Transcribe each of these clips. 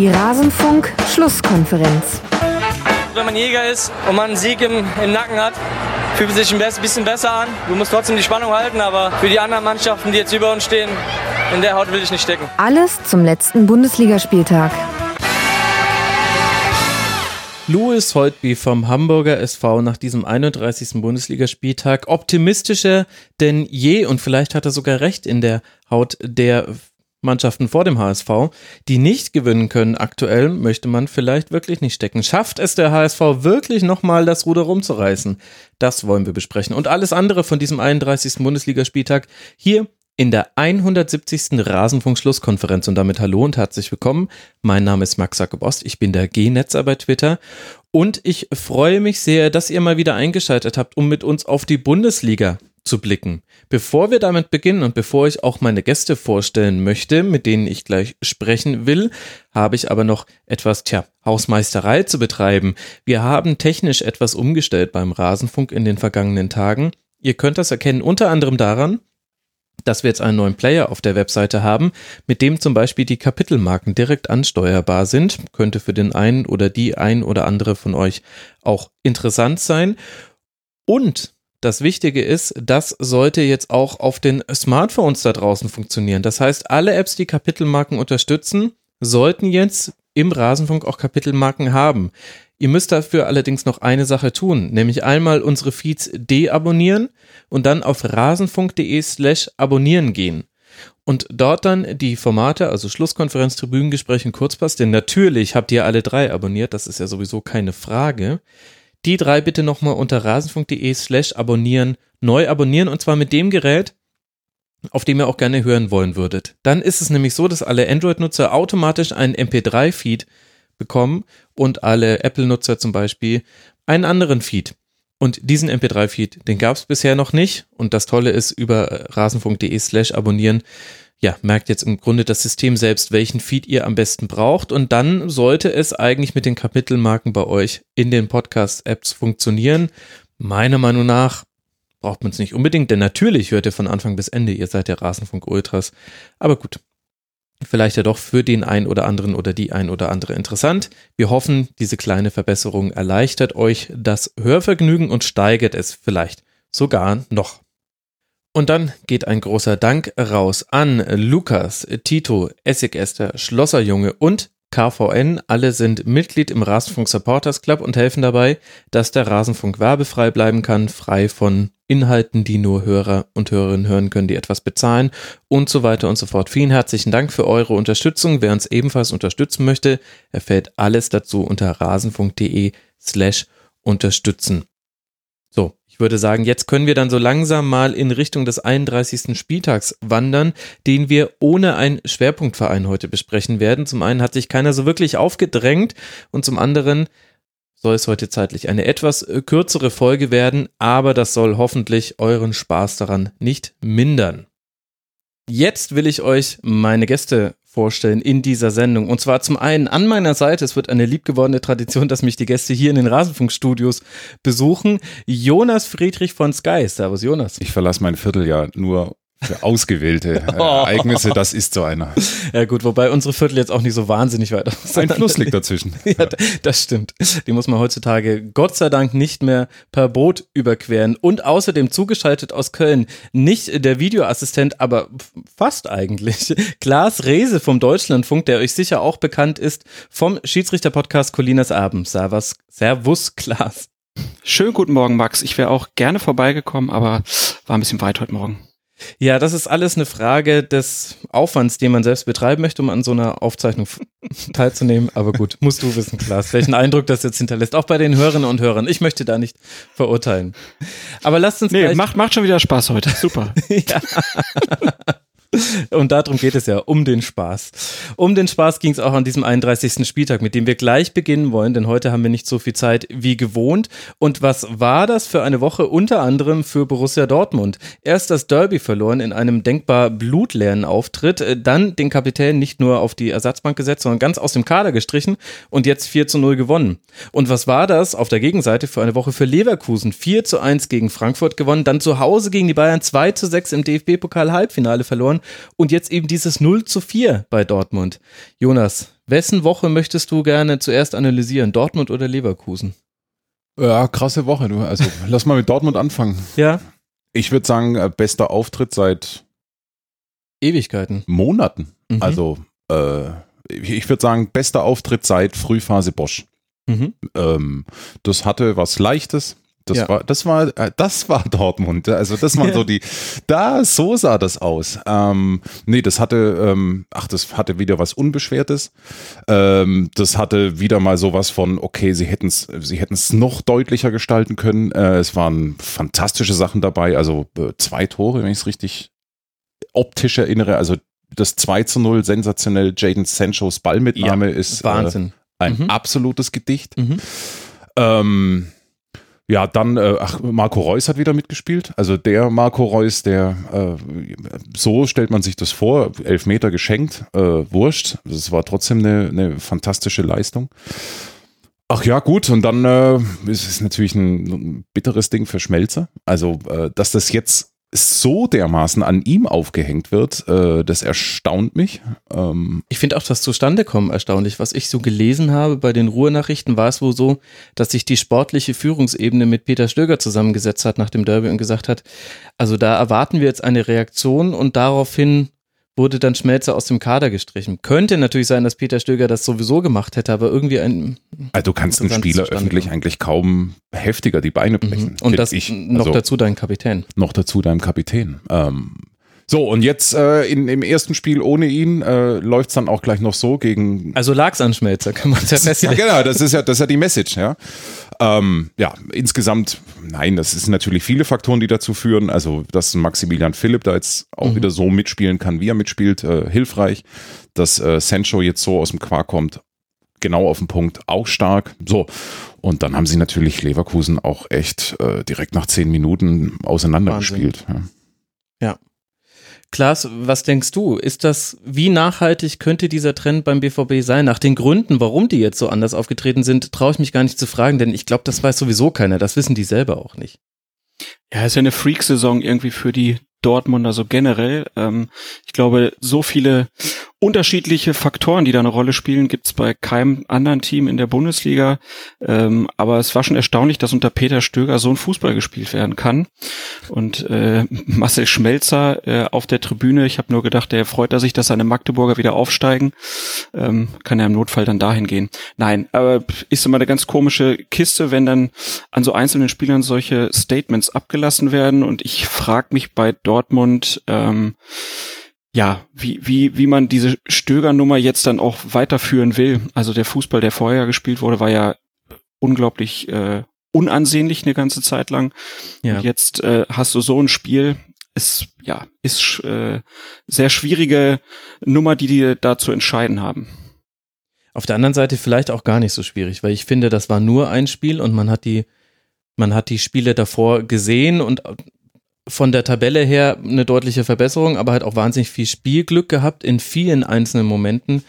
Die Rasenfunk-Schlusskonferenz. Wenn man Jäger ist und man einen Sieg im, im Nacken hat, fühlt es sich ein bisschen besser an. Du musst trotzdem die Spannung halten, aber für die anderen Mannschaften, die jetzt über uns stehen, in der Haut will ich nicht stecken. Alles zum letzten Bundesligaspieltag. Louis Holtby vom Hamburger SV nach diesem 31. Bundesligaspieltag optimistischer denn je und vielleicht hat er sogar recht in der Haut der Mannschaften vor dem HSV, die nicht gewinnen können aktuell, möchte man vielleicht wirklich nicht stecken. Schafft es der HSV wirklich nochmal das Ruder rumzureißen? Das wollen wir besprechen. Und alles andere von diesem 31. Bundesligaspieltag hier in der 170. Rasenfunk-Schlusskonferenz. Und damit hallo und herzlich willkommen. Mein Name ist Max Sackebost. Ich bin der G-Netzer bei Twitter. Und ich freue mich sehr, dass ihr mal wieder eingeschaltet habt, um mit uns auf die Bundesliga zu blicken. Bevor wir damit beginnen und bevor ich auch meine Gäste vorstellen möchte, mit denen ich gleich sprechen will, habe ich aber noch etwas, tja, Hausmeisterei zu betreiben. Wir haben technisch etwas umgestellt beim Rasenfunk in den vergangenen Tagen. Ihr könnt das erkennen unter anderem daran, dass wir jetzt einen neuen Player auf der Webseite haben, mit dem zum Beispiel die Kapitelmarken direkt ansteuerbar sind. Könnte für den einen oder die ein oder andere von euch auch interessant sein. Und das Wichtige ist, das sollte jetzt auch auf den Smartphones da draußen funktionieren. Das heißt, alle Apps, die Kapitelmarken unterstützen, sollten jetzt im Rasenfunk auch Kapitelmarken haben. Ihr müsst dafür allerdings noch eine Sache tun, nämlich einmal unsere Feeds deabonnieren und dann auf rasenfunk.de slash abonnieren gehen. Und dort dann die Formate, also Schlusskonferenz, Tribünengespräche und Kurzpass, denn natürlich habt ihr alle drei abonniert, das ist ja sowieso keine Frage. Die drei bitte nochmal unter rasenfunk.de slash abonnieren, neu abonnieren und zwar mit dem Gerät, auf dem ihr auch gerne hören wollen würdet. Dann ist es nämlich so, dass alle Android-Nutzer automatisch einen MP3-Feed bekommen und alle Apple-Nutzer zum Beispiel einen anderen Feed. Und diesen MP3-Feed, den gab es bisher noch nicht. Und das Tolle ist, über rasenfunk.de slash abonnieren ja, merkt jetzt im Grunde das System selbst, welchen Feed ihr am besten braucht. Und dann sollte es eigentlich mit den Kapitelmarken bei euch in den Podcast-Apps funktionieren. Meiner Meinung nach braucht man es nicht unbedingt, denn natürlich hört ihr von Anfang bis Ende, ihr seid der Rasenfunk Ultras. Aber gut, vielleicht ja doch für den einen oder anderen oder die ein oder andere interessant. Wir hoffen, diese kleine Verbesserung erleichtert euch das Hörvergnügen und steigert es vielleicht sogar noch. Und dann geht ein großer Dank raus an Lukas, Tito, Essigester, Schlosserjunge und KVN. Alle sind Mitglied im Rasenfunk Supporters Club und helfen dabei, dass der Rasenfunk werbefrei bleiben kann, frei von Inhalten, die nur Hörer und Hörerinnen hören können, die etwas bezahlen und so weiter und so fort. Vielen herzlichen Dank für eure Unterstützung. Wer uns ebenfalls unterstützen möchte, erfährt alles dazu unter rasenfunk.de slash unterstützen. Würde sagen, jetzt können wir dann so langsam mal in Richtung des 31. Spieltags wandern, den wir ohne einen Schwerpunktverein heute besprechen werden. Zum einen hat sich keiner so wirklich aufgedrängt und zum anderen soll es heute zeitlich eine etwas äh, kürzere Folge werden, aber das soll hoffentlich euren Spaß daran nicht mindern. Jetzt will ich euch meine Gäste vorstellen in dieser Sendung. Und zwar zum einen an meiner Seite, es wird eine liebgewordene Tradition, dass mich die Gäste hier in den Rasenfunkstudios besuchen. Jonas Friedrich von Sky. Servus Jonas. Ich verlasse mein Vierteljahr nur für ausgewählte äh, Ereignisse, das ist so einer. Ja gut, wobei unsere Viertel jetzt auch nicht so wahnsinnig weit Ein Fluss liegt dazwischen. ja, das stimmt. Die muss man heutzutage Gott sei Dank nicht mehr per Boot überqueren. Und außerdem zugeschaltet aus Köln nicht der Videoassistent, aber fast eigentlich. Klaas Rehse vom Deutschlandfunk, der euch sicher auch bekannt ist, vom Schiedsrichter-Podcast Colinas Abend. Servus, Servus Klaas. Schönen guten Morgen, Max. Ich wäre auch gerne vorbeigekommen, aber war ein bisschen weit heute Morgen. Ja, das ist alles eine Frage des Aufwands, den man selbst betreiben möchte, um an so einer Aufzeichnung teilzunehmen. Aber gut, musst du wissen, Klaas, welchen Eindruck das jetzt hinterlässt. Auch bei den Hörerinnen und Hörern. Ich möchte da nicht verurteilen. Aber lasst uns. Nee, macht, macht schon wieder Spaß heute. Super. ja. Und darum geht es ja, um den Spaß. Um den Spaß ging es auch an diesem 31. Spieltag, mit dem wir gleich beginnen wollen, denn heute haben wir nicht so viel Zeit wie gewohnt. Und was war das für eine Woche unter anderem für Borussia Dortmund? Erst das Derby verloren in einem denkbar blutleeren Auftritt, dann den Kapitän nicht nur auf die Ersatzbank gesetzt, sondern ganz aus dem Kader gestrichen und jetzt 4 zu 0 gewonnen. Und was war das auf der Gegenseite für eine Woche für Leverkusen? 4 zu 1 gegen Frankfurt gewonnen, dann zu Hause gegen die Bayern 2 zu 6 im DFB-Pokal Halbfinale und jetzt eben dieses 0 zu 4 bei Dortmund. Jonas, Wessen Woche möchtest du gerne zuerst analysieren? Dortmund oder Leverkusen? Ja, krasse Woche. Du. Also lass mal mit Dortmund anfangen. Ja. Ich würde sagen, äh, bester Auftritt seit Ewigkeiten. Monaten. Mhm. Also äh, ich ich würde sagen, bester Auftritt seit Frühphase Bosch. Mhm. Ähm, das hatte was Leichtes. Das Ja. war, das war, äh, das war Dortmund. Also das waren so die, da, so sah das aus. Ähm, nee, das hatte, ähm, ach, das hatte wieder was Unbeschwertes. Ähm, das hatte wieder mal sowas von, okay, sie hätten es, sie hätten es noch deutlicher gestalten können. Äh, es waren fantastische Sachen dabei. Also äh, zwei Tore, wenn ich es richtig optisch erinnere. Also das 2 zu 0, sensationell. Jaden Sanchos Ballmitnahme ist äh, Wahnsinn. ein Mhm. absolutes Gedicht. Mhm. Ähm, ja, dann, äh, ach, Marco Reus hat wieder mitgespielt. Also der Marco Reus, der, äh, so stellt man sich das vor, elf Meter geschenkt, äh, wurscht. Das war trotzdem eine, eine fantastische Leistung. Ach ja, gut, und dann äh, ist es natürlich ein, ein bitteres Ding für Schmelzer. Also, äh, dass das jetzt so dermaßen an ihm aufgehängt wird, äh, das erstaunt mich. Ähm, Ich finde auch das Zustandekommen erstaunlich. Was ich so gelesen habe bei den Ruhrnachrichten, war es wohl so, dass sich die sportliche Führungsebene mit Peter Stöger zusammengesetzt hat nach dem Derby und gesagt hat, also da erwarten wir jetzt eine Reaktion und daraufhin wurde dann Schmelzer aus dem Kader gestrichen. Könnte natürlich sein, dass Peter Stöger das sowieso gemacht hätte, aber irgendwie ein also du kannst einen Spieler Zustande öffentlich kommen. eigentlich kaum heftiger die Beine brechen. Mhm. und das ich. noch Also- dazu dein Kapitän. noch dazu deinem Kapitän. Ähm, so, und jetzt äh, in, im ersten Spiel ohne ihn äh, läuft es dann auch gleich noch so gegen. Also lag's an Schmelzer, kann man es ja Ja, festlegen. genau, das ist ja, das ist ja die Message, ja. Ähm, ja, insgesamt, nein, das ist natürlich viele Faktoren, die dazu führen. Also, dass Maximilian Philipp da jetzt auch Mhm. wieder so mitspielen kann, wie er mitspielt, äh, hilfreich. Dass äh, Sancho jetzt so aus dem Quark kommt, genau auf den Punkt, auch stark. So, und dann haben sie natürlich Leverkusen auch echt äh, direkt nach zehn Minuten auseinandergespielt. Ja. Klaas, was denkst du? Ist das, wie nachhaltig könnte dieser Trend beim BVB sein? Nach den Gründen, warum die jetzt so anders aufgetreten sind, traue ich mich gar nicht zu fragen, denn ich glaube, das weiß sowieso keiner. Das wissen die selber auch nicht. Ja, ist ja eine Freak-Saison irgendwie für die Dortmunder so generell. Ähm, ich glaube, so viele unterschiedliche Faktoren, die da eine Rolle spielen, gibt's bei keinem anderen Team in der Bundesliga. Ähm, aber es war schon erstaunlich, dass unter Peter Stöger so ein Fußball gespielt werden kann. Und äh, Marcel Schmelzer äh, auf der Tribüne, ich habe nur gedacht, der freut er sich, dass seine Magdeburger wieder aufsteigen. Ähm, kann er im Notfall dann dahin gehen. Nein, aber ist immer eine ganz komische Kiste, wenn dann an so einzelnen Spielern solche Statements abgelassen werden. Und ich frage mich bei Dortmund, ähm, ja, wie, wie, wie man diese Stöger-Nummer jetzt dann auch weiterführen will. Also der Fußball, der vorher gespielt wurde, war ja unglaublich äh, unansehnlich eine ganze Zeit lang. Ja. Und jetzt äh, hast du so ein Spiel, ist ja ist äh, sehr schwierige Nummer, die die da zu entscheiden haben. Auf der anderen Seite vielleicht auch gar nicht so schwierig, weil ich finde, das war nur ein Spiel und man hat die, man hat die Spiele davor gesehen und von der Tabelle her eine deutliche Verbesserung, aber halt auch wahnsinnig viel Spielglück gehabt in vielen einzelnen Momenten.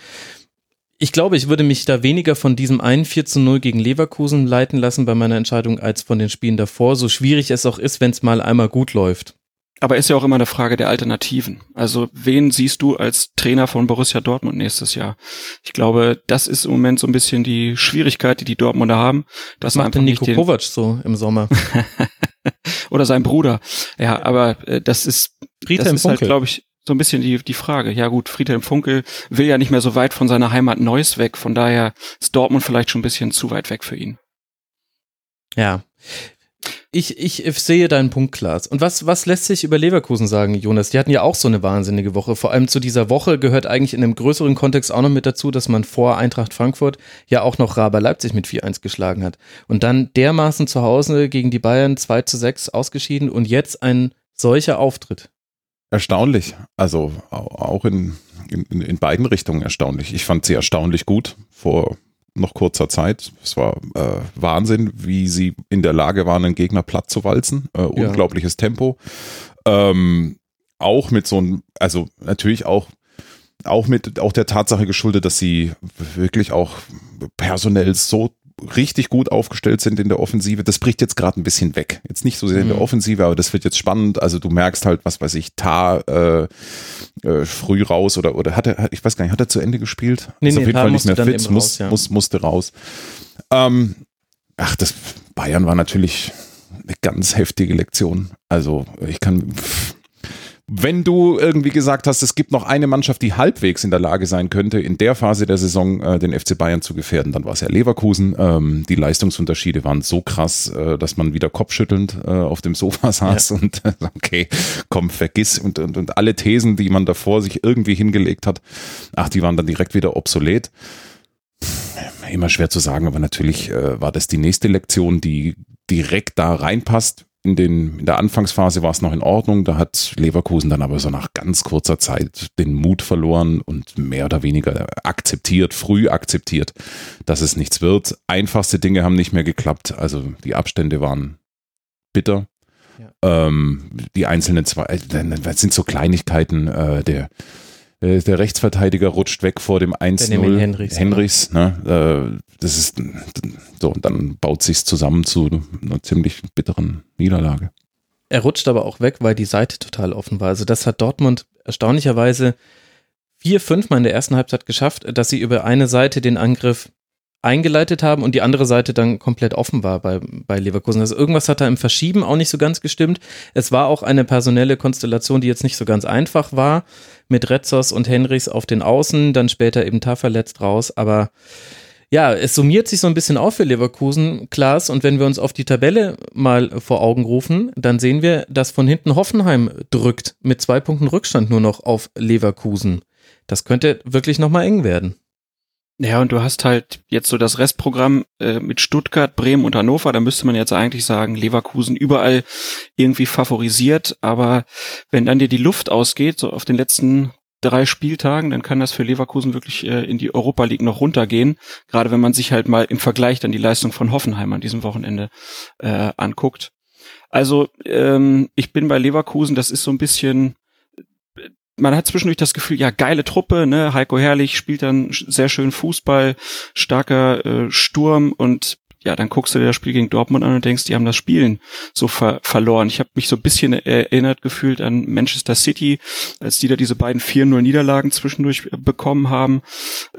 Ich glaube, ich würde mich da weniger von diesem 1 4 zu 0 gegen Leverkusen leiten lassen bei meiner Entscheidung als von den Spielen davor, so schwierig es auch ist, wenn es mal einmal gut läuft. Aber ist ja auch immer eine Frage der Alternativen. Also wen siehst du als Trainer von Borussia Dortmund nächstes Jahr? Ich glaube, das ist im Moment so ein bisschen die Schwierigkeit, die die Dortmunder haben. Das macht einfach Nico den, Kovac so im Sommer? oder sein Bruder. Ja, aber äh, das ist Friedhelm das ist halt, glaube ich, so ein bisschen die, die Frage. Ja gut, Friedhelm Funkel will ja nicht mehr so weit von seiner Heimat Neuss weg. Von daher ist Dortmund vielleicht schon ein bisschen zu weit weg für ihn. Ja. Ich, ich sehe deinen Punkt, Klaas. Und was, was lässt sich über Leverkusen sagen, Jonas? Die hatten ja auch so eine wahnsinnige Woche. Vor allem zu dieser Woche gehört eigentlich in einem größeren Kontext auch noch mit dazu, dass man vor Eintracht Frankfurt ja auch noch Raber Leipzig mit 4-1 geschlagen hat. Und dann dermaßen zu Hause gegen die Bayern 2 zu 6 ausgeschieden und jetzt ein solcher Auftritt. Erstaunlich. Also au- auch in, in, in beiden Richtungen erstaunlich. Ich fand sie erstaunlich gut vor noch kurzer Zeit. Es war äh, Wahnsinn, wie sie in der Lage waren, einen Gegner platt zu walzen. Äh, unglaubliches Tempo. Ähm, auch mit so einem, also natürlich auch auch mit auch der Tatsache geschuldet, dass sie wirklich auch personell so richtig gut aufgestellt sind in der Offensive. Das bricht jetzt gerade ein bisschen weg. Jetzt nicht so sehr in der Mhm. Offensive, aber das wird jetzt spannend. Also du merkst halt, was weiß ich, Tar äh, äh, früh raus oder oder hat er, ich weiß gar nicht, hat er zu Ende gespielt? Nee, Ist nee, auf jeden Tah Fall nicht mehr fit, muss, raus, ja. muss, musste raus. Ähm, ach, das Bayern war natürlich eine ganz heftige Lektion. Also ich kann, pff, wenn du irgendwie gesagt hast, es gibt noch eine Mannschaft, die halbwegs in der Lage sein könnte, in der Phase der Saison äh, den FC Bayern zu gefährden, dann war es ja Leverkusen. Ähm, die Leistungsunterschiede waren so krass, äh, dass man wieder kopfschüttelnd äh, auf dem Sofa saß und äh, okay, komm, vergiss und, und, und alle Thesen, die man davor sich irgendwie hingelegt hat, ach, die waren dann direkt wieder obsolet. Immer schwer zu sagen, aber natürlich äh, war das die nächste Lektion, die direkt da reinpasst. In, den, in der Anfangsphase war es noch in Ordnung, da hat Leverkusen dann aber so nach ganz kurzer Zeit den Mut verloren und mehr oder weniger akzeptiert, früh akzeptiert, dass es nichts wird. Einfachste Dinge haben nicht mehr geklappt, also die Abstände waren bitter. Ähm, die einzelnen zwei, äh, das sind so Kleinigkeiten, äh, der, äh, der Rechtsverteidiger rutscht weg vor dem 1-0. Benjamin Henrichs. Henrichs, ne? Äh, das ist so, und dann baut sich's zusammen zu einer ziemlich bitteren Niederlage. Er rutscht aber auch weg, weil die Seite total offen war. Also das hat Dortmund erstaunlicherweise vier, fünfmal in der ersten Halbzeit geschafft, dass sie über eine Seite den Angriff eingeleitet haben und die andere Seite dann komplett offen war bei, bei Leverkusen. Also irgendwas hat da im Verschieben auch nicht so ganz gestimmt. Es war auch eine personelle Konstellation, die jetzt nicht so ganz einfach war, mit Retzos und Henrichs auf den Außen, dann später eben Tah verletzt raus, aber ja, es summiert sich so ein bisschen auf für Leverkusen, Klaas. Und wenn wir uns auf die Tabelle mal vor Augen rufen, dann sehen wir, dass von hinten Hoffenheim drückt mit zwei Punkten Rückstand nur noch auf Leverkusen. Das könnte wirklich nochmal eng werden. Ja, und du hast halt jetzt so das Restprogramm äh, mit Stuttgart, Bremen und Hannover. Da müsste man jetzt eigentlich sagen, Leverkusen überall irgendwie favorisiert. Aber wenn dann dir die Luft ausgeht, so auf den letzten drei Spieltagen, dann kann das für Leverkusen wirklich äh, in die Europa League noch runtergehen. Gerade wenn man sich halt mal im Vergleich dann die Leistung von Hoffenheim an diesem Wochenende äh, anguckt. Also ähm, ich bin bei Leverkusen, das ist so ein bisschen man hat zwischendurch das Gefühl, ja, geile Truppe, ne? Heiko Herrlich spielt dann sehr schön Fußball, starker äh, Sturm und ja, dann guckst du dir das Spiel gegen Dortmund an und denkst, die haben das Spielen so ver verloren. Ich habe mich so ein bisschen erinnert gefühlt an Manchester City, als die da diese beiden 4-0 Niederlagen zwischendurch bekommen haben.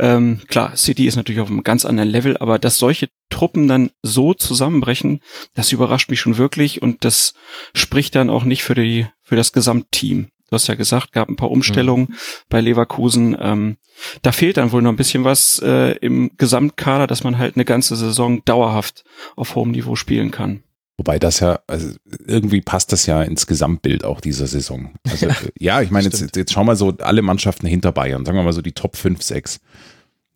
Ähm, klar, City ist natürlich auf einem ganz anderen Level, aber dass solche Truppen dann so zusammenbrechen, das überrascht mich schon wirklich und das spricht dann auch nicht für die für das Gesamtteam. Du hast ja gesagt, gab ein paar Umstellungen mhm. bei Leverkusen. Ähm, da fehlt dann wohl noch ein bisschen was äh, im Gesamtkader, dass man halt eine ganze Saison dauerhaft auf hohem Niveau spielen kann. Wobei das ja, also irgendwie passt das ja ins Gesamtbild auch dieser Saison. Also ja, ich meine, jetzt, jetzt schau mal so alle Mannschaften hinter Bayern, sagen wir mal so die Top 5, 6.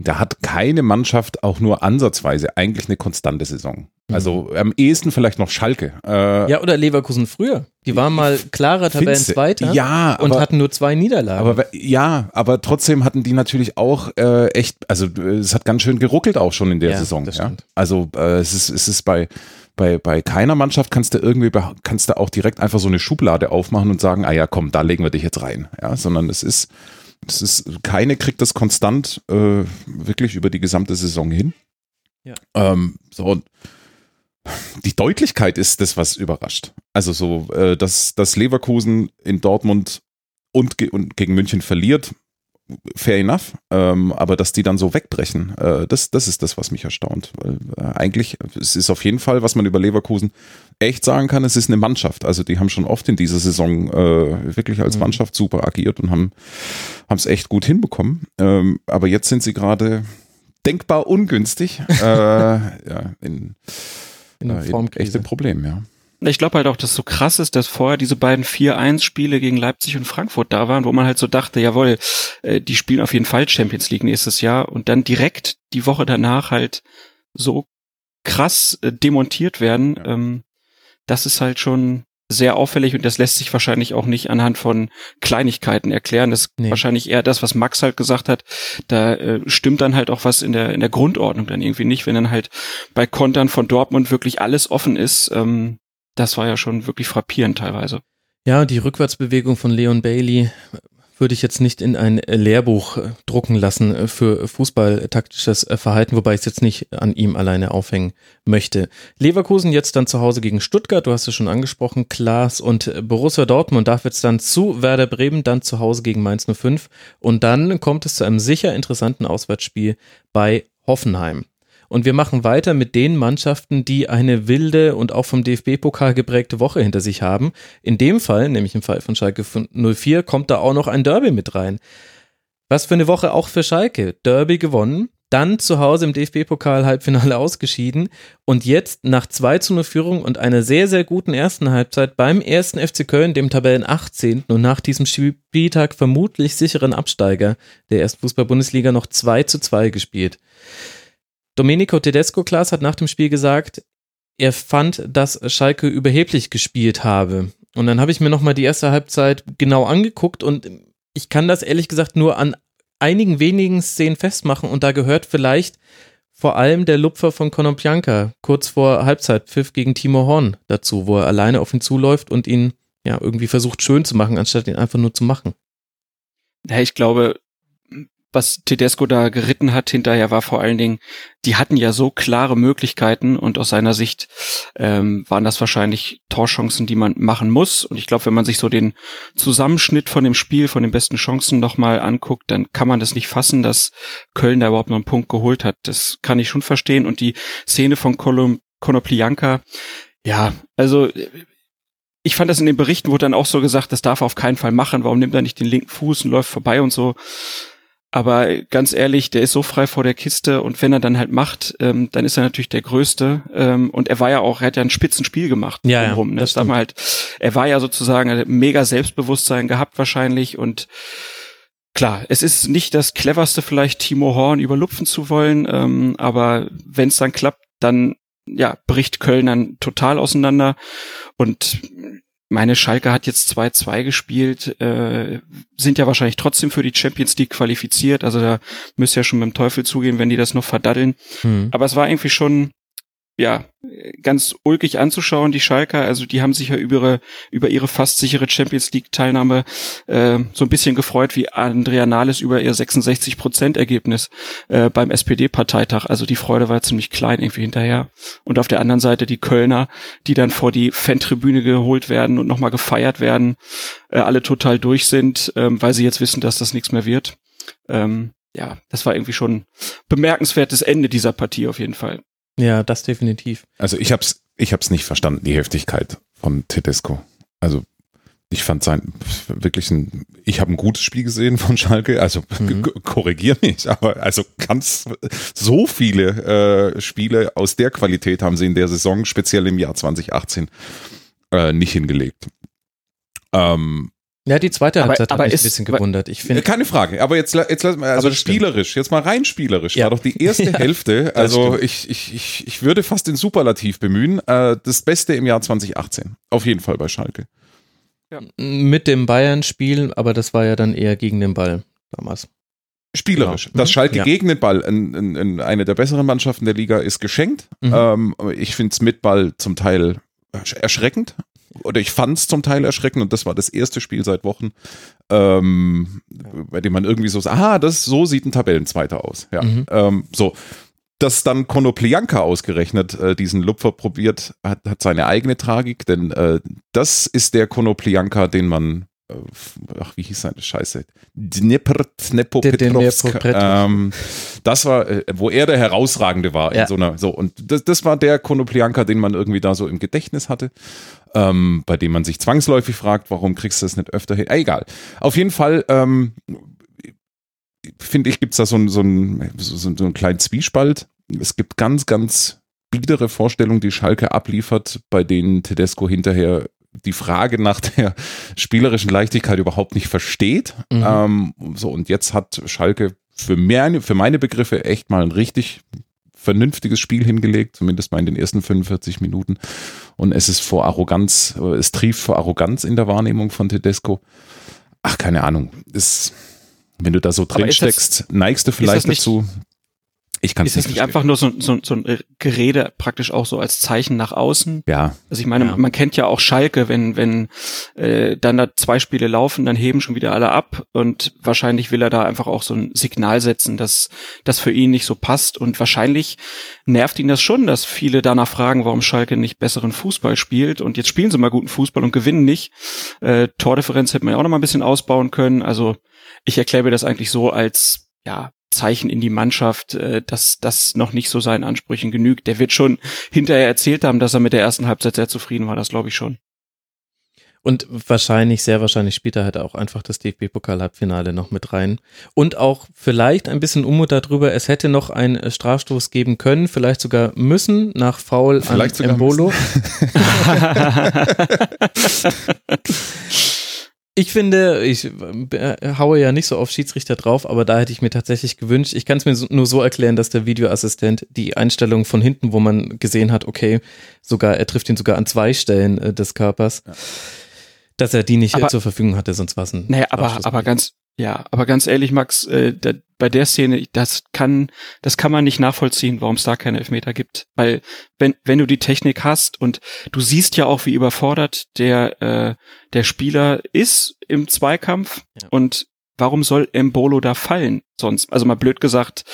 Da hat keine Mannschaft auch nur ansatzweise eigentlich eine konstante Saison. Also am ehesten vielleicht noch Schalke. Äh, ja, oder Leverkusen früher. Die waren mal klarer Tabellenzweiter ja, und aber, hatten nur zwei Niederlagen. Aber ja, aber trotzdem hatten die natürlich auch äh, echt, also es hat ganz schön geruckelt auch schon in der Ja, Saison. Ja? Also äh, es ist, es ist bei bei, bei keiner Mannschaft kannst du irgendwie, kannst du auch direkt einfach so eine Schublade aufmachen und sagen, ah ja, komm, da legen wir dich jetzt rein. Ja, sondern es ist, es ist, keine kriegt das konstant äh, wirklich über die gesamte Saison hin. Ja. Ähm, so, die Deutlichkeit ist das, was überrascht. Also so, äh, dass, dass Leverkusen in Dortmund und, ge und gegen München verliert, fair enough. Ähm, aber dass die dann so wegbrechen, äh, das, das ist das, was mich erstaunt. Weil, äh, eigentlich, es ist auf jeden Fall, was man über Leverkusen echt sagen kann, es ist eine Mannschaft. Also die haben schon oft in dieser Saison äh, wirklich als Mhm. Mannschaft super agiert und haben es echt gut hinbekommen. Ähm, aber jetzt sind sie gerade denkbar ungünstig. äh, ja, in, in äh, in echte Problem, ja. Ich glaube halt auch, dass es so krass ist, dass vorher diese beiden 4-1-Spiele gegen Leipzig und Frankfurt da waren, wo man halt so dachte, jawohl, äh, die spielen auf jeden Fall Champions League nächstes Jahr und dann direkt die Woche danach halt so krass äh, demontiert werden. Ähm, das ist halt schon sehr auffällig und das lässt sich wahrscheinlich auch nicht anhand von Kleinigkeiten erklären. Das ist Nee. wahrscheinlich eher das, was Max halt gesagt hat. Da äh, stimmt dann halt auch was in der in der Grundordnung dann irgendwie nicht, wenn dann halt bei Kontern von Dortmund wirklich alles offen ist. Ähm, das war ja schon wirklich frappierend teilweise. Ja, die Rückwärtsbewegung von Leon Bailey würde ich jetzt nicht in ein Lehrbuch äh, drucken lassen äh, für fußballtaktisches äh, Verhalten, wobei ich es jetzt nicht an ihm alleine aufhängen möchte. Leverkusen jetzt dann zu Hause gegen Stuttgart, du hast es schon angesprochen, Klaas und Borussia Dortmund, darf jetzt dann zu Werder Bremen, dann zu Hause gegen Mainz 05 und dann kommt es zu einem sicher interessanten Auswärtsspiel bei Hoffenheim. Und wir machen weiter mit den Mannschaften, die eine wilde und auch vom DFB-Pokal geprägte Woche hinter sich haben. In dem Fall, nämlich im Fall von Schalke 04, kommt da auch noch ein Derby mit rein. Was für eine Woche auch für Schalke. Derby gewonnen, dann zu Hause im DFB-Pokal Halbfinale ausgeschieden und jetzt nach 2 zu 0 Führung und einer sehr, sehr guten ersten Halbzeit beim ersten FC Köln, dem Tabellen 18. und nach diesem Spieltag vermutlich sicheren Absteiger der ersten Fußball-Bundesliga noch 2 zu 2 gespielt. Domenico Tedesco Klaas hat nach dem Spiel gesagt, er fand, dass Schalke überheblich gespielt habe. Und dann habe ich mir nochmal die erste Halbzeit genau angeguckt und ich kann das ehrlich gesagt nur an einigen wenigen Szenen festmachen und da gehört vielleicht vor allem der Lupfer von Konoplyanka kurz vor Halbzeitpfiff gegen Timo Horn dazu, wo er alleine auf ihn zuläuft und ihn ja irgendwie versucht schön zu machen, anstatt ihn einfach nur zu machen. Ja, ich glaube, was Tedesco da geritten hat hinterher war vor allen Dingen, die hatten ja so klare Möglichkeiten und aus seiner Sicht ähm, waren das wahrscheinlich Torchancen, die man machen muss. Und ich glaube, wenn man sich so den Zusammenschnitt von dem Spiel, von den besten Chancen nochmal anguckt, dann kann man das nicht fassen, dass Köln da überhaupt noch einen Punkt geholt hat. Das kann ich schon verstehen. Und die Szene von Kolum Konoplianka, ja, also ich fand das in den Berichten wurde dann auch so gesagt, das darf er auf keinen Fall machen. Warum nimmt er nicht den linken Fuß und läuft vorbei und so? Aber ganz ehrlich, der ist so frei vor der Kiste und wenn er dann halt macht, ähm, dann ist er natürlich der Größte. Ähm, und er war ja auch, er hat ja ein Spitzenspiel gemacht. Ja, ja ne? das man halt, er war ja sozusagen mega Selbstbewusstsein gehabt wahrscheinlich und Klar, es ist nicht das cleverste vielleicht Timo Horn überlupfen zu wollen, ähm, aber wenn es dann klappt, dann ja bricht Köln dann total auseinander und meine Schalke hat jetzt 2-2 gespielt, äh, sind ja wahrscheinlich trotzdem für die Champions League qualifiziert. Also da müsste ja schon mit dem Teufel zugehen, wenn die das noch verdaddeln. Hm. Aber es war irgendwie schon ja, ganz ulkig anzuschauen, die Schalker. Also die haben sich ja über ihre, über ihre fast sichere Champions League-Teilnahme äh, so ein bisschen gefreut wie Andrea Nahles über ihr 66-Prozent-Ergebnis äh, beim SPD-Parteitag. Also die Freude war ziemlich klein irgendwie hinterher. Und auf der anderen Seite die Kölner, die dann vor die Fantribüne geholt werden und nochmal gefeiert werden, äh, alle total durch sind, ähm, weil sie jetzt wissen, dass das nichts mehr wird. Ähm, ja, das war irgendwie schon bemerkenswertes Ende dieser Partie auf jeden Fall. Ja, das definitiv. Also ich hab's, ich hab's nicht verstanden, die Heftigkeit von Tedesco. Also ich fand sein wirklich ein, ich habe ein gutes Spiel gesehen von Schalke, also mhm. korrigier mich, aber also ganz so viele äh, Spiele aus der Qualität haben sie in der Saison, speziell im Jahr 2018, äh, nicht hingelegt. Ähm, ja, die zweite aber, Halbzeit aber hat mich ist, ein bisschen gewundert. Ich finde keine Frage. Aber jetzt, jetzt lass mal, also spielerisch, jetzt mal rein spielerisch. Ja. War doch die erste Hälfte. Also ich, ich, ich, ich würde fast den Superlativ bemühen. Äh, das Beste im Jahr 2018. Auf jeden Fall bei Schalke. Ja. Mit dem Bayern-Spiel, aber das war ja dann eher gegen den Ball damals. Spielerisch. Genau. Dass Schalke ja. gegen den Ball in, in, in, eine der besseren Mannschaften der Liga ist geschenkt. Mhm. Ähm, ich finde es mit Ball zum Teil erschreckend oder ich fand es zum Teil erschreckend und das war das erste Spiel seit Wochen, ähm, bei dem man irgendwie so sagt, aha, das, so sieht ein Tabellenzweiter aus. Ja, mhm. ähm, so. Dass dann Konoplianka ausgerechnet äh, diesen Lupfer probiert, hat, hat seine eigene Tragik, denn äh, das ist der Konoplianka, den man äh, ach, wie hieß seine Scheiße? Dnepropetrovsk. Ähm, das war, äh, wo er der Herausragende war ja. in so einer, so, und das, das war der Konoplianka, den man irgendwie da so im Gedächtnis hatte, ähm, bei dem man sich zwangsläufig fragt, warum kriegst du das nicht öfter hin? Ah, egal. Auf jeden Fall, ähm, finde ich, gibt es da so, so, ein, so, so einen kleinen Zwiespalt. Es gibt ganz, ganz biedere Vorstellungen, die Schalke abliefert, bei denen Tedesco hinterher die Frage nach der spielerischen Leichtigkeit überhaupt nicht versteht. Mhm. Ähm, so, und jetzt hat Schalke für, mehr, für meine Begriffe echt mal ein richtig vernünftiges Spiel hingelegt, zumindest mal in den ersten 45 Minuten. Und es ist vor Arroganz, es trieft vor Arroganz in der Wahrnehmung von Tedesco. Ach, keine Ahnung. Ist, wenn du da so drin steckst, neigst du vielleicht dazu, Ich kann Ist das nicht einfach nur so, so, so ein Gerede praktisch auch so als Zeichen nach außen? Ja. Also ich meine, Ja. man kennt ja auch Schalke, wenn wenn äh, dann da zwei Spiele laufen, dann heben schon wieder alle ab und wahrscheinlich will er da einfach auch so ein Signal setzen, dass das für ihn nicht so passt und wahrscheinlich nervt ihn das schon, dass viele danach fragen, warum Schalke nicht besseren Fußball spielt und jetzt spielen sie mal guten Fußball und gewinnen nicht. Äh, Tordifferenz hätte man ja auch noch mal ein bisschen ausbauen können. Also ich erkläre mir das eigentlich so als ja Zeichen in die Mannschaft, äh, dass das noch nicht so seinen Ansprüchen genügt. Der wird schon hinterher erzählt haben, dass er mit der ersten Halbzeit sehr zufrieden war, das glaube ich schon. Und wahrscheinlich, sehr wahrscheinlich spielt er halt auch einfach das DFB-Pokal-Halbfinale noch mit rein. Und auch vielleicht ein bisschen Unmut darüber, es hätte noch einen äh, Strafstoß geben können, vielleicht sogar müssen, nach Foul Vielleicht an sogar Embolo. Ich finde, ich äh, haue ja nicht so auf Schiedsrichter drauf, aber da hätte ich mir tatsächlich gewünscht, ich kann es mir nur so erklären, dass der Videoassistent die Einstellung von hinten, wo man gesehen hat, okay, sogar, er trifft ihn sogar an zwei Stellen äh, des Körpers, dass er die nicht äh, Aber- zur Verfügung hatte, sonst war es ein Naja, aber, aber ganz, ja, aber ganz ehrlich, Max, äh, da, bei der Szene, das kann, das kann man nicht nachvollziehen, warum es da keine Elfmeter gibt. Weil, wenn, wenn du die Technik hast und du siehst ja auch, wie überfordert der, äh, der Spieler ist im Zweikampf Ja. und warum soll Embolo da fallen sonst? Also mal blöd gesagt,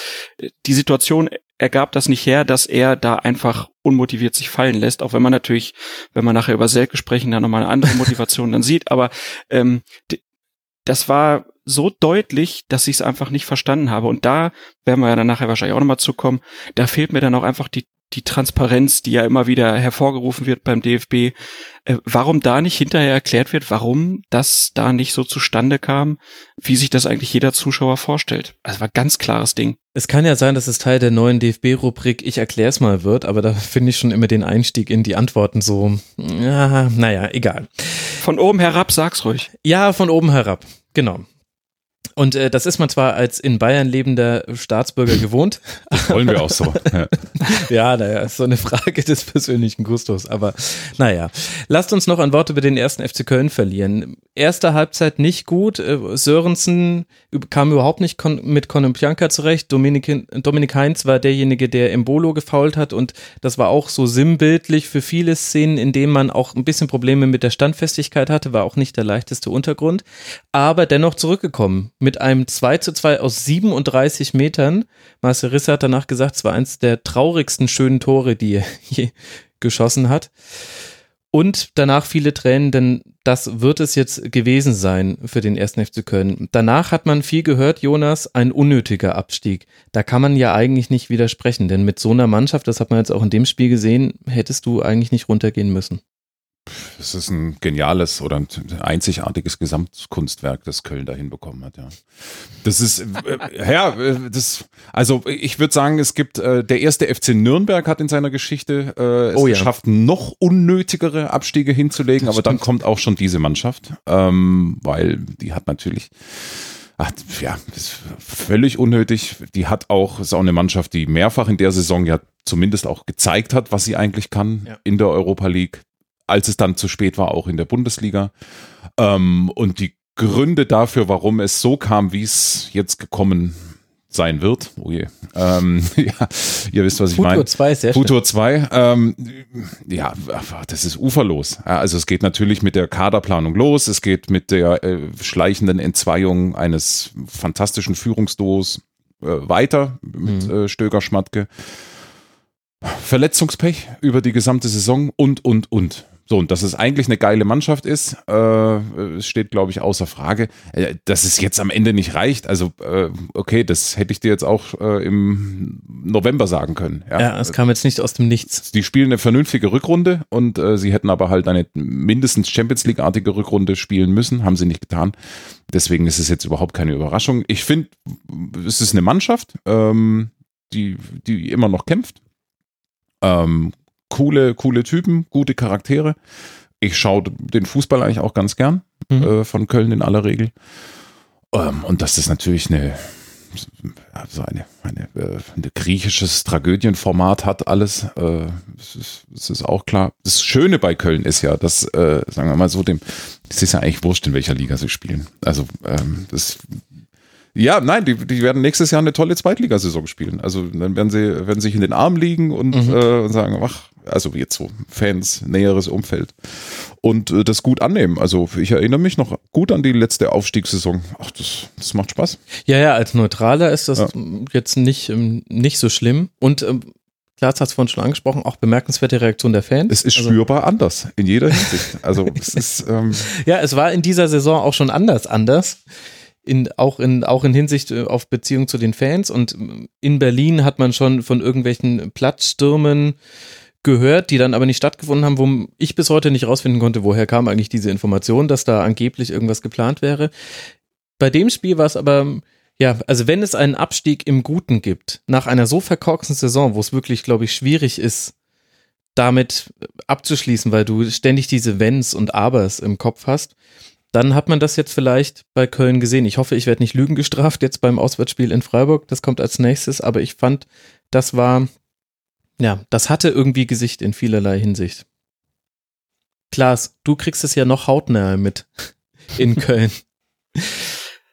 die Situation ergab das nicht her, dass er da einfach unmotiviert sich fallen lässt, auch wenn man natürlich, wenn man nachher über Selke sprechen, da nochmal eine andere Motivation dann sieht, aber ähm, das war so deutlich, dass ich es einfach nicht verstanden habe. Und da werden wir ja dann nachher wahrscheinlich auch nochmal zukommen. Da fehlt mir dann auch einfach die, die Transparenz, die ja immer wieder hervorgerufen wird beim DFB. Äh, warum da nicht hinterher erklärt wird, warum das da nicht so zustande kam, wie sich das eigentlich jeder Zuschauer vorstellt. Also war ganz klares Ding. Es kann ja sein, dass es Teil der neuen DFB-Rubrik Ich erklär's mal wird, aber da finde ich schon immer den Einstieg in die Antworten so, ja, naja, egal. Von oben herab, sag's ruhig. Ja, von oben herab, genau. Und äh, das ist man zwar als in Bayern lebender Staatsbürger gewohnt. Wollen wir auch so. Ja. ja, naja, ist so eine Frage des persönlichen Gustos. Aber naja, lasst uns noch ein Wort über den ersten FC Köln verlieren. Erste Halbzeit nicht gut. Äh, Sörensen kam überhaupt nicht kon mit Konopjanka zurecht. Dominik, Dominik Heinz war derjenige, der Embolo gefault hat. Und das war auch so sinnbildlich für viele Szenen, in denen man auch ein bisschen Probleme mit der Standfestigkeit hatte. War auch nicht der leichteste Untergrund. Aber dennoch zurückgekommen mit einem 2 zu 2 aus 37 Metern. Marcel Risse hat danach gesagt, es war eins der traurigsten schönen Tore, die er je geschossen hat. Und danach viele Tränen, denn das wird es jetzt gewesen sein für den ersten FC Köln. Danach hat man viel gehört, Jonas, ein unnötiger Abstieg. Da kann man ja eigentlich nicht widersprechen, denn mit so einer Mannschaft, das hat man jetzt auch in dem Spiel gesehen, hättest du eigentlich nicht runtergehen müssen. Das ist ein geniales oder ein einzigartiges Gesamtkunstwerk, das Köln da hinbekommen hat, ja. Das ist, äh, ja, äh, das, also ich würde sagen, es gibt, äh, der erste FC Nürnberg hat in seiner Geschichte äh, es Oh ja. geschafft, noch unnötigere Abstiege hinzulegen, aber dann kommt auch schon diese Mannschaft, ähm, weil die hat natürlich, Ach, ja, das ist völlig unnötig. Die hat auch, ist auch eine Mannschaft, die mehrfach in der Saison ja zumindest auch gezeigt hat, was sie eigentlich kann Ja. in der Europa League, als es dann zu spät war, auch in der Bundesliga. Ähm, und die Gründe dafür, warum es so kam, wie es jetzt gekommen sein wird, oh je, ähm, ja, ihr wisst, was ich meine. Futur 2, sehr schön. Futur 2, ähm, ja, das ist uferlos. Also es geht natürlich mit der Kaderplanung los, es geht mit der äh, schleichenden Entzweiung eines fantastischen Führungsduos äh, weiter mit Mhm. äh, Stöger Schmatke. Verletzungspech über die gesamte Saison und, und, und. So, und dass es eigentlich eine geile Mannschaft ist, äh, es steht, glaube ich, außer Frage. Äh, dass es jetzt am Ende nicht reicht, also äh, okay, das hätte ich dir jetzt auch äh, im November sagen können. Ja, Ja, es kam jetzt nicht aus dem Nichts. die spielen eine vernünftige Rückrunde und äh, sie hätten aber halt eine mindestens Champions League-artige Rückrunde spielen müssen, haben sie nicht getan. Deswegen ist es jetzt überhaupt keine Überraschung. Ich finde, es ist eine Mannschaft, ähm, die, die immer noch kämpft. Ähm, coole, coole Typen, gute Charaktere. Ich schaue den Fußball eigentlich auch ganz gern Mhm. äh, von Köln in aller Regel. Ähm, und dass das natürlich eine also eine, eine, äh, ein griechisches Tragödienformat hat alles. Äh, das, ist, das ist auch klar. Das Schöne bei Köln ist ja, dass, äh, sagen wir mal so, dem, es ist ja eigentlich wurscht, in welcher Liga sie spielen. Also ähm, das Ja, nein, die, die werden nächstes Jahr eine tolle Zweitligasaison spielen. Also dann werden sie werden sich in den Arm liegen und, Mhm. äh, und sagen, ach, also jetzt so Fans, näheres Umfeld und äh, das gut annehmen. Also ich erinnere mich noch gut an die letzte Aufstiegssaison. Ach, das, das macht Spaß. Ja, ja, als Neutraler ist das Ja. jetzt nicht, ähm, nicht so schlimm. Und ähm, Klaas hat es vorhin schon angesprochen, auch bemerkenswerte Reaktion der Fans. Es ist Also- spürbar anders in jeder Hinsicht. Also es ist ähm, Ja, es war in dieser Saison auch schon anders, anders. In, auch, in, auch in Hinsicht äh, auf Beziehung zu den Fans. Und in Berlin hat man schon von irgendwelchen Platzstürmen gehört, die dann aber nicht stattgefunden haben, wo ich bis heute nicht rausfinden konnte, woher kam eigentlich diese Information, dass da angeblich irgendwas geplant wäre. Bei dem Spiel war es aber, ja, also wenn es einen Abstieg im Guten gibt, nach einer so verkorksten Saison, wo es wirklich, glaube ich, schwierig ist, damit abzuschließen, weil du ständig diese Wenns und Abers im Kopf hast, dann hat man das jetzt vielleicht bei Köln gesehen. Ich hoffe, ich werde nicht Lügen gestraft jetzt beim Auswärtsspiel in Freiburg. Das kommt als nächstes, aber ich fand, das war, ja, das hatte irgendwie Gesicht in vielerlei Hinsicht. Klaas, du kriegst es ja noch hautnah mit in Köln.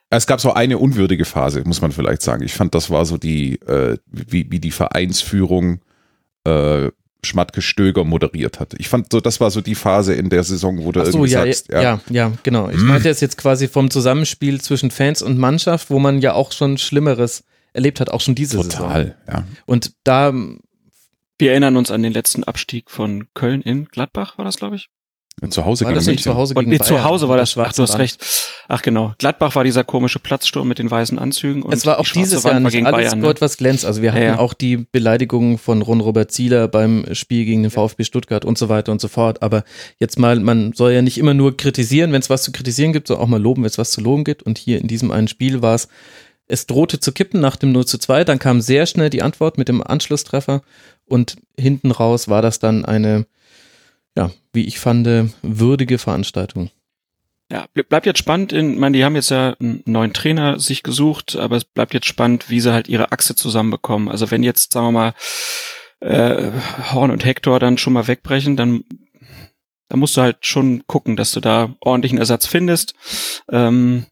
Es gab so eine unwürdige Phase, muss man vielleicht sagen. Ich fand, das war so die, äh, wie, wie die Vereinsführung äh, Schmatke Stöger moderiert hat. Ich fand so, das war so die Phase in der Saison, wo du Ach so, irgendwie ja, sagst, ja, ja, ja, genau. Ich meinte es jetzt quasi vom Zusammenspiel zwischen Fans und Mannschaft, wo man ja auch schon Schlimmeres erlebt hat, auch schon diese Saison. total, ja. Und da Wir erinnern uns an den letzten Abstieg von Köln in Gladbach, war das, glaube ich? Zu Hause war das gegen nicht zu. Hause Und gegen nee, zu Hause war das. Ach, du hast recht. Ach genau. Gladbach war dieser komische Platzsturm mit den weißen Anzügen. Und Es war auch die dieses Jahr nicht gegen alles Bayern. Gold, Ne? was glänzt. Also wir hatten Ja, ja. auch die Beleidigungen von Ron Robert Zieler beim Spiel gegen den VfB Stuttgart und so weiter und so fort. Aber jetzt mal, man soll ja nicht immer nur kritisieren, wenn es was zu kritisieren gibt, sondern auch mal loben, wenn es was zu loben gibt. Und hier in diesem einen Spiel war es, es drohte zu kippen nach dem 0 zu 2. Dann kam sehr schnell die Antwort mit dem Anschlusstreffer. Und hinten raus war das dann eine, ja, wie ich fand, würdige Veranstaltung. Ja, ble- bleibt jetzt spannend. In, ich meine, die haben jetzt ja einen neuen Trainer sich gesucht, aber es bleibt jetzt spannend, wie sie halt ihre Achse zusammenbekommen. Also wenn jetzt, sagen wir mal, äh, Horn und Hector dann schon mal wegbrechen, dann, dann musst du halt schon gucken, dass du da ordentlichen Ersatz findest. Ähm,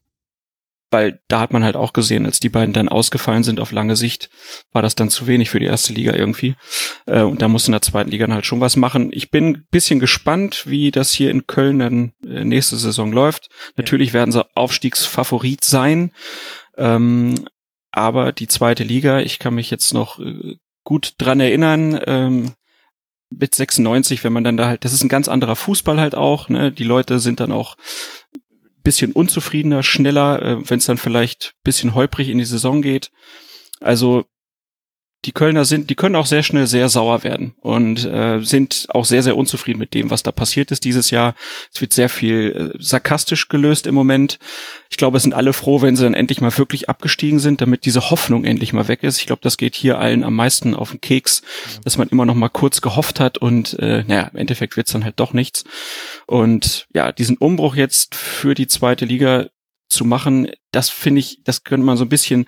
weil da hat man halt auch gesehen, als die beiden dann ausgefallen sind auf lange Sicht, war das dann zu wenig für die erste Liga irgendwie. Äh, und da muss in der zweiten Liga dann halt schon was machen. Ich bin ein bisschen gespannt, wie das hier in Köln dann äh, nächste Saison läuft. Natürlich werden sie Aufstiegsfavorit sein. Ähm, aber die zweite Liga, ich kann mich jetzt noch äh, gut dran erinnern, ähm, mit 96, wenn man dann da halt, das ist ein ganz anderer Fußball halt auch, ne? Die Leute sind dann auch bisschen unzufriedener, schneller, äh, wenn es dann vielleicht bisschen holprig in die Saison geht. Also die Kölner sind, die können auch sehr schnell sehr sauer werden und äh, sind auch sehr, sehr unzufrieden mit dem, was da passiert ist dieses Jahr. Es wird sehr viel äh, sarkastisch gelöst im Moment. Ich glaube, es sind alle froh, wenn sie dann endlich mal wirklich abgestiegen sind, damit diese Hoffnung endlich mal weg ist. Ich glaube, das geht hier allen am meisten auf den Keks, dass man immer noch mal kurz gehofft hat und äh, naja, im Endeffekt wird's dann halt doch nichts. Und ja, diesen Umbruch jetzt für die zweite Liga zu machen, das finde ich, das könnte man so ein bisschen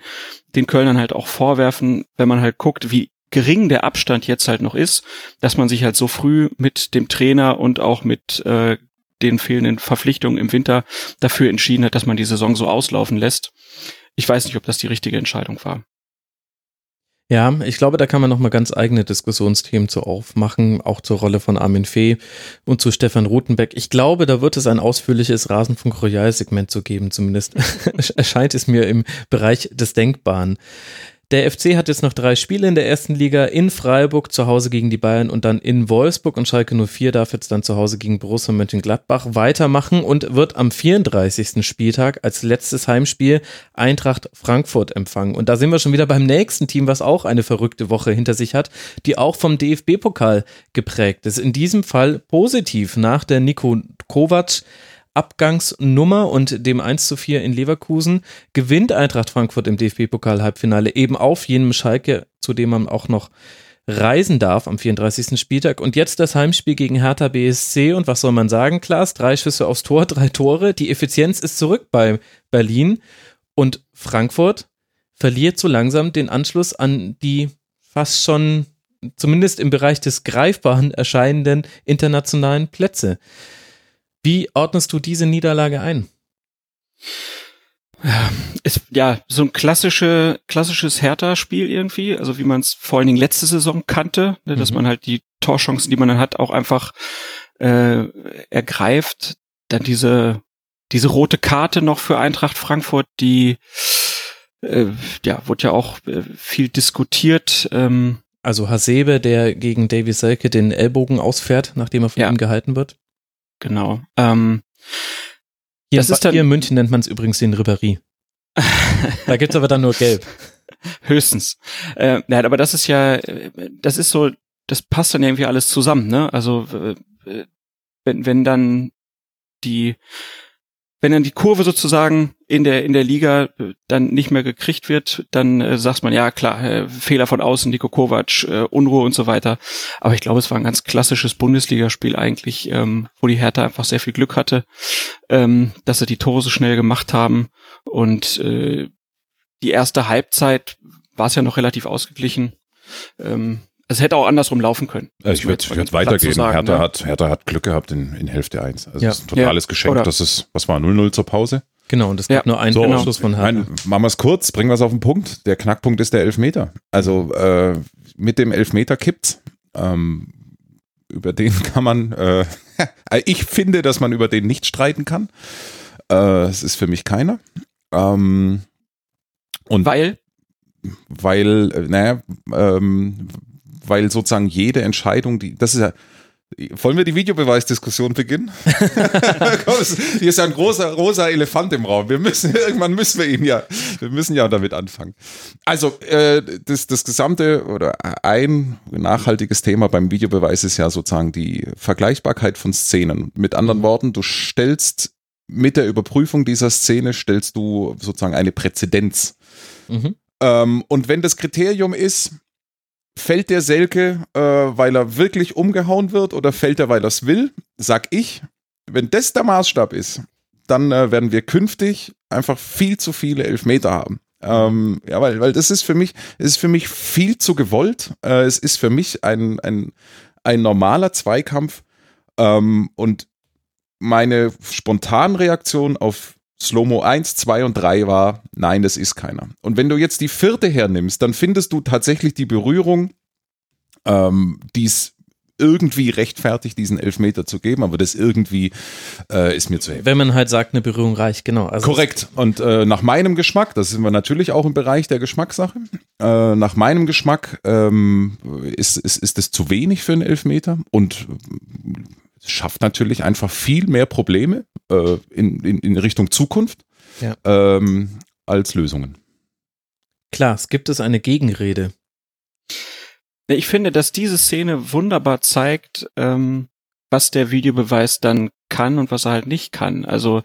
den Kölnern halt auch vorwerfen, wenn man halt guckt, wie gering der Abstand jetzt halt noch ist, dass man sich halt so früh mit dem Trainer und auch mit äh, den fehlenden Verpflichtungen im Winter dafür entschieden hat, dass man die Saison so auslaufen lässt. Ich weiß nicht, ob das die richtige Entscheidung war. Ja, ich glaube, da kann man nochmal ganz eigene Diskussionsthemen zu aufmachen, auch zur Rolle von Armin Fee und zu Stefan Rutenbeck. Ich glaube, da wird es ein ausführliches Rasenfunk Royal Segment zu geben, zumindest erscheint es mir im Bereich des Denkbaren. Der FC hat jetzt noch drei Spiele in der ersten Liga in Freiburg, zu Hause gegen die Bayern und dann in Wolfsburg und Schalke 04 darf jetzt dann zu Hause gegen Borussia Mönchengladbach weitermachen und wird am 34. Spieltag als letztes Heimspiel Eintracht Frankfurt empfangen. Und da sind wir schon wieder beim nächsten Team, was auch eine verrückte Woche hinter sich hat, die auch vom DFB-Pokal geprägt ist. In diesem Fall positiv nach der Nico Kovac Abgangsnummer und dem 1 zu 4 in Leverkusen gewinnt Eintracht Frankfurt im DFB-Pokal-Halbfinale eben auf jenem Schalke, zu dem man auch noch reisen darf am 34. Spieltag. Und jetzt das Heimspiel gegen Hertha BSC. Und was soll man sagen, Klaas? Drei Schüsse aufs Tor, drei Tore. Die Effizienz ist zurück bei Berlin. Und Frankfurt verliert so langsam den Anschluss an die fast schon, zumindest im Bereich des Greifbaren erscheinenden internationalen Plätze. Wie ordnest du diese Niederlage ein? ist ja so ein klassische, klassisches Hertha-Spiel irgendwie, also wie man es vor allen Dingen letzte Saison kannte, ne, dass Mhm. man halt die Torchancen, die man dann hat, auch einfach äh, ergreift. Dann diese diese rote Karte noch für Eintracht Frankfurt, die äh, ja wurde ja auch äh, viel diskutiert. Ähm, Also Hasebe, der gegen Davy Selke den Ellbogen ausfährt, nachdem er von Ja. ihm gehalten wird. Genau. Ähm, Hier, Das ist dann- hier in München nennt man es übrigens den Ribéry. Da gibt's aber dann nur gelb. Höchstens. Äh, nein, aber das ist ja, äh, das ist so, das passt dann irgendwie alles zusammen, ne? Also wenn, wenn dann die, wenn dann die Kurve sozusagen in der in der Liga äh, dann nicht mehr gekriegt wird, dann äh, sagt man ja klar äh, Fehler von außen, Niko Kovac, äh, Unruhe und so weiter. Aber ich glaube, es war ein ganz klassisches Bundesligaspiel eigentlich, ähm, wo die Hertha einfach sehr viel Glück hatte, ähm, dass sie die Tore so schnell gemacht haben und äh, die erste Halbzeit war es ja noch relativ ausgeglichen. Ähm, es hätte auch andersrum laufen können. Also ich würde man würd weitergehen. sagen, Hertha, ne? hat, Hertha hat Glück gehabt in, in Hälfte 1. Also Ja. es ist ein totales Ja. Geschenk. Oder- Das ist, was war, 0-0 zur Pause? Genau, und es Ja. gibt nur einen So, Abschluss von Hertha. Nein, machen wir es kurz, bringen wir es auf den Punkt. Der Knackpunkt ist der Elfmeter. Also äh, mit dem Elfmeter kippt's. Ähm, über den kann man, äh, ich finde, dass man über den nicht streiten kann. Äh, es ist für mich keiner. Ähm, und Weil, weil, äh, naja, ähm, weil sozusagen jede Entscheidung, die, das ist ja, wollen wir die Videobeweisdiskussion beginnen? Komm, Hier ist ja ein großer rosa Elefant im Raum. Wir müssen, irgendwann müssen wir ihn ja, wir müssen ja damit anfangen. Also, äh, das, das gesamte oder ein nachhaltiges Thema beim Videobeweis ist ja sozusagen die Vergleichbarkeit von Szenen. Mit anderen Worten, du stellst mit der Überprüfung dieser Szene stellst du sozusagen eine Präzedenz. Mhm. Ähm, und wenn das Kriterium ist, fällt der Selke, äh, weil er wirklich umgehauen wird oder fällt er, weil er es will, sag ich, wenn das der Maßstab ist, dann äh, werden wir künftig einfach viel zu viele Elfmeter haben. Ähm, ja, weil, weil das ist für mich, ist für mich viel zu gewollt. Äh, es ist für mich ein, ein, ein normaler Zweikampf. Ähm, und meine Spontanreaktion auf Slow-Mo 1, 2 und 3 war, nein, das ist keiner. Und wenn du jetzt die vierte hernimmst, dann findest du tatsächlich die Berührung, ähm, die es irgendwie rechtfertigt, diesen Elfmeter zu geben, aber das irgendwie äh, ist mir zu heftig. Wenn man halt sagt, eine Berührung reicht, genau. Also Korrekt. Und äh, nach meinem Geschmack, das sind wir natürlich auch im Bereich der Geschmackssache, äh, nach meinem Geschmack ähm, ist, ist, ist es zu wenig für einen Elfmeter und äh, schafft natürlich einfach viel mehr Probleme äh, in, in, in Richtung Zukunft Ja. ähm, als Lösungen. Klar, es gibt es eine Gegenrede. Ich finde, dass diese Szene wunderbar zeigt, ähm, was der Videobeweis dann kann und was er halt nicht kann. Also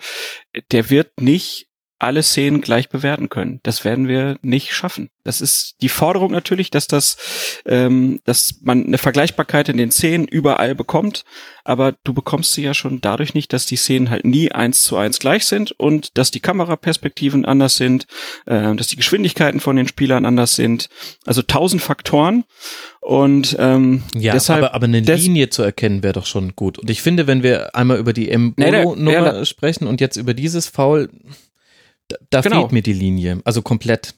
der wird nicht alle Szenen gleich bewerten können. Das werden wir nicht schaffen. Das ist die Forderung natürlich, dass das, ähm, dass man eine Vergleichbarkeit in den Szenen überall bekommt, aber du bekommst sie ja schon dadurch nicht, dass die Szenen halt nie eins zu eins gleich sind und dass die Kameraperspektiven anders sind, äh, dass die Geschwindigkeiten von den Spielern anders sind. Also tausend Faktoren und ähm, Ja, deshalb aber, aber eine Linie zu erkennen wäre doch schon gut. Und ich finde, wenn wir einmal über die Nee, nee, sprechen und jetzt über dieses Foul, da, da Genau. fehlt mir die Linie. Also komplett.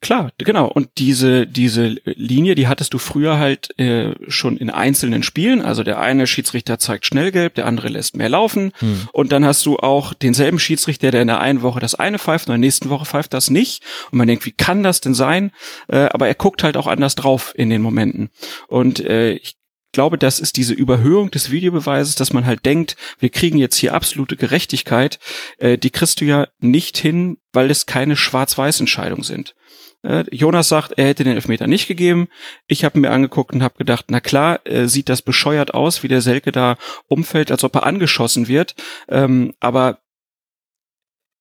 Klar, genau. Und diese, diese Linie, die hattest du früher halt äh, schon in einzelnen Spielen. Also der eine Schiedsrichter zeigt schnell gelb, der andere lässt mehr laufen. Hm. Und dann hast du auch denselben Schiedsrichter, der in der einen Woche das eine pfeift und in der nächsten Woche pfeift das nicht. Und man denkt, wie kann das denn sein? Äh, aber er guckt halt auch anders drauf in den Momenten. Und äh, ich glaube, das ist diese Überhöhung des Videobeweises, dass man halt denkt, wir kriegen jetzt hier absolute Gerechtigkeit. Äh, die kriegst du ja nicht hin, weil es keine Schwarz-Weiß-Entscheidungen sind. Äh, Jonas sagt, er hätte den Elfmeter nicht gegeben. Ich habe mir angeguckt und habe gedacht, na klar, äh, sieht das bescheuert aus, wie der Selke da umfällt, als ob er angeschossen wird. Ähm, aber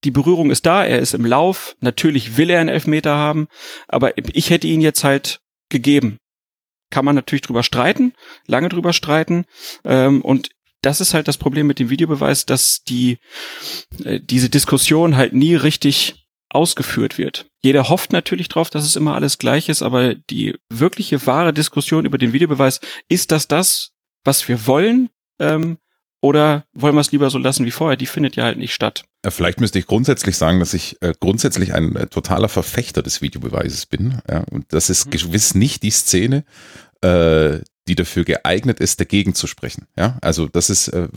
die Berührung ist da, er ist im Lauf. Natürlich will er einen Elfmeter haben, aber ich hätte ihn jetzt halt gegeben. Kann man natürlich drüber streiten, lange drüber streiten. Ähm, und das ist halt das Problem mit dem Videobeweis, dass die äh, diese Diskussion halt nie richtig ausgeführt wird. Jeder hofft natürlich drauf, dass es immer alles gleich ist, aber die wirkliche wahre Diskussion über den Videobeweis, ist das das, was wir wollen? Ähm, Oder wollen wir es lieber so lassen wie vorher? Die findet ja halt nicht statt. Vielleicht müsste ich grundsätzlich sagen, dass ich äh, grundsätzlich ein äh, totaler Verfechter des Videobeweises bin. Ja, und das ist mhm. gewiss nicht die Szene, äh, die dafür geeignet ist, dagegen zu sprechen. Ja, also das ist, äh,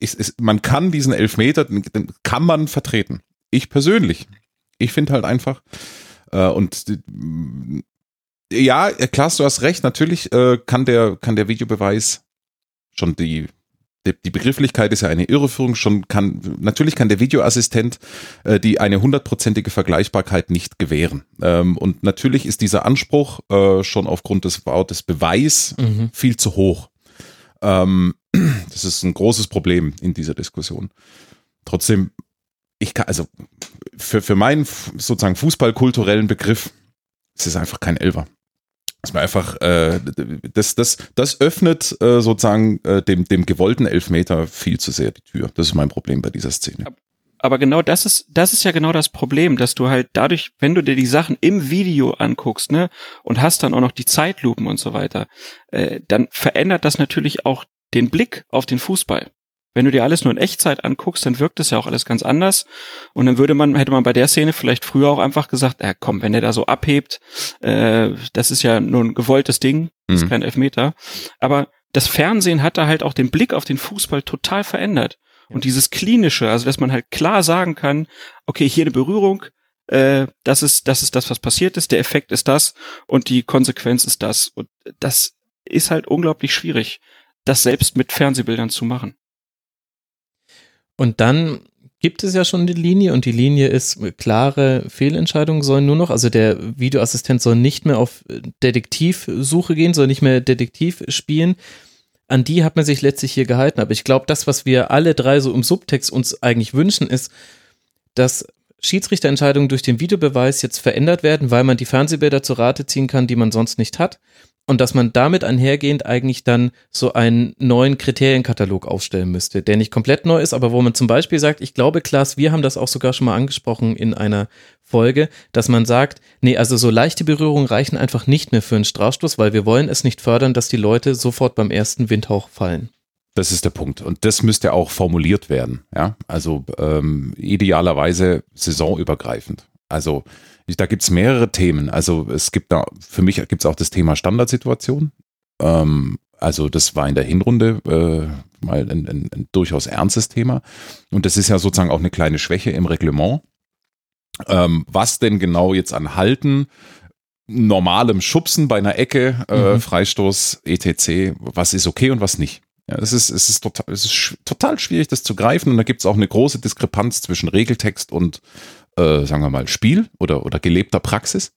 ist, ist man kann diesen Elfmeter, den kann man vertreten. Ich persönlich. Ich finde halt einfach, äh, und ja, klar, du hast recht, natürlich äh, kann der, kann der Videobeweis schon die die Begrifflichkeit ist ja eine Irreführung. Schon kann natürlich kann der Videoassistent äh, die eine hundertprozentige Vergleichbarkeit nicht gewähren. Ähm, und natürlich ist dieser Anspruch äh, schon aufgrund des Wortes Beweis mhm. viel zu hoch. Ähm, das ist ein großes Problem in dieser Diskussion. Trotzdem ich kann also für für meinen sozusagen fußballkulturellen Begriff ist es einfach kein Elfer dass man einfach, äh, das, das, das öffnet äh, sozusagen äh, dem, dem gewollten Elfmeter viel zu sehr die Tür. Das ist mein Problem bei dieser Szene. Aber genau das ist, das ist ja genau das Problem, dass du halt dadurch, wenn du dir die Sachen im Video anguckst, ne, und hast dann auch noch die Zeitlupen und so weiter, äh, dann verändert das natürlich auch den Blick auf den Fußball. Wenn du dir alles nur in Echtzeit anguckst, dann wirkt es ja auch alles ganz anders. Und dann würde man, hätte man bei der Szene vielleicht früher auch einfach gesagt, äh, komm, wenn der da so abhebt, äh, das ist ja nur ein gewolltes Ding, das ist mhm. kein Elfmeter. Aber das Fernsehen hat da halt auch den Blick auf den Fußball total verändert. Und dieses Klinische, also dass man halt klar sagen kann, okay, hier eine Berührung, äh, das ist, das ist das, was passiert ist, der Effekt ist das und die Konsequenz ist das. Und das ist halt unglaublich schwierig, das selbst mit Fernsehbildern zu machen. Und dann gibt es ja schon die Linie und die Linie ist, klare Fehlentscheidungen sollen nur noch, also der Videoassistent soll nicht mehr auf Detektivsuche gehen, soll nicht mehr Detektiv spielen. An die hat man sich letztlich hier gehalten. Aber ich glaube, das, was wir alle drei so im Subtext uns eigentlich wünschen, ist, dass Schiedsrichterentscheidungen durch den Videobeweis jetzt verändert werden, weil man die Fernsehbilder zur Rate ziehen kann, die man sonst nicht hat und dass man damit einhergehend eigentlich dann so einen neuen Kriterienkatalog aufstellen müsste, der nicht komplett neu ist, aber wo man zum Beispiel sagt, ich glaube, Klaas, wir haben das auch sogar schon mal angesprochen in einer Folge, dass man sagt, nee, also so leichte Berührungen reichen einfach nicht mehr für einen Strafstoß, weil wir wollen es nicht fördern, dass die Leute sofort beim ersten Windhauch fallen. Das ist der Punkt. Und das müsste auch formuliert werden. Ja, also ähm, idealerweise saisonübergreifend. Also da gibt es mehrere Themen. Also es gibt da, für mich gibt es auch das Thema Standardsituation. Ähm, also das war in der Hinrunde äh, mal ein, ein, ein, durchaus ernstes Thema. Und das ist ja sozusagen auch eine kleine Schwäche im Reglement. Ähm, was denn genau jetzt an Halten, normalem Schubsen bei einer Ecke, äh, mhm. Freistoß, etc., was ist okay und was nicht? Ja, es ist, es ist total, es ist total schwierig, das zu greifen. Und da gibt es auch eine große Diskrepanz zwischen Regeltext und äh, sagen wir mal, Spiel oder, oder gelebter Praxis.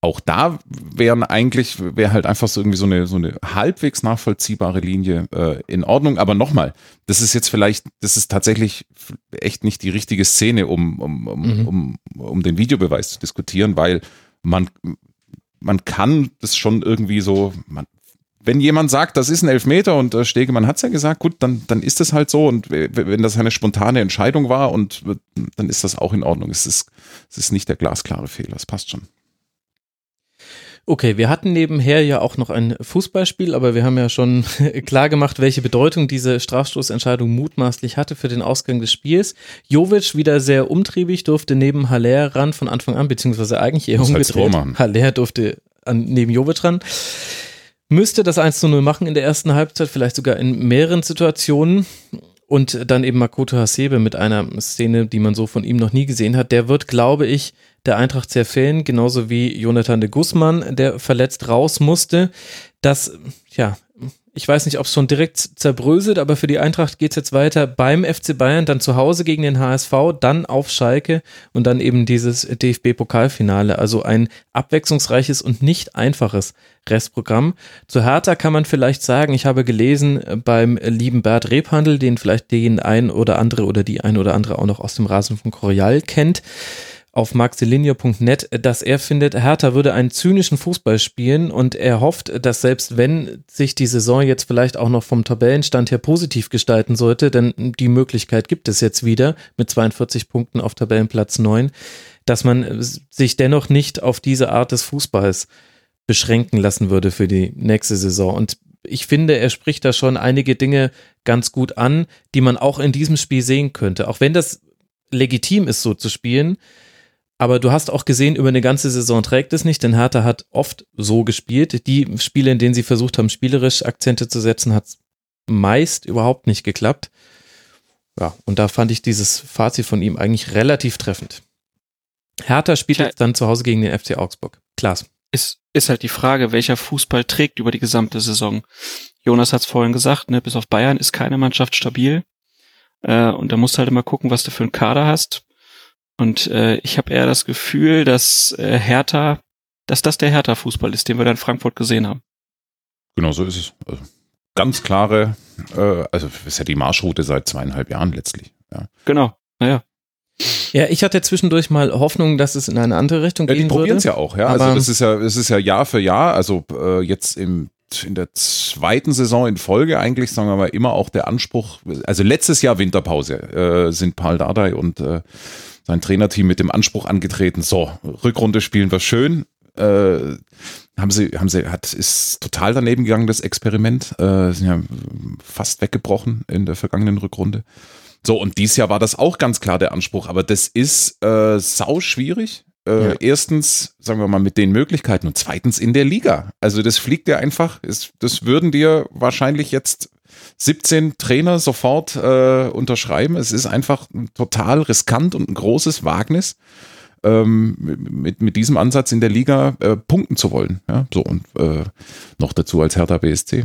Auch da wären eigentlich, wäre halt einfach so irgendwie so eine, so eine halbwegs nachvollziehbare Linie äh, in Ordnung. Aber nochmal, das ist jetzt vielleicht, das ist tatsächlich echt nicht die richtige Szene, um, um, um, mhm. um, um den Videobeweis zu diskutieren, weil man, man kann das schon irgendwie so, man, wenn jemand sagt, das ist ein Elfmeter und äh, Stegemann hat es ja gesagt, gut, dann, dann ist es halt so und wenn das eine spontane Entscheidung war und dann ist das auch in Ordnung. Es ist, es ist nicht der glasklare Fehler, es passt schon. Okay, wir hatten nebenher ja auch noch ein Fußballspiel, aber wir haben ja schon klar gemacht, welche Bedeutung diese Strafstoßentscheidung mutmaßlich hatte für den Ausgang des Spiels. Jovic wieder sehr umtriebig, durfte neben Haller ran von Anfang an, beziehungsweise eigentlich eher umgedreht. Haller durfte an, neben Jovic ran müsste das 1 zu 0 machen in der ersten Halbzeit, vielleicht sogar in mehreren Situationen. Und dann eben Makoto Hasebe mit einer Szene, die man so von ihm noch nie gesehen hat. Der wird, glaube ich, der Eintracht zerfällen, genauso wie Jonathan de Guzman, der verletzt raus musste. Das, ja, ich weiß nicht, ob es schon direkt zerbröselt, aber für die Eintracht geht es jetzt weiter beim FC Bayern, dann zu Hause gegen den HSV, dann auf Schalke und dann eben dieses DFB-Pokalfinale. Also ein abwechslungsreiches und nicht einfaches Restprogramm. Zu Hertha kann man vielleicht sagen, ich habe gelesen beim lieben Bert Rebhandel, den vielleicht den ein oder andere oder die ein oder andere auch noch aus dem Rasen von Corial kennt auf maxilinio.net, dass er findet, Hertha würde einen zynischen Fußball spielen und er hofft, dass selbst wenn sich die Saison jetzt vielleicht auch noch vom Tabellenstand her positiv gestalten sollte, denn die Möglichkeit gibt es jetzt wieder mit 42 Punkten auf Tabellenplatz 9, dass man sich dennoch nicht auf diese Art des Fußballs beschränken lassen würde für die nächste Saison. Und ich finde, er spricht da schon einige Dinge ganz gut an, die man auch in diesem Spiel sehen könnte. Auch wenn das legitim ist, so zu spielen. Aber du hast auch gesehen, über eine ganze Saison trägt es nicht, denn Hertha hat oft so gespielt. Die Spiele, in denen sie versucht haben, spielerisch Akzente zu setzen, hat meist überhaupt nicht geklappt. Ja, und da fand ich dieses Fazit von ihm eigentlich relativ treffend. Hertha spielt jetzt dann zu Hause gegen den FC Augsburg. Klaas. Ist, ist halt die Frage, welcher Fußball trägt über die gesamte Saison. Jonas hat es vorhin gesagt, ne, bis auf Bayern ist keine Mannschaft stabil. Äh, und da musst du halt immer gucken, was du für einen Kader hast. Und äh, ich habe eher das Gefühl, dass äh, Hertha, dass das der Hertha-Fußball ist, den wir da in Frankfurt gesehen haben. Genau so ist es. Also ganz klare, äh, also ist ja die Marschroute seit zweieinhalb Jahren letztlich. Ja. Genau, naja. Ja, ich hatte zwischendurch mal Hoffnung, dass es in eine andere Richtung ja, gehen die würde. Die probieren es ja auch, ja. Also das ist ja, es ist ja Jahr für Jahr, also äh, jetzt im in der zweiten Saison in Folge eigentlich, sagen wir mal, immer auch der Anspruch, also letztes Jahr Winterpause äh, sind Paul Dardai und äh, sein Trainerteam mit dem Anspruch angetreten, so, Rückrunde spielen wir schön, äh, haben sie, haben sie, hat, ist total daneben gegangen, das Experiment. Äh, sind ja fast weggebrochen in der vergangenen Rückrunde. So, und dieses Jahr war das auch ganz klar der Anspruch, aber das ist äh, sau schwierig. Äh, Ja. Erstens, sagen wir mal, mit den Möglichkeiten und zweitens in der Liga. Also das fliegt dir einfach, ist, das würden dir wahrscheinlich jetzt 17 Trainer sofort äh, unterschreiben. Es ist einfach total riskant und ein großes Wagnis ähm, mit, mit diesem Ansatz in der Liga äh, punkten zu wollen. Ja, so und äh, noch dazu als Hertha BSC.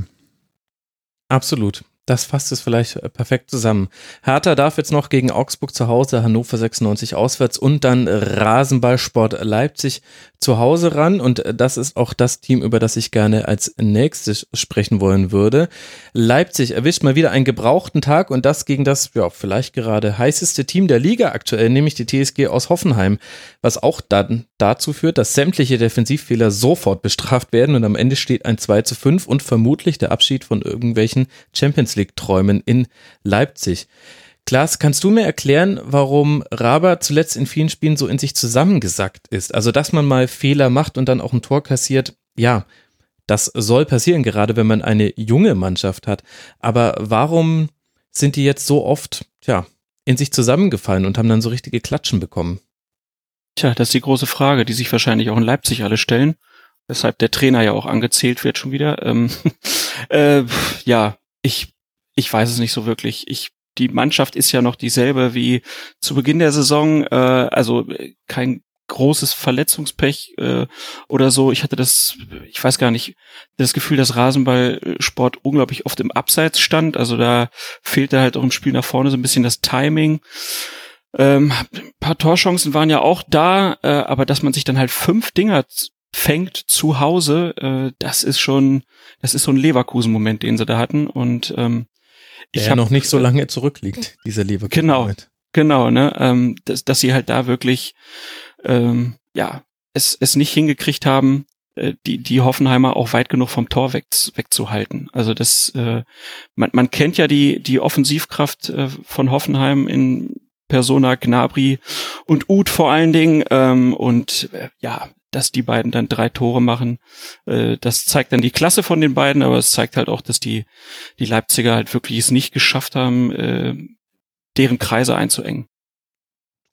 Absolut. Das fasst es vielleicht äh, perfekt zusammen. Hertha darf jetzt noch gegen Augsburg zu Hause, Hannover 96 auswärts und dann Rasenballsport Leipzig zu Hause ran. Und äh, das ist auch das Team, über das ich gerne als nächstes sprechen wollen würde. Leipzig erwischt mal wieder einen gebrauchten Tag und das gegen das, ja, vielleicht gerade heißeste Team der Liga aktuell, nämlich die TSG aus Hoffenheim, was auch dann dazu führt, dass sämtliche Defensivfehler sofort bestraft werden und am Ende steht ein 2 zu 5 und vermutlich der Abschied von irgendwelchen Champions League-Träumen in Leipzig. Klaas, kannst du mir erklären, warum Raber zuletzt in vielen Spielen so in sich zusammengesackt ist? Also, dass man mal Fehler macht und dann auch ein Tor kassiert, ja, das soll passieren, gerade wenn man eine junge Mannschaft hat. Aber warum sind die jetzt so oft, ja, in sich zusammengefallen und haben dann so richtige Klatschen bekommen? Tja, das ist die große Frage, die sich wahrscheinlich auch in Leipzig alle stellen. Weshalb der Trainer ja auch angezählt wird schon wieder. Ähm, äh, ja, ich, ich weiß es nicht so wirklich. Ich, die Mannschaft ist ja noch dieselbe wie zu Beginn der Saison. Äh, also äh, kein großes Verletzungspech äh, oder so. Ich hatte das, ich weiß gar nicht, das Gefühl, dass Rasenballsport unglaublich oft im Abseits stand. Also da fehlte halt auch im Spiel nach vorne so ein bisschen das Timing. Ähm, ein paar Torchancen waren ja auch da, äh, aber dass man sich dann halt fünf Dinger fängt zu Hause, äh, das ist schon, das ist so ein Leverkusen-Moment, den sie da hatten. Und ähm, Der ich ja habe noch nicht so lange zurückliegt, dieser Leverkusen. Genau. Genau, ne, ähm, dass, dass sie halt da wirklich, ähm, ja, es, es nicht hingekriegt haben, äh, die, die Hoffenheimer auch weit genug vom Tor weg, wegzuhalten. Also das, äh, man, man kennt ja die, die Offensivkraft äh, von Hoffenheim in Persona, Gnabry und Uth vor allen Dingen. Ähm, und äh, ja, dass die beiden dann drei Tore machen, äh, das zeigt dann die Klasse von den beiden, aber es zeigt halt auch, dass die, die Leipziger halt wirklich es nicht geschafft haben, äh, deren Kreise einzuengen.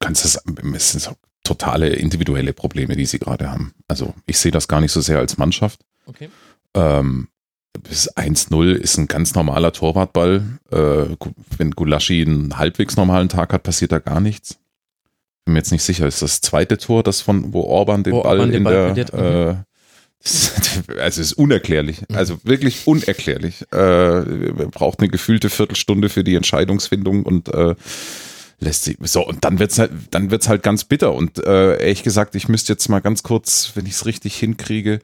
kannst das, es sind so totale individuelle Probleme, die sie gerade haben. Also ich sehe das gar nicht so sehr als Mannschaft. Okay. Ähm, bis 1-0 ist ein ganz normaler Torwartball. Äh, wenn Gulaschi einen halbwegs normalen Tag hat, passiert da gar nichts. Bin mir jetzt nicht sicher, ist das zweite Tor, das von, wo Orban den Wo Ball Orban den in Ball der, mhm. äh, das- also es ist unerklärlich, also wirklich unerklärlich. Äh, braucht eine gefühlte Viertelstunde für die Entscheidungsfindung und äh, lässt sich so und dann wird's halt dann wird's halt ganz bitter und äh, ehrlich gesagt ich müsste jetzt mal ganz kurz wenn ich es richtig hinkriege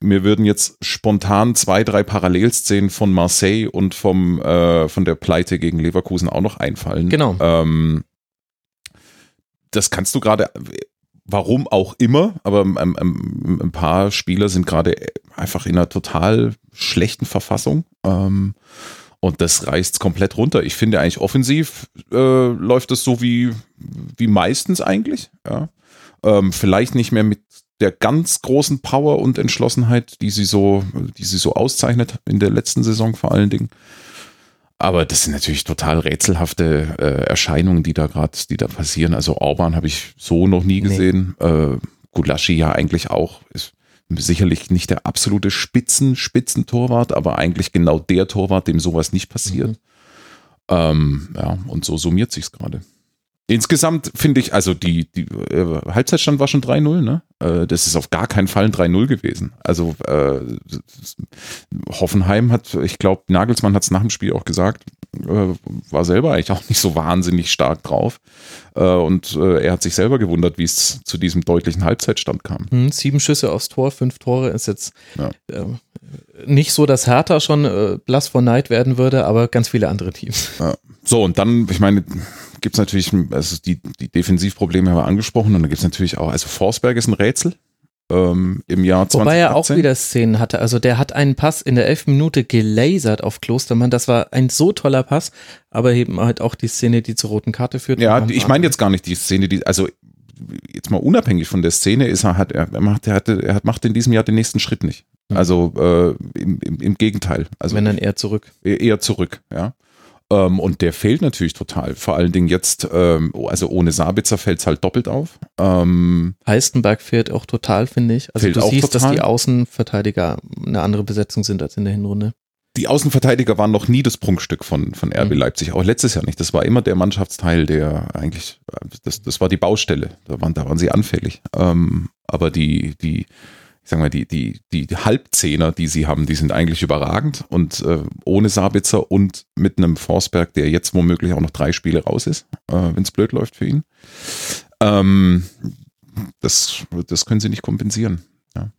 mir würden jetzt spontan zwei drei Parallelszenen von Marseille und vom äh, von der Pleite gegen Leverkusen auch noch einfallen Genau. ähm, das kannst du gerade warum auch immer aber ähm, ähm, ein paar Spieler sind gerade einfach in einer total schlechten Verfassung ähm, und das reißt komplett runter. Ich finde eigentlich offensiv äh, läuft es so wie, wie meistens eigentlich. Ja. Ähm, vielleicht nicht mehr mit der ganz großen Power und Entschlossenheit, die sie so, die sie so auszeichnet in der letzten Saison vor allen Dingen. Aber das sind natürlich total rätselhafte äh, Erscheinungen, die da gerade, die da passieren. Also Orban habe ich so noch nie gesehen. Nee. Äh, Gulaschi ja eigentlich auch. Ist sicherlich nicht der absolute Spitzen, Spitzentorwart, aber eigentlich genau der Torwart, dem sowas nicht passiert. Mhm. Ähm, ja, und so summiert sich's gerade. Insgesamt finde ich, also die, die äh, Halbzeitstand war schon 3-0, ne? Äh, das ist auf gar keinen Fall ein 3-0 gewesen. Also äh, Hoffenheim hat, ich glaube, Nagelsmann hat es nach dem Spiel auch gesagt, äh, war selber eigentlich auch nicht so wahnsinnig stark drauf. Äh, und äh, er hat sich selber gewundert, wie es zu diesem deutlichen Halbzeitstand kam. Hm, sieben Schüsse aufs Tor, fünf Tore ist jetzt ja. nicht so, dass Hertha schon blass vor Neid werden würde, aber ganz viele andere Teams. Ja. So, und dann, ich meine, gibt es natürlich, also die, die Defensivprobleme haben wir angesprochen und dann gibt es natürlich auch, also Forsberg ist ein Rätsel ähm, im Jahr 2018. Wobei er auch wieder Szenen hatte. Also der hat einen Pass in der elf Minute gelasert auf Klostermann. Das war ein so toller Pass, aber eben halt auch die Szene, die zur roten Karte führt. Ja, ich meine jetzt gar nicht die Szene, die, also jetzt mal unabhängig von der Szene ist er hat er macht er hatte er hat macht in diesem Jahr den nächsten Schritt nicht. Mhm. Also äh, im, im, im Gegenteil. Also wenn dann eher zurück. Eher zurück, ja. Ähm, und der fehlt natürlich total. Vor allen Dingen jetzt, ähm, also ohne Sabitzer fällt es halt doppelt auf. Ähm, Heistenberg fehlt auch total, finde ich. Also du siehst, total. dass die Außenverteidiger eine andere Besetzung sind als in der Hinrunde. Die Außenverteidiger waren noch nie das Prunkstück von, von RB mhm. Leipzig, auch letztes Jahr nicht. Das war immer der Mannschaftsteil, der eigentlich, das, das war die Baustelle. Da waren, da waren sie anfällig. Ähm, aber die, die, ich sag mal, die, die, die Halbzehner, die sie haben, die sind eigentlich überragend und äh, ohne Sabitzer und mit einem Forsberg, der jetzt womöglich auch noch drei Spiele raus ist, äh, wenn es blöd läuft für ihn. Ähm, das, das können sie nicht kompensieren. Ja.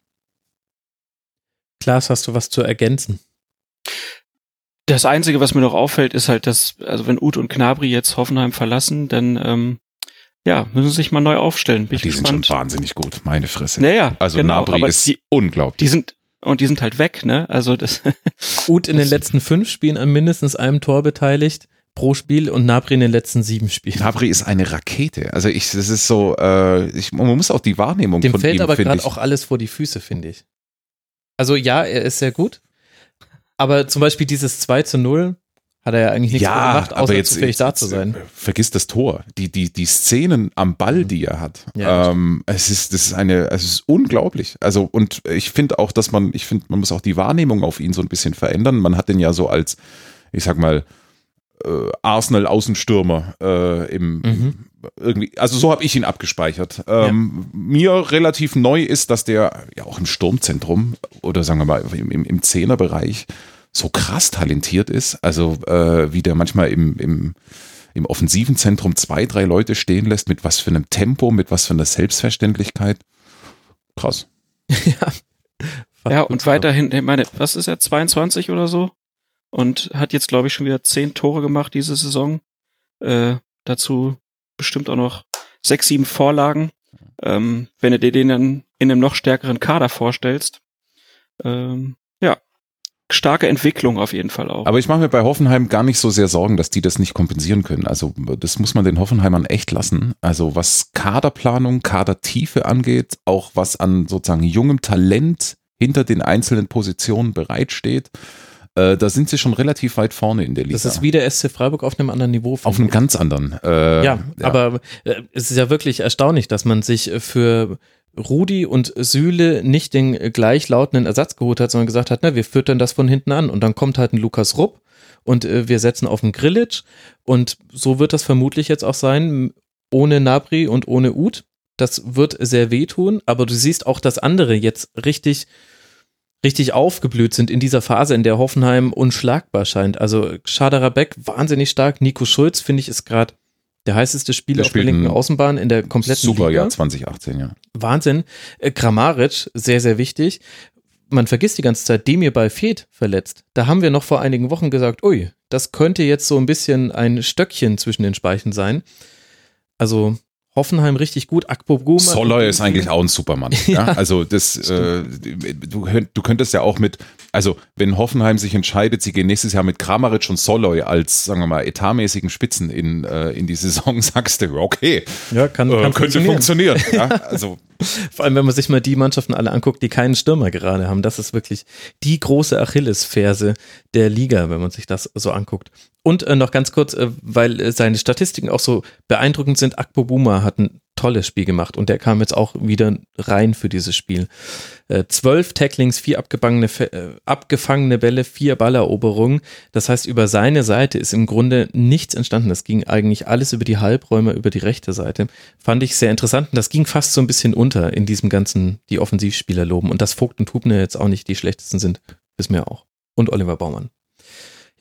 Klaas, hast du was zu ergänzen? Das Einzige, was mir noch auffällt, ist halt, dass, also wenn Uth und Knabri jetzt Hoffenheim verlassen, dann ähm, ja, müssen sich mal neu aufstellen. Bin die gespannt. sind schon wahnsinnig gut, meine Fresse. Naja, also genau, Nabri ist die, unglaublich. Die sind und die sind halt weg, ne? Also das. Gut in den letzten fünf Spielen an mindestens einem Tor beteiligt pro Spiel und Nabri in den letzten sieben Spielen. Nabri ist eine Rakete. Also ich, das ist so, äh, ich, man muss auch die Wahrnehmung Dem von fällt ihm, aber gerade auch alles vor die Füße, finde ich. Also ja, er ist sehr gut. Aber zum Beispiel dieses 2 zu 0, hat er ja eigentlich nichts ja, gemacht, außer aber jetzt, zufällig jetzt, da zu sein. Vergiss das Tor. Die, die, die Szenen am Ball, mhm. die er hat. Ja, ähm, es ist, das ist eine, es ist unglaublich. Also, und ich finde auch, dass man, ich finde, man muss auch die Wahrnehmung auf ihn so ein bisschen verändern. Man hat den ja so als, ich sag mal, äh, Arsenal-Außenstürmer äh, im, mhm. irgendwie, also so habe ich ihn abgespeichert. Ähm, ja. Mir relativ neu ist, dass der ja auch im Sturmzentrum oder sagen wir mal im, im, im Zehnerbereich so krass talentiert ist. Also äh, wie der manchmal im, im, im offensiven Zentrum zwei, drei Leute stehen lässt, mit was für einem Tempo, mit was für einer Selbstverständlichkeit. Krass. ja. Ja, und weiterhin, ich meine, was ist er, 22 oder so? Und hat jetzt, glaube ich, schon wieder zehn Tore gemacht diese Saison. Äh, dazu bestimmt auch noch sechs, sieben Vorlagen. Ähm, wenn du dir den dann in einem noch stärkeren Kader vorstellst. Ähm, starke Entwicklung auf jeden Fall auch. Aber ich mache mir bei Hoffenheim gar nicht so sehr Sorgen, dass die das nicht kompensieren können. Also das muss man den Hoffenheimern echt lassen. Also was Kaderplanung, Kadertiefe angeht, auch was an sozusagen jungem Talent hinter den einzelnen Positionen bereitsteht, äh, da sind sie schon relativ weit vorne in der Liga. Das ist wie der SC Freiburg auf einem anderen Niveau. Auf einem ganz anderen. Äh, ja, ja, aber äh, es ist ja wirklich erstaunlich, dass man sich für Rudi und Süle nicht den gleichlautenden Ersatz geholt hat, sondern gesagt hat, na, wir füttern das von hinten an und dann kommt halt ein Lukas Rupp und äh, wir setzen auf den Grillitsch und so wird das vermutlich jetzt auch sein, ohne Nabri und ohne Uth. Das wird sehr wehtun, aber du siehst auch, dass andere jetzt richtig richtig aufgeblüht sind in dieser Phase, in der Hoffenheim unschlagbar scheint. Also Schaderer Beck wahnsinnig stark, Nico Schulz finde ich ist gerade der heißeste Spieler der auf der linken Außenbahn in der kompletten super, Liga. Jahr 2018, ja. Wahnsinn. Äh, Kramaric, sehr, sehr wichtig. Man vergisst die ganze Zeit, Demir bei Fed verletzt. Da haben wir noch vor einigen Wochen gesagt, ui, das könnte jetzt so ein bisschen ein Stöckchen zwischen den Speichen sein. Also Hoffenheim richtig gut. Akpo Guma. Soloy ist eigentlich auch ein Supermann. ja. ja. Also das, äh, du, du könntest ja auch mit, also wenn Hoffenheim sich entscheidet, sie gehen nächstes Jahr mit Kramaric und Soloy als, sagen wir mal, etatmäßigen Spitzen in, äh, in die Saison, sagst du, okay, ja, kann, kann äh, könnte funktionieren. funktionieren ja. Also Vor allem, wenn man sich mal die Mannschaften alle anguckt, die keinen Stürmer gerade haben. Das ist wirklich die große Achillesferse der Liga, wenn man sich das so anguckt. Und äh, noch ganz kurz, äh, weil äh, seine Statistiken auch so beeindruckend sind, Akpo Buma hat ein tolles Spiel gemacht und der kam jetzt auch wieder rein für dieses Spiel. Äh, zwölf Tacklings, vier abgefangene, äh, abgefangene Bälle, vier Balleroberungen. Das heißt, über seine Seite ist im Grunde nichts entstanden. Das ging eigentlich alles über die Halbräume, über die rechte Seite. Fand ich sehr interessant und das ging fast so ein bisschen unter in diesem ganzen, die Offensivspieler loben. Und dass Vogt und Hubner jetzt auch nicht die schlechtesten sind, wissen wir auch. Und Oliver Baumann.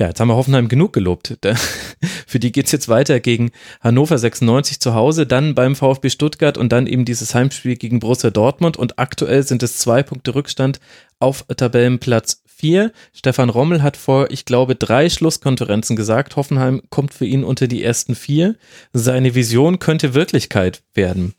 Ja, jetzt haben wir Hoffenheim genug gelobt. Für die geht's jetzt weiter gegen Hannover 96 zu Hause, dann beim VfB Stuttgart und dann eben dieses Heimspiel gegen Borussia Dortmund. Und aktuell sind es zwei Punkte Rückstand auf Tabellenplatz 4. Stefan Rommel hat vor, ich glaube, drei Schlusskonferenzen gesagt, Hoffenheim kommt für ihn unter die ersten vier. Seine Vision könnte Wirklichkeit werden.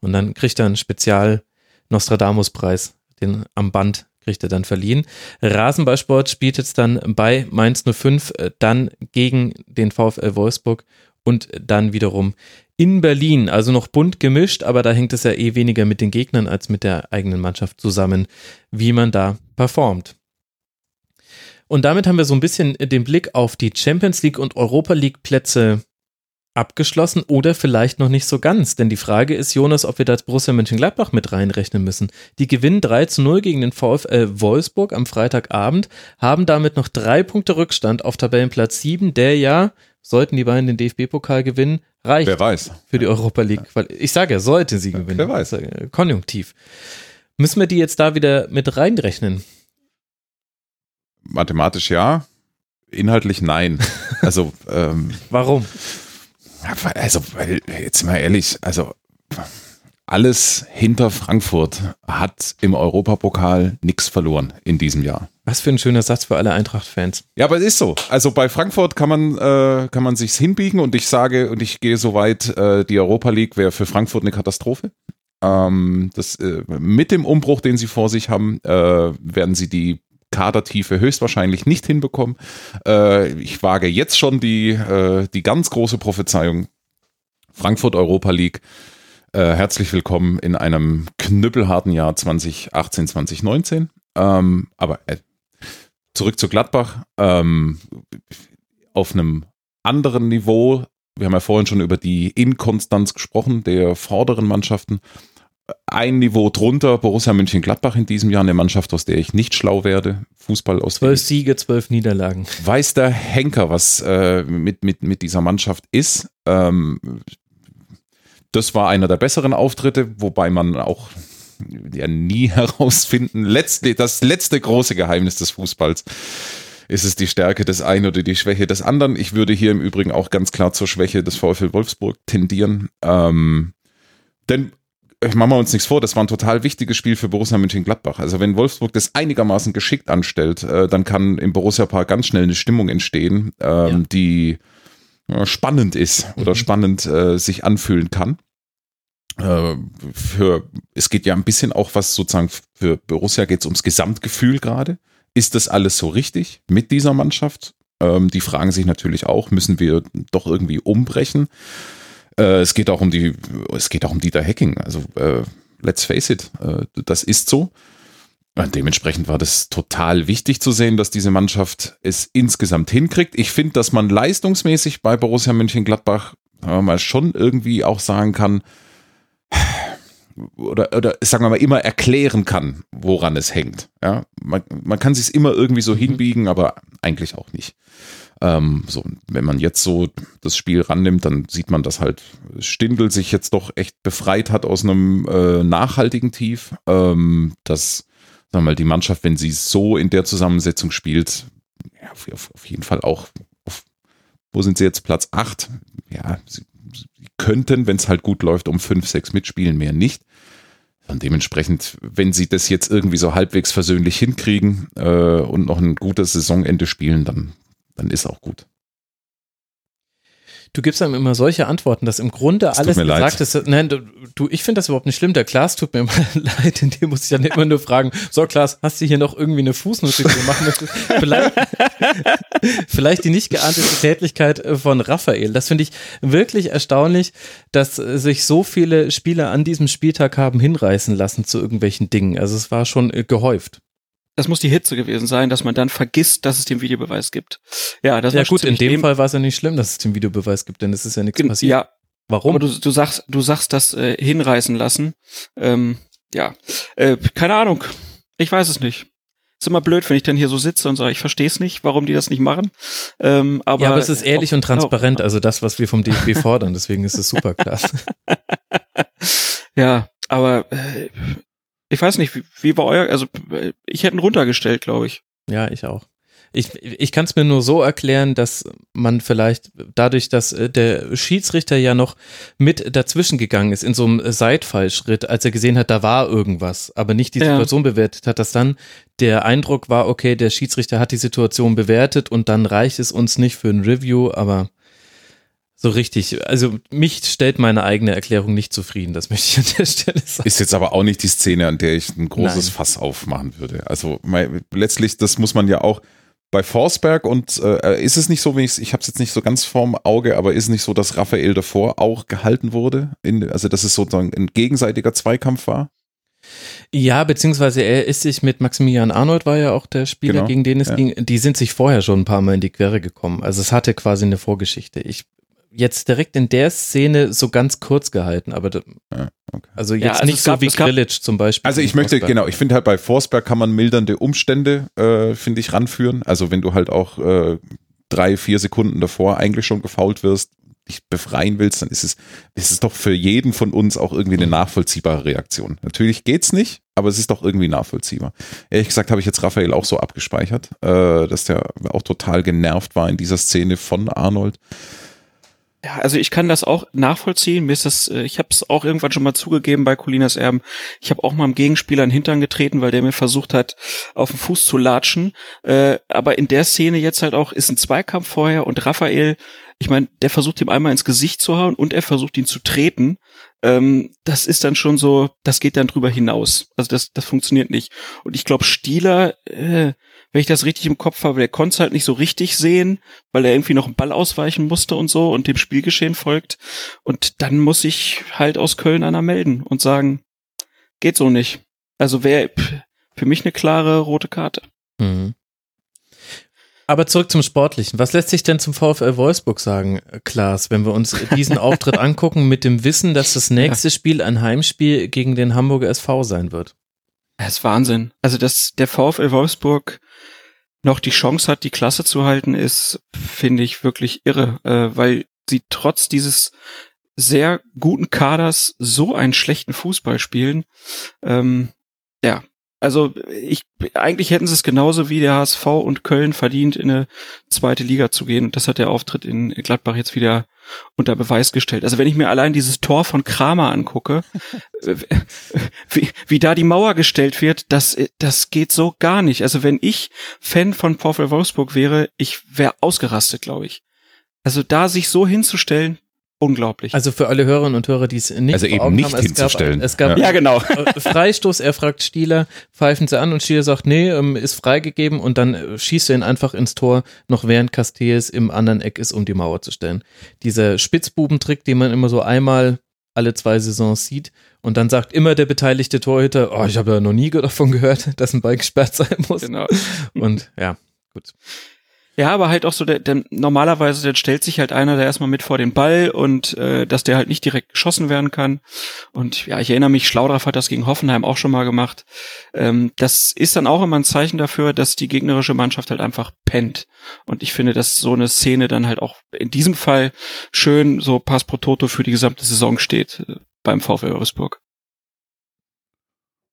Und dann kriegt er einen Spezial-Nostradamus-Preis, den am Band kriegt er dann verliehen. Rasenballsport spielt jetzt dann bei Mainz 05 äh, dann gegen den VfL Wolfsburg und dann wiederum in Berlin. Also noch bunt gemischt, aber da hängt es ja eh weniger mit den Gegnern als mit der eigenen Mannschaft zusammen, wie man da performt. Und damit haben wir so ein bisschen den Blick auf die Champions League und Europa League Plätze abgeschlossen oder vielleicht noch nicht so ganz. Denn die Frage ist, Jonas, ob wir da Borussia Mönchengladbach mit reinrechnen müssen. Die gewinnen 3 zu 0 gegen den VfL Wolfsburg am Freitagabend, haben damit noch drei Punkte Rückstand auf Tabellenplatz 7, der ja, sollten die beiden den DFB-Pokal gewinnen, reicht. Wer weiß. Für die Europa League. Ich sage ja, sollte sie gewinnen. Wer weiß. Konjunktiv. Müssen wir die jetzt da wieder mit reinrechnen? Mathematisch ja, inhaltlich nein. Also ähm, warum? Also, weil, jetzt mal ehrlich, also alles hinter Frankfurt hat im Europapokal nichts verloren in diesem Jahr. Was für ein schöner Satz für alle Eintracht-Fans. Ja, aber es ist so. Also bei Frankfurt kann man äh, kann man sich's hinbiegen und ich sage und ich gehe so weit, äh, die Europa League wäre für Frankfurt eine Katastrophe. Ähm, das äh, mit dem Umbruch, den sie vor sich haben, äh, werden sie die Kadertiefe höchstwahrscheinlich nicht hinbekommen. Äh, ich wage jetzt schon die, äh, die ganz große Prophezeiung. Frankfurt Europa League. Äh, herzlich willkommen in einem knüppelharten Jahr 2018, 2019. Ähm, aber äh, zurück zu Gladbach. Ähm, auf einem anderen Niveau. Wir haben ja vorhin schon über die Inkonstanz gesprochen der vorderen Mannschaften ein Niveau drunter Borussia München-Gladbach in diesem Jahr, eine Mannschaft, aus der ich nicht schlau werde. Fußball aus Zwölf Siege, zwölf Niederlagen. Weiß der Henker, was äh, mit, mit, mit dieser Mannschaft ist. Ähm, das war einer der besseren Auftritte, wobei man auch ja nie herausfinden, letzte, das letzte große Geheimnis des Fußballs. Ist es die Stärke des einen oder die Schwäche des anderen? Ich würde hier im Übrigen auch ganz klar zur Schwäche des VfL Wolfsburg tendieren. Ähm, denn machen wir uns nichts vor, das war ein total wichtiges Spiel für Borussia Mönchengladbach. Also wenn Wolfsburg das einigermaßen geschickt anstellt, äh, dann kann im Borussia Park ganz schnell eine Stimmung entstehen, ähm, ja. die äh, spannend ist oder mhm. spannend äh, sich anfühlen kann. Äh, für, es geht ja ein bisschen auch was sozusagen für Borussia geht es ums Gesamtgefühl gerade. Ist das alles so richtig mit dieser Mannschaft? Ähm, die fragen sich natürlich auch, müssen wir doch irgendwie umbrechen? Äh, es geht auch um die, es geht auch um Dieter Hacking. Also äh, let's face it, äh, das ist so. Und dementsprechend war das total wichtig zu sehen, dass diese Mannschaft es insgesamt hinkriegt. Ich finde, dass man leistungsmäßig bei Borussia Mönchengladbach mal schon irgendwie auch sagen kann, oder, oder sagen wir mal immer erklären kann, woran es hängt. Ja, man, man kann sich immer irgendwie so mhm. hinbiegen, aber eigentlich auch nicht. Ähm, so, wenn man jetzt so das Spiel rannimmt, dann sieht man, dass halt Stindl sich jetzt doch echt befreit hat aus einem äh, nachhaltigen Tief. Ähm, dass, sagen wir mal, die Mannschaft, wenn sie so in der Zusammensetzung spielt, ja, auf, auf jeden Fall auch auf, wo sind sie jetzt? Platz 8? Ja, sie, sie könnten, wenn es halt gut läuft, um 5, 6 mitspielen, mehr nicht. Und dementsprechend, wenn sie das jetzt irgendwie so halbwegs versöhnlich hinkriegen äh, und noch ein gutes Saisonende spielen, dann dann ist auch gut. du gibst einem immer solche Antworten, dass im Grunde tut alles mir leid. gesagt ist. Nein, du, ich finde das überhaupt nicht schlimm. Der Klaas tut mir immer leid, in dem muss ich dann immer nur fragen, so Klaas, hast du hier noch irgendwie eine Fußnote, möchtest? Vielleicht, vielleicht die nicht geahnte Tätlichkeit äh, von Raphael. Das finde ich wirklich erstaunlich, dass äh, sich so viele Spieler an diesem Spieltag haben hinreißen lassen zu irgendwelchen Dingen. Also es war schon äh, gehäuft. Das muss die Hitze gewesen sein, dass man dann vergisst, dass es den Videobeweis gibt. Ja, das Ja war gut, in dem Fall war es ja nicht schlimm, dass es den Videobeweis gibt, denn es ist ja nichts passiert. Ja, Warum? aber du, du sagst, du sagst das äh, hinreißen lassen. Ähm, ja, äh, keine Ahnung. Ich weiß es nicht. Ist immer blöd, wenn ich dann hier so sitze und sage, ich verstehe es nicht, warum die das nicht machen. Ähm, aber, ja, aber es ist ehrlich und transparent, also das, was wir vom DFB fordern, deswegen ist es super klasse. Ja, aber äh, ich weiß nicht, wie, wie war euer, also ich hätte ihn runtergestellt, glaube ich. Ja, ich auch. Ich, ich kann es mir nur so erklären, dass man vielleicht dadurch, dass äh, der Schiedsrichter ja noch mit dazwischen gegangen ist in so einem Seitfallschritt, als er gesehen hat, da war irgendwas, aber nicht die Ja. Situation bewertet hat, dass dann der Eindruck war, okay, der Schiedsrichter hat die Situation bewertet und dann reicht es uns nicht für ein Review, aber so richtig, also mich stellt meine eigene Erklärung nicht zufrieden, das möchte ich an der Stelle sagen. Ist jetzt aber auch nicht die Szene, an der ich ein großes Nein. Fass aufmachen würde. Also mei- letztlich, das muss man ja auch bei Forsberg und äh, ist es nicht so, wenn ich ich habe es jetzt nicht so ganz vorm Auge, aber ist es nicht so, dass Raphael davor auch gehalten wurde? In, also dass es sozusagen ein gegenseitiger Zweikampf war? Ja, beziehungsweise er ist sich mit Maximilian Arnold war ja auch der Spieler, Genau, gegen den es ja. ging. Die sind sich vorher schon ein paar Mal in die Quere gekommen. Also es hatte quasi eine Vorgeschichte. Ich jetzt direkt in der Szene so ganz kurz gehalten, aber da- Ja, okay. also Ja, jetzt also nicht es so gab- wie gab- Grillitsch zum Beispiel. Also ich möchte, Forsberg. genau, ich finde halt bei Forsberg kann man mildernde Umstände, äh, finde ich, ranführen. Also wenn du halt auch äh, drei, vier Sekunden davor eigentlich schon gefault wirst, dich befreien willst, dann ist es, ist es doch für jeden von uns auch irgendwie eine nachvollziehbare Reaktion. Natürlich geht's nicht, aber es ist doch irgendwie nachvollziehbar. Ehrlich gesagt habe ich jetzt Raphael auch so abgespeichert, äh, dass der auch total genervt war in dieser Szene von Arnold. Ja, also ich kann das auch nachvollziehen. Mir ist das, äh, ich habe es auch irgendwann schon mal zugegeben bei Colinas Erben. Ich habe auch mal einem Gegenspieler in den Hintern getreten, weil der mir versucht hat, auf den Fuß zu latschen. Äh, aber in der Szene jetzt halt auch ist ein Zweikampf vorher und Raphael, ich meine, der versucht ihm einmal ins Gesicht zu hauen und er versucht ihn zu treten. Ähm, das ist dann schon so, das geht dann drüber hinaus. Also das, das funktioniert nicht. Und ich glaube, Stieler, äh, wenn ich das richtig im Kopf habe, der konnte es halt nicht so richtig sehen, weil er irgendwie noch einen Ball ausweichen musste und so und dem Spielgeschehen folgt. Und dann muss ich halt aus Köln einer melden und sagen, geht so nicht. Also wäre für mich eine klare rote Karte. Mhm. Aber zurück zum Sportlichen. Was lässt sich denn zum VfL Wolfsburg sagen, Klaas, wenn wir uns diesen Auftritt angucken, mit dem Wissen, dass das nächste Spiel ein Heimspiel gegen den Hamburger SV sein wird? Das ist Wahnsinn. Also, dass der VfL Wolfsburg noch die Chance hat, die Klasse zu halten, ist, finde ich, wirklich irre, äh, weil sie trotz dieses sehr guten Kaders so einen schlechten Fußball spielen. Ähm, also ich eigentlich hätten sie es genauso wie der HSV und Köln verdient, in eine zweite Liga zu gehen. Und das hat der Auftritt in Gladbach jetzt wieder unter Beweis gestellt. Also wenn ich mir allein dieses Tor von Kramer angucke, wie, wie da die Mauer gestellt wird, das, das geht so gar nicht. Also wenn ich Fan von VfL Wolfsburg wäre, ich wäre ausgerastet, glaube ich. Also da sich so hinzustellen, unglaublich. Also für alle Hörerinnen und Hörer, die es nicht Also eben nicht haben, es hinzustellen. Gab, es gab ja, genau. äh, Freistoß, er fragt Stieler, pfeifen sie an und Stieler sagt, nee, ähm, ist freigegeben und dann äh, schießt er ihn einfach ins Tor, noch während Castells im anderen Eck ist, um die Mauer zu stellen. Dieser Spitzbubentrick, den man immer so einmal alle zwei Saisons sieht und dann sagt immer der beteiligte Torhüter, oh, ich habe ja noch nie davon gehört, dass ein Ball gesperrt sein muss. Genau. Und ja, gut. Ja, aber halt auch so, der, der, normalerweise dann stellt sich halt einer da erstmal mit vor den Ball und äh, dass der halt nicht direkt geschossen werden kann. Und ja, ich erinnere mich, Schlaudraff hat das gegen Hoffenheim auch schon mal gemacht. Ähm, das ist dann auch immer ein Zeichen dafür, dass die gegnerische Mannschaft halt einfach pennt. Und ich finde, dass so eine Szene dann halt auch in diesem Fall schön so pass pro toto für die gesamte Saison steht äh, beim VfL Wolfsburg.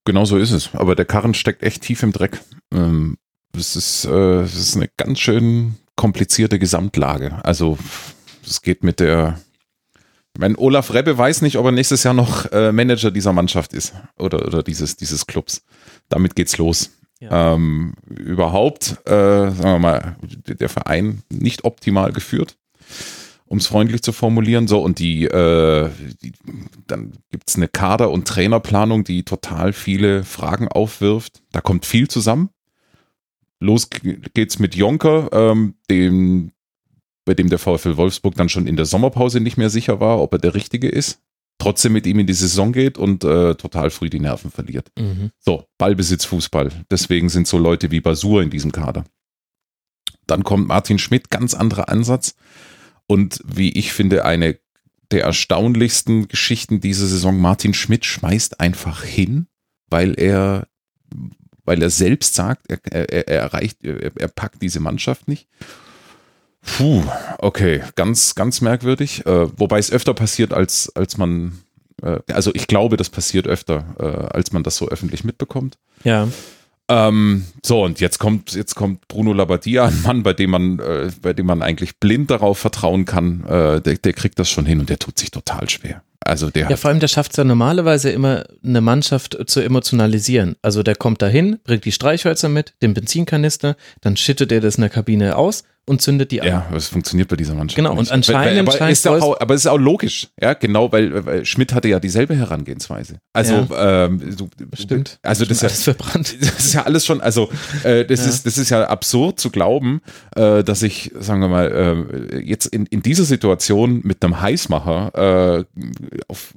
Genau so ist es. Aber der Karren steckt echt tief im Dreck. Ähm, es ist, äh, es ist eine ganz schön komplizierte Gesamtlage. Also es geht mit der. Ich meine, Olaf Rebbe weiß nicht, ob er nächstes Jahr noch äh, Manager dieser Mannschaft ist oder, oder dieses, dieses Clubs. Damit geht's los. Ja. Ähm, überhaupt, äh, sagen wir mal, der Verein nicht optimal geführt. um es freundlich zu formulieren. So, und die, äh, die dann gibt's eine Kader- und Trainerplanung, die total viele Fragen aufwirft. Da kommt viel zusammen. Los geht's mit Jonker, ähm, dem, bei dem der VfL Wolfsburg dann schon in der Sommerpause nicht mehr sicher war, ob er der Richtige ist. Trotzdem mit ihm in die Saison geht und äh, total früh die Nerven verliert. Mhm. So, Ballbesitz, Fußball. Deswegen sind so Leute wie Basur in diesem Kader. Dann kommt Martin Schmidt, ganz anderer Ansatz. Und wie ich finde, eine der erstaunlichsten Geschichten dieser Saison. Martin Schmidt schmeißt einfach hin, weil er, weil er selbst sagt, er, er, er erreicht, er, er packt diese Mannschaft nicht. Puh, okay, ganz, ganz merkwürdig. Äh, wobei es öfter passiert, als, als man, äh, also ich glaube, das passiert öfter, äh, als man das so öffentlich mitbekommt. Ja. Ähm, so, und jetzt kommt, jetzt kommt Bruno Labbadia, ein Mann, bei dem man, äh, bei dem man eigentlich blind darauf vertrauen kann, äh, der, der kriegt das schon hin und der tut sich total schwer. Also der Ja, vor allem, der schafft es ja normalerweise immer, eine Mannschaft zu emotionalisieren. Also der kommt dahin, bringt die Streichhölzer mit, den Benzinkanister, dann schüttet er das in der Kabine aus und zündet die an. ja, es funktioniert bei dieser Mannschaft. Genau, und nicht. anscheinend aber, scheint ist ja auch, aber es ist auch logisch, ja, genau, weil, weil Schmidt hatte ja dieselbe Herangehensweise. Also, ähm, du, Stimmt. Also das ist ja, verbrannt. das ist ja alles schon, also äh, das, Ja. ist, das ist ja absurd zu glauben, äh, dass ich, sagen wir mal, äh, jetzt in, in dieser Situation mit einem Heißmacher äh, auf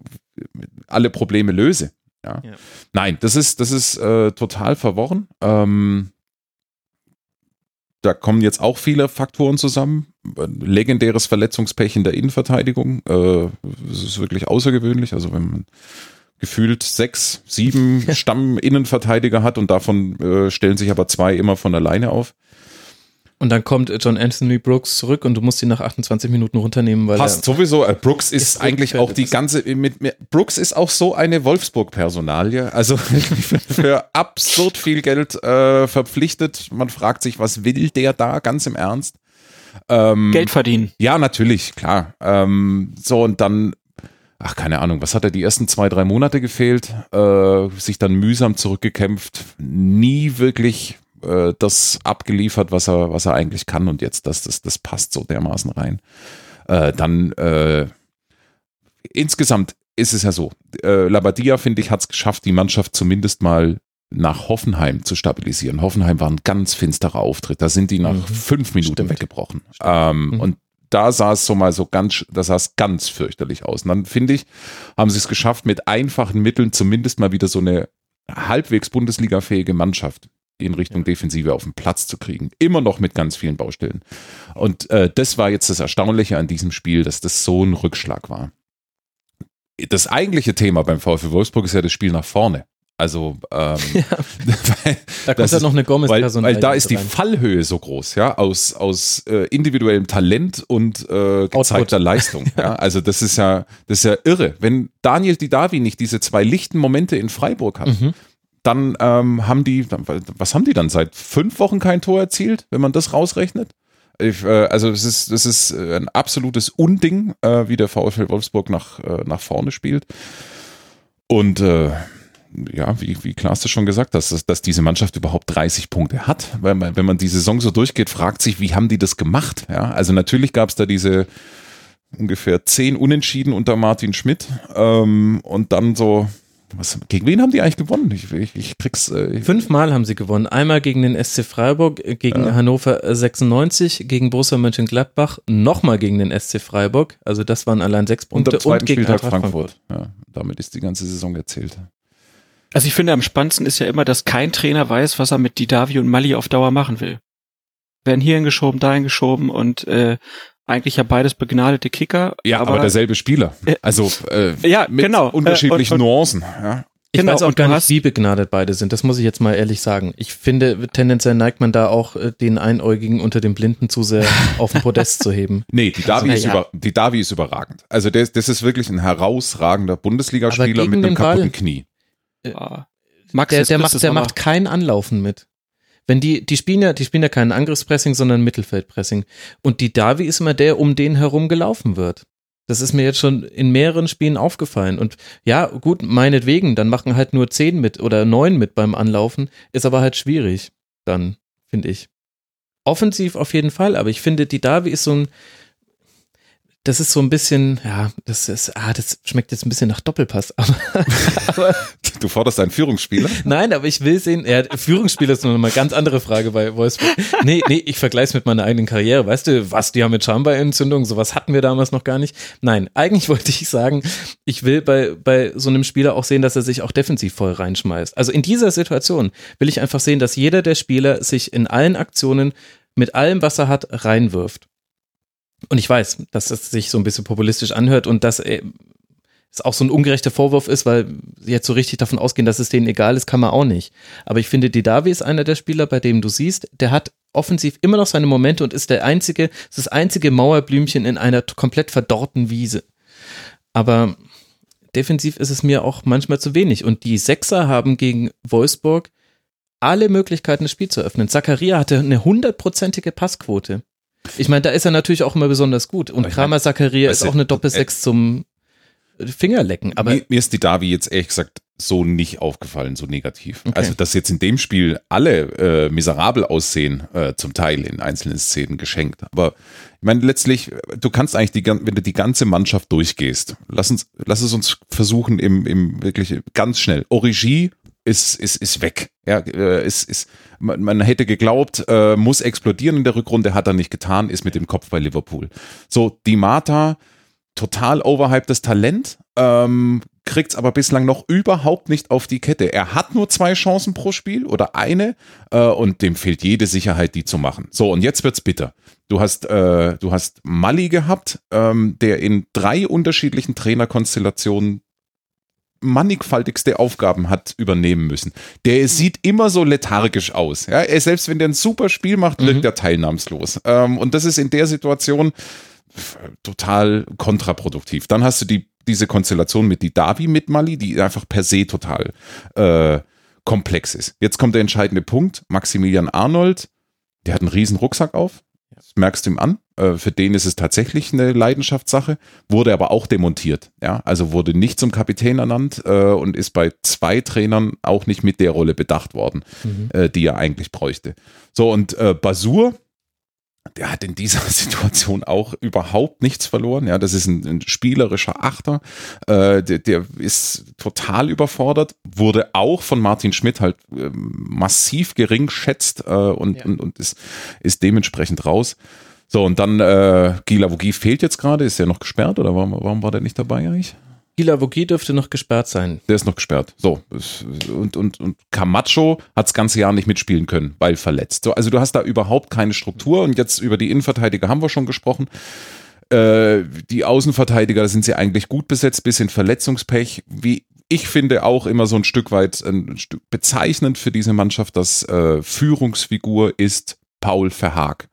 alle Probleme löse. Ja. Ja. Nein, das ist, das ist äh, total verworren. Ähm, da kommen jetzt auch viele Faktoren zusammen. Legendäres Verletzungspech in der Innenverteidigung. Äh, das ist wirklich außergewöhnlich. Also wenn man gefühlt sechs, sieben Stamm-Innenverteidiger hat und davon äh, stellen sich aber zwei immer von alleine auf. Und dann kommt John Anthony Brooks zurück und du musst ihn nach 28 Minuten runternehmen, weil Passt sowieso. Äh, Brooks ist, Ist eigentlich auch die ganze. Mit, mit, Brooks ist auch so eine Wolfsburg-Personalie. Also für absurd viel Geld äh, verpflichtet. Man fragt sich, was will der da? Ganz im Ernst. Ähm, Geld verdienen. Ja, natürlich, klar. Ähm, so und dann, ach keine Ahnung, was hat er die ersten zwei, drei Monate gefehlt? Äh, sich dann mühsam zurückgekämpft, nie wirklich äh, das abgeliefert, was er, was er eigentlich kann und jetzt das, das, das passt so dermaßen rein. Äh, dann äh, insgesamt ist es ja so, äh, Labadia, finde ich, hat es geschafft, die Mannschaft zumindest mal nach Hoffenheim zu stabilisieren. Hoffenheim war ein ganz finsterer Auftritt. Da sind die nach Mhm. fünf Minuten Stimmt. weggebrochen. Ähm, Mhm. Und da sah es so mal so ganz, da sah es ganz fürchterlich aus. Und dann finde ich, haben sie es geschafft, mit einfachen Mitteln zumindest mal wieder so eine halbwegs Bundesliga-fähige Mannschaft in Richtung Defensive auf den Platz zu kriegen. Immer noch mit ganz vielen Baustellen. Und äh, das war jetzt das Erstaunliche an diesem Spiel, dass das so ein Rückschlag war. Das eigentliche Thema beim VfL Wolfsburg ist ja das Spiel nach vorne. Also, ähm, weil, da kommt ist- noch eine gomez weil, weil da ist die rein. Fallhöhe so groß, ja, aus, aus äh, individuellem Talent und äh, gezeigter Leistung. Ja. Also das ist ja, das ist ja irre. Wenn Daniel Didavi nicht diese zwei lichten Momente in Freiburg hat, Mhm. Dann ähm, haben die, was haben die dann seit fünf Wochen kein Tor erzielt, wenn man das rausrechnet? Ich, äh, also es ist, das ist äh, ein absolutes Unding, äh, wie der VfL Wolfsburg nach, äh, nach vorne spielt. Und äh, ja, wie, wie Klaas das schon gesagt hat, dass, dass diese Mannschaft überhaupt 30 Punkte hat. Wenn man, wenn man die Saison so durchgeht, fragt sich, wie haben die das gemacht? Ja, also natürlich gab es da diese ungefähr zehn Unentschieden unter Martin Schmidt ähm, und dann so, was, gegen wen haben die eigentlich gewonnen? Ich, ich, ich krieg's. Äh, ich, Fünfmal haben sie gewonnen. Einmal gegen den SC Freiburg, äh, gegen Ja. Hannover äh, 96, gegen Borussia Mönchengladbach, nochmal gegen den SC Freiburg. Also das waren allein sechs und Punkte am zweiten gegen Spieltag Eintracht Frankfurt. Ja, damit ist die ganze Saison erzählt. Also ich finde am spannendsten ist ja immer, dass kein Trainer weiß, was er mit Didavi und Mali auf Dauer machen will. Werden hierhin geschoben, dahin geschoben und äh, eigentlich ja beides begnadete Kicker. Ja, aber, derselbe Spieler. Äh, Also äh, ja, mit genau. unterschiedlichen Äh, und- und- Nuancen. Ja. Ich Genau, weiß auch und gar nicht, wie begnadet beide sind. Das muss ich jetzt mal ehrlich sagen. Ich finde, tendenziell neigt man da auch äh, den Einäugigen unter den Blinden zu sehr auf den Podest zu heben. Nee, die Davi, Also, ist, ja. über, die Davi ist überragend. Also der, das ist wirklich ein herausragender Bundesligaspieler Aber mit einem den Ball- kaputten Knie. Ah. Max, Der, der, macht, der aber. macht kein Anlaufen mit. Wenn die, die spielen ja, die spielen ja kein Angriffspressing, sondern Mittelfeldpressing. Und die Davi ist immer der, um den herum gelaufen wird. Das ist mir jetzt schon in mehreren Spielen aufgefallen. Und ja, gut, meinetwegen, dann machen halt nur zehn mit oder neun mit beim Anlaufen, ist aber halt schwierig, dann, finde ich. Offensiv auf jeden Fall, aber ich finde, die Davi ist so ein, das ist so ein bisschen, ja, das ist, ah, das schmeckt jetzt ein bisschen nach Doppelpass. Aber, aber du forderst einen Führungsspieler? Nein, aber ich will sehen, ja, Führungsspieler ist noch eine ganz andere Frage bei Wolfsburg. Nee, nee, ich vergleiche es mit meiner eigenen Karriere. Weißt du, was, die haben mit Schambeientzündung, sowas hatten wir damals noch gar nicht. Nein, eigentlich wollte ich sagen, ich will bei, bei so einem Spieler auch sehen, dass er sich auch defensiv voll reinschmeißt. Also in dieser Situation will ich einfach sehen, dass jeder der Spieler sich in allen Aktionen mit allem, was er hat, reinwirft. Und ich weiß, dass das sich so ein bisschen populistisch anhört und dass äh, es auch so ein ungerechter Vorwurf ist, weil jetzt so richtig davon ausgehen, dass es denen egal ist, kann man auch nicht. Aber ich finde, Didavi ist einer der Spieler, bei dem du siehst, der hat offensiv immer noch seine Momente und ist der einzige, ist das einzige Mauerblümchen in einer komplett verdorrten Wiese. Aber defensiv ist es mir auch manchmal zu wenig. Und die Sechser haben gegen Wolfsburg alle Möglichkeiten, das Spiel zu öffnen. Zakaria hatte eine hundertprozentige Passquote. Ich meine, da ist er natürlich auch immer besonders gut. Und Kramer Zakaria ist auch eine Doppelsechs zum Fingerlecken. Aber mir, mir ist die Davi jetzt ehrlich gesagt so nicht aufgefallen, so negativ. Okay. Also, dass jetzt in dem Spiel alle äh, miserabel aussehen, äh, zum Teil in einzelnen Szenen geschenkt. Aber ich meine, letztlich, du kannst eigentlich, die, wenn du die ganze Mannschaft durchgehst, lass, uns, lass es uns versuchen, im, im wirklich ganz schnell. Origi ist, ist, ist weg. Ja, äh, ist, ist, man, man hätte geglaubt, äh, muss explodieren in der Rückrunde, hat er nicht getan, ist mit dem Kopf bei Liverpool. So, die Mata, total overhypedes Talent, ähm, kriegt es aber bislang noch überhaupt nicht auf die Kette. Er hat nur zwei Chancen pro Spiel oder eine äh, und dem fehlt jede Sicherheit, die zu machen. So, und jetzt wird's bitter. Du hast, äh, du hast Mali gehabt, ähm, der in drei unterschiedlichen Trainerkonstellationen mannigfaltigste Aufgaben hat übernehmen müssen. Der sieht immer so lethargisch aus. Ja, er, selbst wenn der ein super Spiel macht, wirkt mhm. er teilnahmslos. Ähm, und das ist in der Situation total kontraproduktiv. Dann hast du die, diese Konstellation mit die Davi mit Mali, die einfach per se total äh, komplex ist. Jetzt kommt der entscheidende Punkt. Maximilian Arnold, der hat einen riesen Rucksack auf. Das merkst du ihm an. Äh, für den ist es tatsächlich eine Leidenschaftssache, wurde aber auch demontiert. Ja, also wurde nicht zum Kapitän ernannt äh, und ist bei zwei Trainern auch nicht mit der Rolle bedacht worden, mhm. äh, die er eigentlich bräuchte. So und Basur, der hat in dieser Situation auch überhaupt nichts verloren. Ja, das ist ein, ein spielerischer Achter. Äh, der, der, ist total überfordert, wurde auch von Martin Schmidt halt äh, massiv gering schätzt äh, und, ja. und, und ist, ist dementsprechend raus. So, und dann äh, Gila Vogie fehlt jetzt gerade. Ist der noch gesperrt oder warum, warum war der nicht dabei eigentlich? Gila Vogie dürfte noch gesperrt sein. Der ist noch gesperrt. So. Und, und, und Camacho hat das ganze Jahr nicht mitspielen können, weil verletzt. So, also du hast da überhaupt keine Struktur und jetzt über die Innenverteidiger haben wir schon gesprochen. Äh, die Außenverteidiger, sind sie eigentlich gut besetzt, bisschen Verletzungspech. Wie ich finde auch immer so ein Stück weit ein Stück bezeichnend für diese Mannschaft, dass äh, Führungsfigur ist Paul Verhaag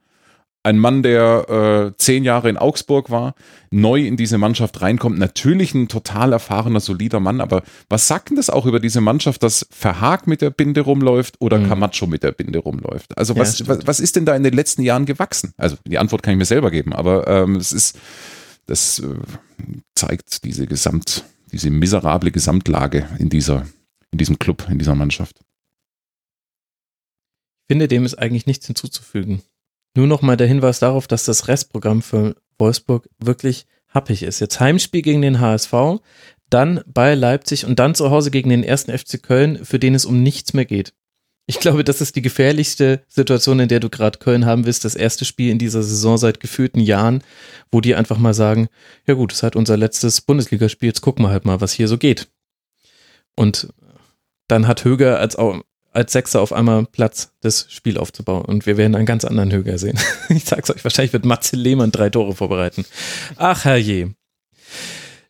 ein Mann, der äh, zehn Jahre in Augsburg war, neu in diese Mannschaft reinkommt. Natürlich ein total erfahrener, solider Mann, aber was sagt denn das auch über diese Mannschaft, dass Verhaag mit der Binde rumläuft oder mhm. Camacho mit der Binde rumläuft? Also ja, was, was, was, ist denn da in den letzten Jahren gewachsen? Also die Antwort kann ich mir selber geben, aber ähm, es ist, das äh, zeigt diese Gesamt, diese miserable Gesamtlage in dieser, in diesem Club, in dieser Mannschaft. Ich finde, dem ist eigentlich nichts hinzuzufügen. Nur noch mal der Hinweis darauf, dass das Restprogramm für Wolfsburg wirklich happig ist. Jetzt Heimspiel gegen den HSV, dann bei Leipzig und dann zu Hause gegen den ersten FC Köln, für den es um nichts mehr geht. Ich glaube, das ist die gefährlichste Situation, in der du gerade Köln haben willst. Das erste Spiel in dieser Saison seit gefühlten Jahren, wo die einfach mal sagen, ja gut, es halt unser letztes Bundesligaspiel, jetzt gucken wir halt mal, was hier so geht. Und dann hat Höger als als Sechser auf einmal Platz, das Spiel aufzubauen. Und wir werden einen ganz anderen Höger sehen. Ich sag's euch, wahrscheinlich wird Matze Lehmann drei Tore vorbereiten. Ach herrje.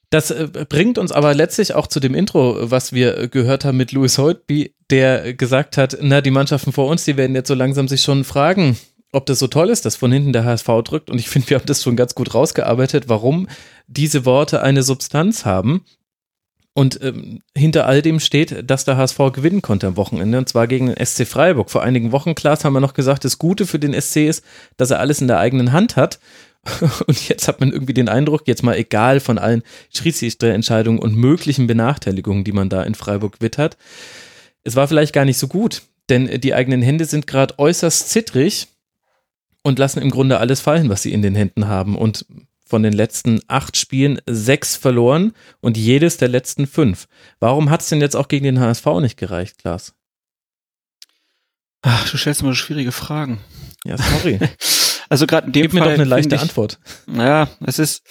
Das äh, bringt uns aber letztlich auch zu dem Intro, was wir gehört haben mit Louis Holtby, der gesagt hat, na, die Mannschaften vor uns, die werden jetzt so langsam sich schon fragen, ob das so toll ist, dass von hinten der HSV drückt. Und ich finde, wir haben das schon ganz gut rausgearbeitet, warum diese Worte eine Substanz haben. Und ähm, hinter all dem steht, dass der HSV gewinnen konnte am Wochenende, und zwar gegen den SC Freiburg. Vor einigen Wochen, Klaas, haben wir noch gesagt, das Gute für den SC ist, dass er alles in der eigenen Hand hat. Und jetzt hat man irgendwie den Eindruck, jetzt mal egal von allen Schiedsrichterentscheidungen und möglichen Benachteiligungen, die man da in Freiburg wittert, es war vielleicht gar nicht so gut, denn die eigenen Hände sind gerade äußerst zittrig und lassen im Grunde alles fallen, was sie in den Händen haben. Und von den letzten acht Spielen sechs verloren und jedes der letzten fünf. Warum hat es denn jetzt auch gegen den HSV nicht gereicht, Klaas? Ach, du stellst immer schwierige Fragen. Ja, sorry. also gerade in dem Gib Fall mir doch eine leichte ich, Antwort. Ja, es ist,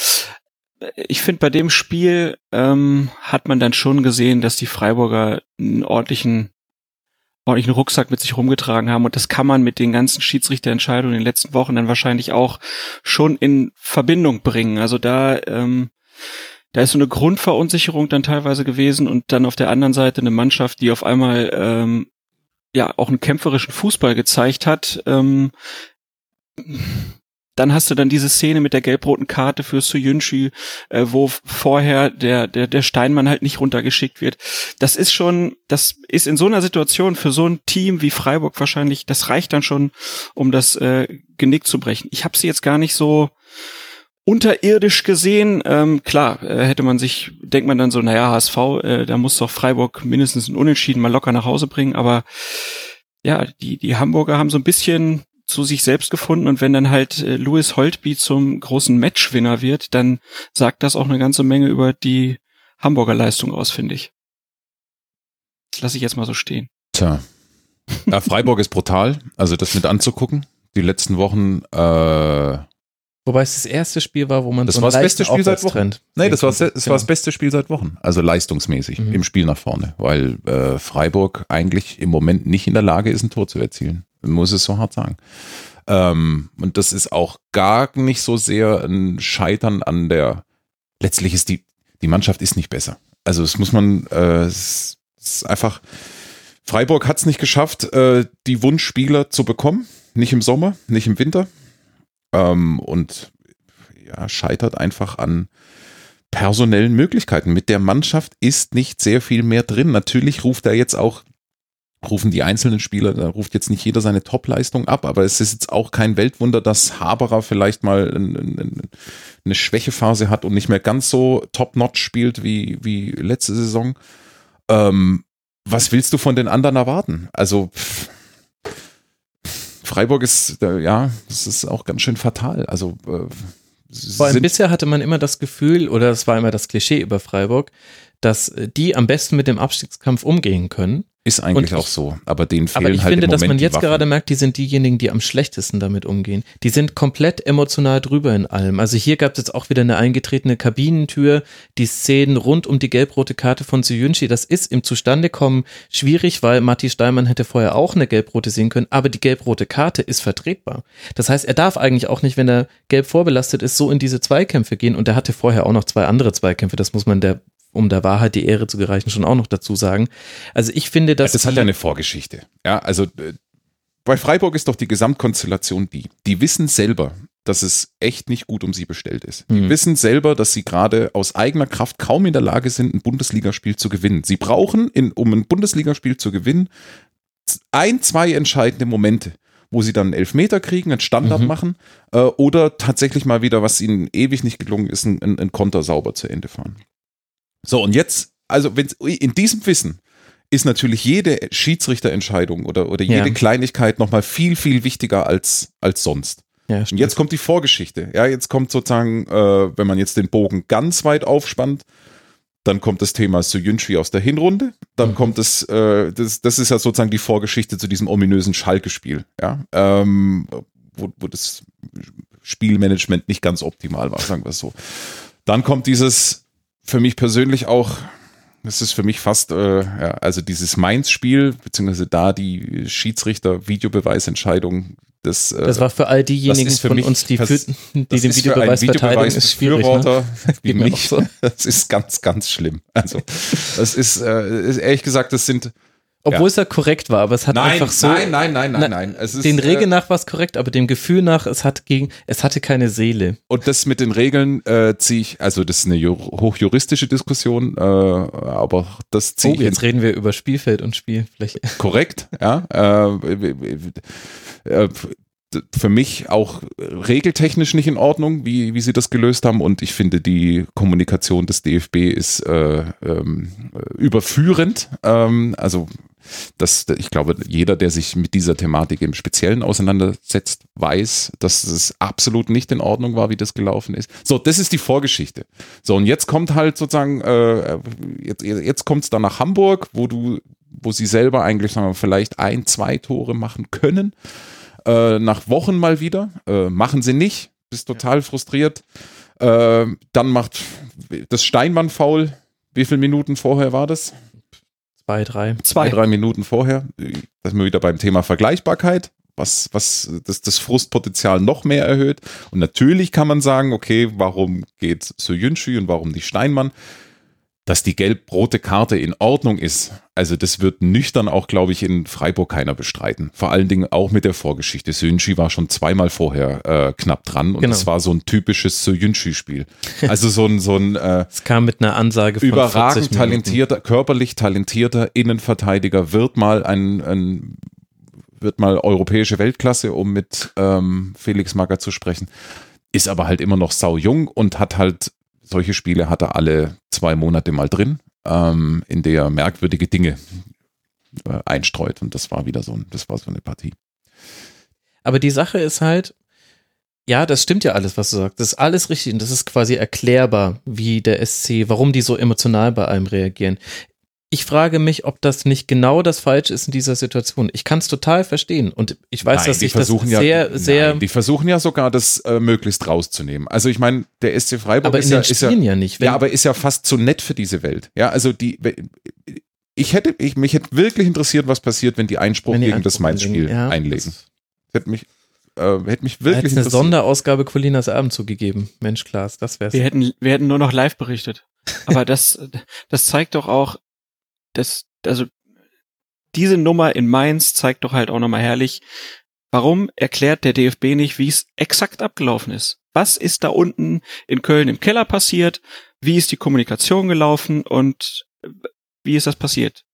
ich finde, bei dem Spiel ähm, hat man dann schon gesehen, dass die Freiburger einen ordentlichen, ordentlichen Rucksack mit sich rumgetragen haben. Und das kann man mit den ganzen Schiedsrichterentscheidungen in den letzten Wochen dann wahrscheinlich auch schon in Verbindung bringen. Also da, ähm, da ist so eine Grundverunsicherung dann teilweise gewesen und dann auf der anderen Seite eine Mannschaft, die auf einmal ähm, ja auch einen kämpferischen Fußball gezeigt hat. Ähm, dann hast du dann diese Szene mit der gelb-roten Karte für Suyunchi, äh, wo vorher der, der, der Steinmann halt nicht runtergeschickt wird. Das ist schon, das ist in so einer Situation für so ein Team wie Freiburg wahrscheinlich, das reicht dann schon, um das äh, Genick zu brechen. Ich habe sie jetzt gar nicht so unterirdisch gesehen. Ähm, klar, äh, hätte man sich, denkt man dann so, naja, HSV, äh, da muss doch Freiburg mindestens ein Unentschieden mal locker nach Hause bringen, aber ja, die, die Hamburger haben so ein bisschen zu sich selbst gefunden und wenn dann halt äh, Louis Holtby zum großen Matchwinner wird, dann sagt das auch eine ganze Menge über die Hamburger Leistung aus, finde ich. Das lasse ich jetzt mal so stehen. Tja. Ja, Freiburg ist brutal, also das mit anzugucken. Die letzten Wochen, äh, Wobei es das erste Spiel war, wo man das so war das beste Spiel seit Wochen. Nee, das war, das konnte. war das beste Spiel seit Wochen. Also leistungsmäßig Mhm. im Spiel nach vorne, weil äh, Freiburg eigentlich im Moment nicht in der Lage ist, ein Tor zu erzielen. Muss es so hart sagen. Ähm, und das ist auch gar nicht so sehr ein Scheitern an der. Letztlich ist die, die Mannschaft ist nicht besser. Also das muss man, äh, es ist einfach. Freiburg hat es nicht geschafft, äh, die Wunschspieler zu bekommen. Nicht im Sommer, nicht im Winter. Ähm, und ja, scheitert einfach an personellen Möglichkeiten. Mit der Mannschaft ist nicht sehr viel mehr drin. Natürlich ruft er jetzt auch, rufen die einzelnen Spieler, da ruft jetzt nicht jeder seine Topleistung ab, aber es ist jetzt auch kein Weltwunder, dass Haberer vielleicht mal ein, ein, eine Schwächephase hat und nicht mehr ganz so top-notch spielt wie, wie letzte Saison. Ähm, was willst du von den anderen erwarten? Also pff, Freiburg ist, äh, ja, das ist auch ganz schön fatal. Also äh, Vor allem bisher hatte man immer das Gefühl, oder es war immer das Klischee über Freiburg, dass die am besten mit dem Abstiegskampf umgehen können. Ist eigentlich Und auch so, aber denen fehlen Aber ich halt finde, im dass man jetzt Waffen. gerade merkt, die sind diejenigen, die am schlechtesten damit umgehen. Die sind komplett emotional drüber in allem. Also hier gab es jetzt auch wieder eine eingetretene Kabinentür, die Szenen rund um die gelb-rote Karte von Suyunchi, das ist im Zustandekommen schwierig, weil Matti Steinmann hätte vorher auch eine gelb-rote sehen können, aber die gelb-rote Karte ist vertretbar. Das heißt, er darf eigentlich auch nicht, wenn er gelb vorbelastet ist, so in diese Zweikämpfe gehen und er hatte vorher auch noch zwei andere Zweikämpfe, das muss man der um der Wahrheit die Ehre zu gereichen, schon auch noch dazu sagen. Also ich finde, dass das hat ja eine Vorgeschichte. Ja, also äh, bei Freiburg ist doch die Gesamtkonstellation die. Die wissen selber, dass es echt nicht gut um sie bestellt ist. Die Mhm. wissen selber, dass sie gerade aus eigener Kraft kaum in der Lage sind, ein Bundesligaspiel zu gewinnen. Sie brauchen, in, um ein Bundesligaspiel zu gewinnen, ein, zwei entscheidende Momente, wo sie dann einen Elfmeter kriegen, einen Standard Mhm. machen äh, oder tatsächlich mal wieder, was ihnen ewig nicht gelungen ist, ein, ein, ein Konter sauber zu Ende fahren. So, und jetzt, also wenn in diesem Wissen ist natürlich jede Schiedsrichterentscheidung oder, oder jede Ja. Kleinigkeit nochmal viel, viel wichtiger als, als sonst. ja, Und jetzt kommt die Vorgeschichte. Ja, jetzt kommt sozusagen, äh, wenn man jetzt den Bogen ganz weit aufspannt, dann kommt das Thema Suyunchi aus der Hinrunde. Dann Mhm. kommt es, äh, das, das ist ja sozusagen die Vorgeschichte zu diesem ominösen Schalke-Spiel, ja, ähm, wo, wo das Spielmanagement nicht ganz optimal war, sagen wir es so. Dann kommt dieses für mich persönlich auch, das ist für mich fast, äh, ja, also dieses Mainz-Spiel, beziehungsweise da die Schiedsrichter-Videobeweisentscheidung des äh, Das war für all diejenigen für von uns, die, pers- für, die das den Videobeweis verteidigen, ist schwierig. Ne? Wie mich. so. Das ist ganz, ganz schlimm. Also, das ist, äh, ist ehrlich gesagt, das sind. Obwohl es ja korrekt war, aber es hat einfach so. nein, nein, nein, nein, nein. Es ist, den Regeln äh, nach war es korrekt, aber dem Gefühl nach, es hat gegen, es hatte keine Seele. Und das mit den Regeln äh, ziehe ich, also das ist eine ju hochjuristische Diskussion, äh, aber das ziehe Oh, ich jetzt reden wir über Spielfeld und Spielfläche. korrekt, ja. Für mich auch regeltechnisch nicht in Ordnung, wie, wie sie das gelöst haben. Und ich finde, die Kommunikation des DFB ist äh, ähm, überführend. Ähm, also Das, ich glaube, jeder, der sich mit dieser Thematik im Speziellen auseinandersetzt, weiß, dass es absolut nicht in Ordnung war, wie das gelaufen ist. So, das ist die Vorgeschichte. So, und jetzt kommt halt sozusagen, äh, jetzt, jetzt kommt es dann nach Hamburg, wo du, wo sie selber eigentlich, sagen wir, vielleicht ein, zwei Tore machen können. Äh, nach Wochen mal wieder. Äh, machen sie nicht. Bist total frustriert. Äh, dann macht das Steinmann faul. Wie viele Minuten vorher war das? Zwei, drei. Zwei, drei Minuten vorher. Da sind wir wieder beim Thema Vergleichbarkeit, was, was das, das Frustpotenzial noch mehr erhöht. Und natürlich kann man sagen, okay, warum geht so Jünschi und warum nicht Steinmann? Dass die gelb-rote Karte in Ordnung ist. Also das wird nüchtern auch, glaube ich, in Freiburg keiner bestreiten. Vor allen Dingen auch mit der Vorgeschichte. Sönchi war schon zweimal vorher äh, knapp dran und Genau. es war so ein typisches Sönchi-Spiel. Also so ein, so ein äh, Es kam mit einer Ansage von 40 überragend talentierter, körperlich talentierter Innenverteidiger wird mal ein, ein wird mal europäische Weltklasse, um mit ähm, Felix Magath zu sprechen, ist aber halt immer noch sau jung und hat halt solche Spiele hat er alle zwei Monate mal drin, ähm, in der er merkwürdige Dinge äh, einstreut und das war wieder so, ein, das war so eine Partie. Aber die Sache ist halt, ja, das stimmt ja alles, was du sagst. Das ist alles richtig und das ist quasi erklärbar, wie der SC, warum die so emotional bei allem reagieren. Ich frage mich, ob das nicht genau das Falsche ist in dieser Situation. Ich kann es total verstehen und ich weiß, Nein, dass die sich das versuchen ja, sehr, sehr, nein, die versuchen ja sogar das äh, möglichst rauszunehmen. Also ich meine, der SC Freiburg aber ist in ja, ist ja ja, nicht. Ja, aber ist ja fast zu nett für diese Welt. Ja, also die, ich hätte, ich, mich hätte wirklich interessiert, was passiert, wenn die Einspruch Wenn die gegen das Mainz-Spiel einlegen, ja. einlegen. Hätte mich, äh, hätte mich wirklich hätte eine. Sonderausgabe Colinas Abend zugegeben. Mensch, Klaas, das wär's. Wir hätten, wir hätten nur noch live berichtet. Aber das, das zeigt doch auch, dass, also, diese Nummer in Mainz zeigt doch halt auch nochmal herrlich, warum erklärt der DFB nicht, wie es exakt abgelaufen ist? Was ist da unten in Köln im Keller passiert? Wie ist die Kommunikation gelaufen und äh, wie ist das passiert?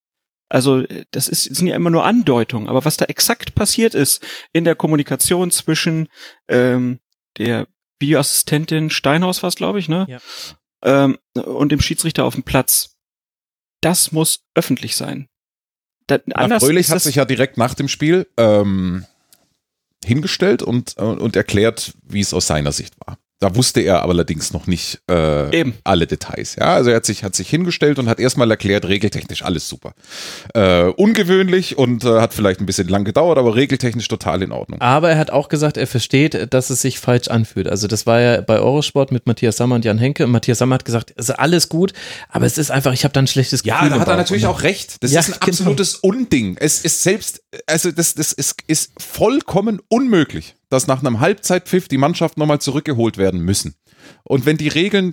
Also, das ist, das sind ja immer nur Andeutungen, aber was da exakt passiert ist in der Kommunikation zwischen ähm, der Bioassistentin Steinhaus war es, glaube ich, ne? Ja. Ähm, und dem Schiedsrichter auf dem Platz. Das muss öffentlich sein. Da, Na, Fröhlich hat sich ja direkt nach dem Spiel ähm, hingestellt und, äh, und erklärt, wie es aus seiner Sicht war. Da wusste er allerdings noch nicht äh, alle Details. Ja, also er hat sich, hat sich hingestellt und hat erstmal erklärt, regeltechnisch alles super. Äh, ungewöhnlich und äh, hat vielleicht ein bisschen lang gedauert, aber regeltechnisch total in Ordnung. Aber er hat auch gesagt, er versteht, dass es sich falsch anfühlt. Also das war ja bei Eurosport mit Matthias Sammer und Jan Henke. Und Matthias Sammer hat gesagt, es ist alles gut, aber es ist einfach, ich habe da ein schlechtes Gefühl. Ja, da hat er natürlich auch recht. Das Ja, ist ein genau. absolutes Unding. Es ist selbst, also das, das ist, ist vollkommen unmöglich, dass nach einem Halbzeitpfiff die Mannschaft nochmal zurückgeholt werden müssen. Und wenn die Regeln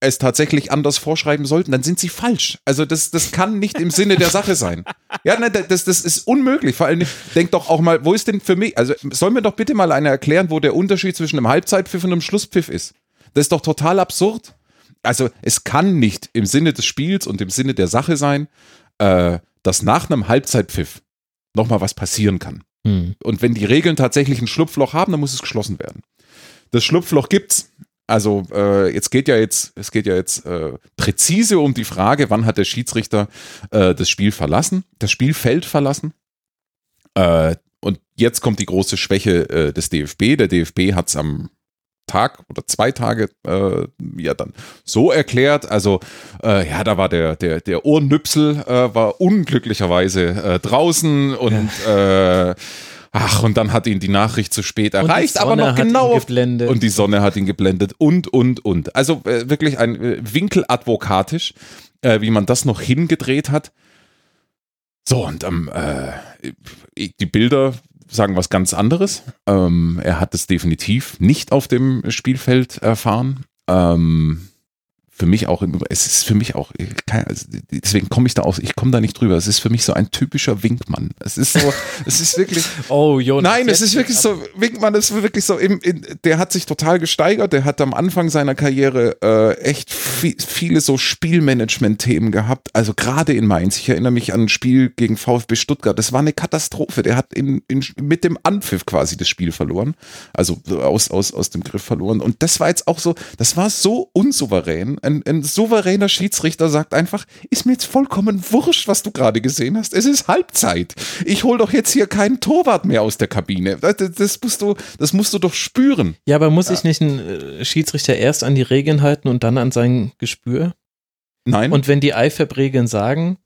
es tatsächlich anders vorschreiben sollten, dann sind sie falsch. Also das, das kann nicht im Sinne der Sache sein. Ja, nein, das, das ist unmöglich. Vor allem, denk doch auch mal, wo ist denn für mich, also soll mir doch bitte mal einer erklären, wo der Unterschied zwischen einem Halbzeitpfiff und einem Schlusspfiff ist. Das ist doch total absurd. Also es kann nicht im Sinne des Spiels und im Sinne der Sache sein, äh, dass nach einem Halbzeitpfiff nochmal was passieren kann. Hm. Und wenn die Regeln tatsächlich ein Schlupfloch haben, dann muss es geschlossen werden. Das Schlupfloch gibt's. Also äh, jetzt geht ja jetzt, es geht ja jetzt äh, präzise um die Frage, wann hat der Schiedsrichter äh, das Spiel verlassen, das Spielfeld verlassen. Äh, und jetzt kommt die große Schwäche äh, des DFB. Der DFB hat es am Tag oder zwei Tage äh, ja dann so erklärt. Also äh, ja, da war der der der Ohrnüpsel äh, war unglücklicherweise äh, draußen und äh, ach und dann hat ihn die Nachricht zu spät erreicht, aber noch genau und die Sonne hat ihn geblendet und und und. Also äh, wirklich ein Winkeladvokatisch, wie man das noch hingedreht hat. So und ähm, äh, die Bilder sagen was ganz anderes. Ähm, er hat es definitiv nicht auf dem Spielfeld erfahren. Ähm, für mich auch, es ist für mich auch, kein, also deswegen komme ich da aus, ich komme da nicht drüber. Es ist für mich so ein typischer Winkmann. Es ist so, es ist wirklich, Oh, Jonas. Nein, es ist wirklich so, Winkmann ist wirklich so, im, in, der hat sich total gesteigert, der hat am Anfang seiner Karriere äh, echt vi- viele so Spielmanagement-Themen gehabt, also gerade in Mainz, ich erinnere mich an ein Spiel gegen VfB Stuttgart, das war eine Katastrophe, der hat in, in, mit dem Anpfiff quasi das Spiel verloren, also aus, aus, aus dem Griff verloren. Und das war jetzt auch so, das war so unsouverän, ein, ein souveräner Schiedsrichter sagt einfach, ist mir jetzt vollkommen wurscht, was du gerade gesehen hast. Es ist Halbzeit. Ich hol doch jetzt hier keinen Torwart mehr aus der Kabine. Das, das musst du, das musst du doch spüren. Ja, aber muss ich nicht einen äh, Schiedsrichter erst an die Regeln halten und dann an sein Gespür? Nein. Und wenn die IFAB-Regeln sagen,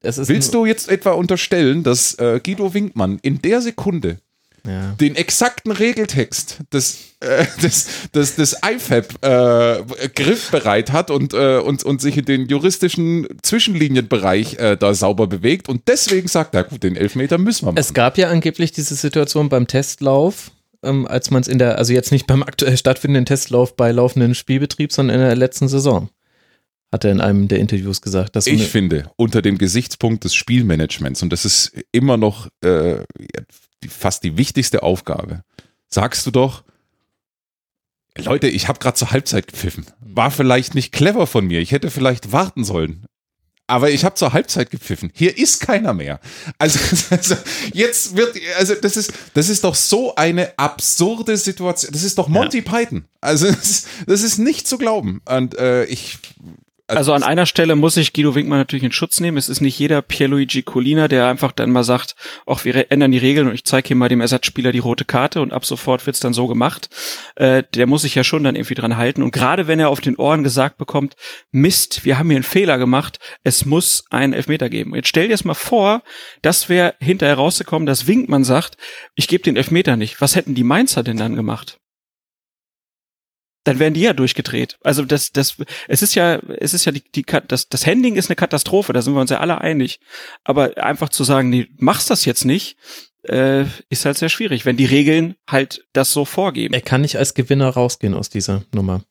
Willst du jetzt etwa unterstellen, dass äh, Guido Winkmann in der Sekunde ja. den exakten Regeltext des, äh, des, des, des IFAB äh, griffbereit hat und, äh, und, und sich in den juristischen Zwischenlinienbereich äh, da sauber bewegt und deswegen sagt, na gut, den Elfmeter müssen wir machen. Es gab ja angeblich diese Situation beim Testlauf, ähm, als man es in der, also jetzt nicht beim aktuell stattfindenden Testlauf bei laufendem Spielbetrieb, sondern in der letzten Saison. Hat er in einem der Interviews gesagt. Dass ich finde, unter dem Gesichtspunkt des Spielmanagements, und das ist immer noch äh, die, fast die wichtigste Aufgabe, sagst du doch, Leute, ich habe gerade zur Halbzeit gepfiffen. War vielleicht nicht clever von mir. Ich hätte vielleicht warten sollen. Aber ich habe zur Halbzeit gepfiffen. Hier ist keiner mehr. Also, also jetzt wird, also das ist, das ist doch so eine absurde Situation. Das ist doch Monty Python. Also das ist, das ist nicht zu glauben. Und äh, ich Also an einer Stelle muss ich Guido Winkmann natürlich in Schutz nehmen. Es ist nicht jeder Pierluigi Colina, der einfach dann mal sagt, ach, wir ändern die Regeln und ich zeige hier mal dem Ersatzspieler die rote Karte und ab sofort wird's dann so gemacht. Äh, der muss sich ja schon dann irgendwie dran halten. Und gerade wenn er auf den Ohren gesagt bekommt, Mist, wir haben hier einen Fehler gemacht, es muss einen Elfmeter geben. Jetzt stell dir das mal vor, das wäre hinterher rausgekommen, dass Winkmann sagt, ich gebe den Elfmeter nicht. Was hätten die Mainzer denn dann gemacht? Dann wären die ja durchgedreht. Also das, das, es ist ja, es ist ja die, die, das, das Handling ist eine Katastrophe, da sind wir uns ja alle einig. Aber einfach zu sagen, nee, machst das jetzt nicht, äh, ist halt sehr schwierig, wenn die Regeln halt das so vorgeben. er kann nicht als Gewinner rausgehen aus dieser Nummer.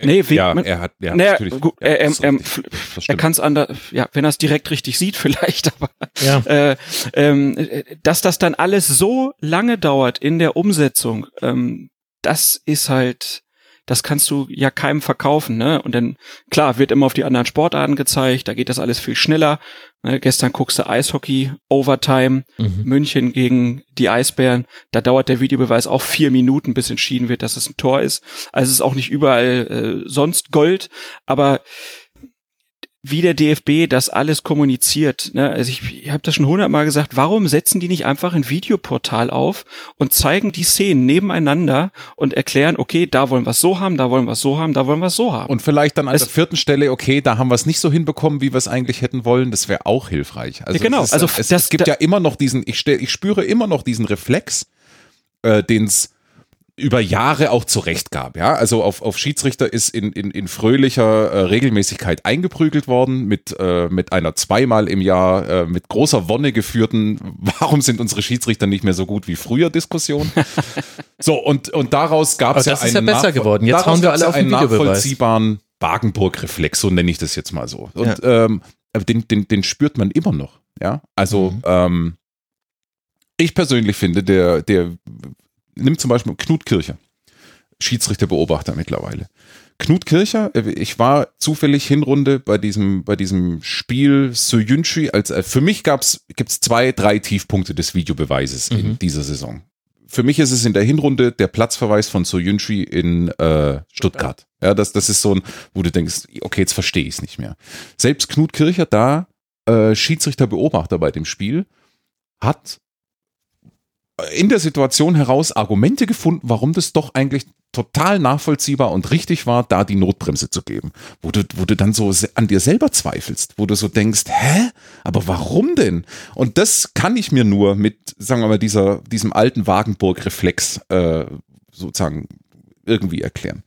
Nee, ja, Winkmann- er hat, ja, naja, natürlich. gut, Ja, er, er, er, er kann es anders, ja, wenn er es direkt richtig sieht, vielleicht, aber Ja. äh, ähm, äh, dass das dann alles so lange dauert in der Umsetzung, ähm, das ist halt, das kannst du ja keinem verkaufen, ne? Und dann, klar, wird immer auf die anderen Sportarten gezeigt, da geht das alles viel schneller. Ne? Gestern guckst du Eishockey, Overtime, Mhm. München gegen die Eisbären, da dauert der Videobeweis auch vier Minuten, bis entschieden wird, dass es ein Tor ist. Also es ist auch nicht überall äh, sonst Gold, aber wie der DFB das alles kommuniziert. Ne? Also ich, ich habe das schon hundertmal gesagt, warum setzen die nicht einfach ein Videoportal auf und zeigen die Szenen nebeneinander und erklären, okay, da wollen wir es so haben, da wollen wir es so haben, da wollen wir es so haben. Und vielleicht dann an Es- der vierten Stelle, okay, da haben wir es nicht so hinbekommen, wie wir es eigentlich hätten wollen. Das wäre auch hilfreich. Also Ja, genau. Ist, Also es, das- es gibt da- ja immer noch diesen, ich, stell, ich spüre immer noch diesen Reflex, äh, den es über Jahre auch zurecht gab. Ja? Also auf, auf Schiedsrichter ist in, in, in fröhlicher äh, Regelmäßigkeit eingeprügelt worden, mit, äh, mit einer zweimal im Jahr äh, mit großer Wonne geführten, warum sind unsere Schiedsrichter nicht mehr so gut wie früher Diskussion. so, und, und daraus gab es ja das ist ja einen besser geworden. Jetzt daraus hauen wir alle ja auf den einen nachvollziehbaren Wagenburg-Reflex, so nenne ich das jetzt mal so. Und ähm, aber den, den, den spürt man immer noch. Ja, also Mhm. ähm, ich persönlich finde, der, der nimmt zum Beispiel Knut Kircher, Schiedsrichterbeobachter mittlerweile. Knut Kircher, äh, ich war zufällig Hinrunde bei diesem, bei diesem Spiel Soyunchi, als äh, für mich gab's, gibt's zwei, drei Tiefpunkte des Videobeweises in Mhm. dieser Saison. Für mich ist es in der Hinrunde der Platzverweis von Soyunchi in äh, Stuttgart. Ja, das, das ist so ein, wo du denkst, okay, jetzt verstehe ich es nicht mehr. Selbst Knut Kircher, da äh, Schiedsrichterbeobachter bei dem Spiel, hat in der Situation heraus Argumente gefunden, warum das doch eigentlich total nachvollziehbar und richtig war, da die Notbremse zu geben. Wo du, wo du dann so an dir selber zweifelst, wo du so denkst, hä? Aber warum denn? Und das kann ich mir nur mit, sagen wir mal, dieser, diesem alten Wagenburg-Reflex äh, sozusagen irgendwie erklären.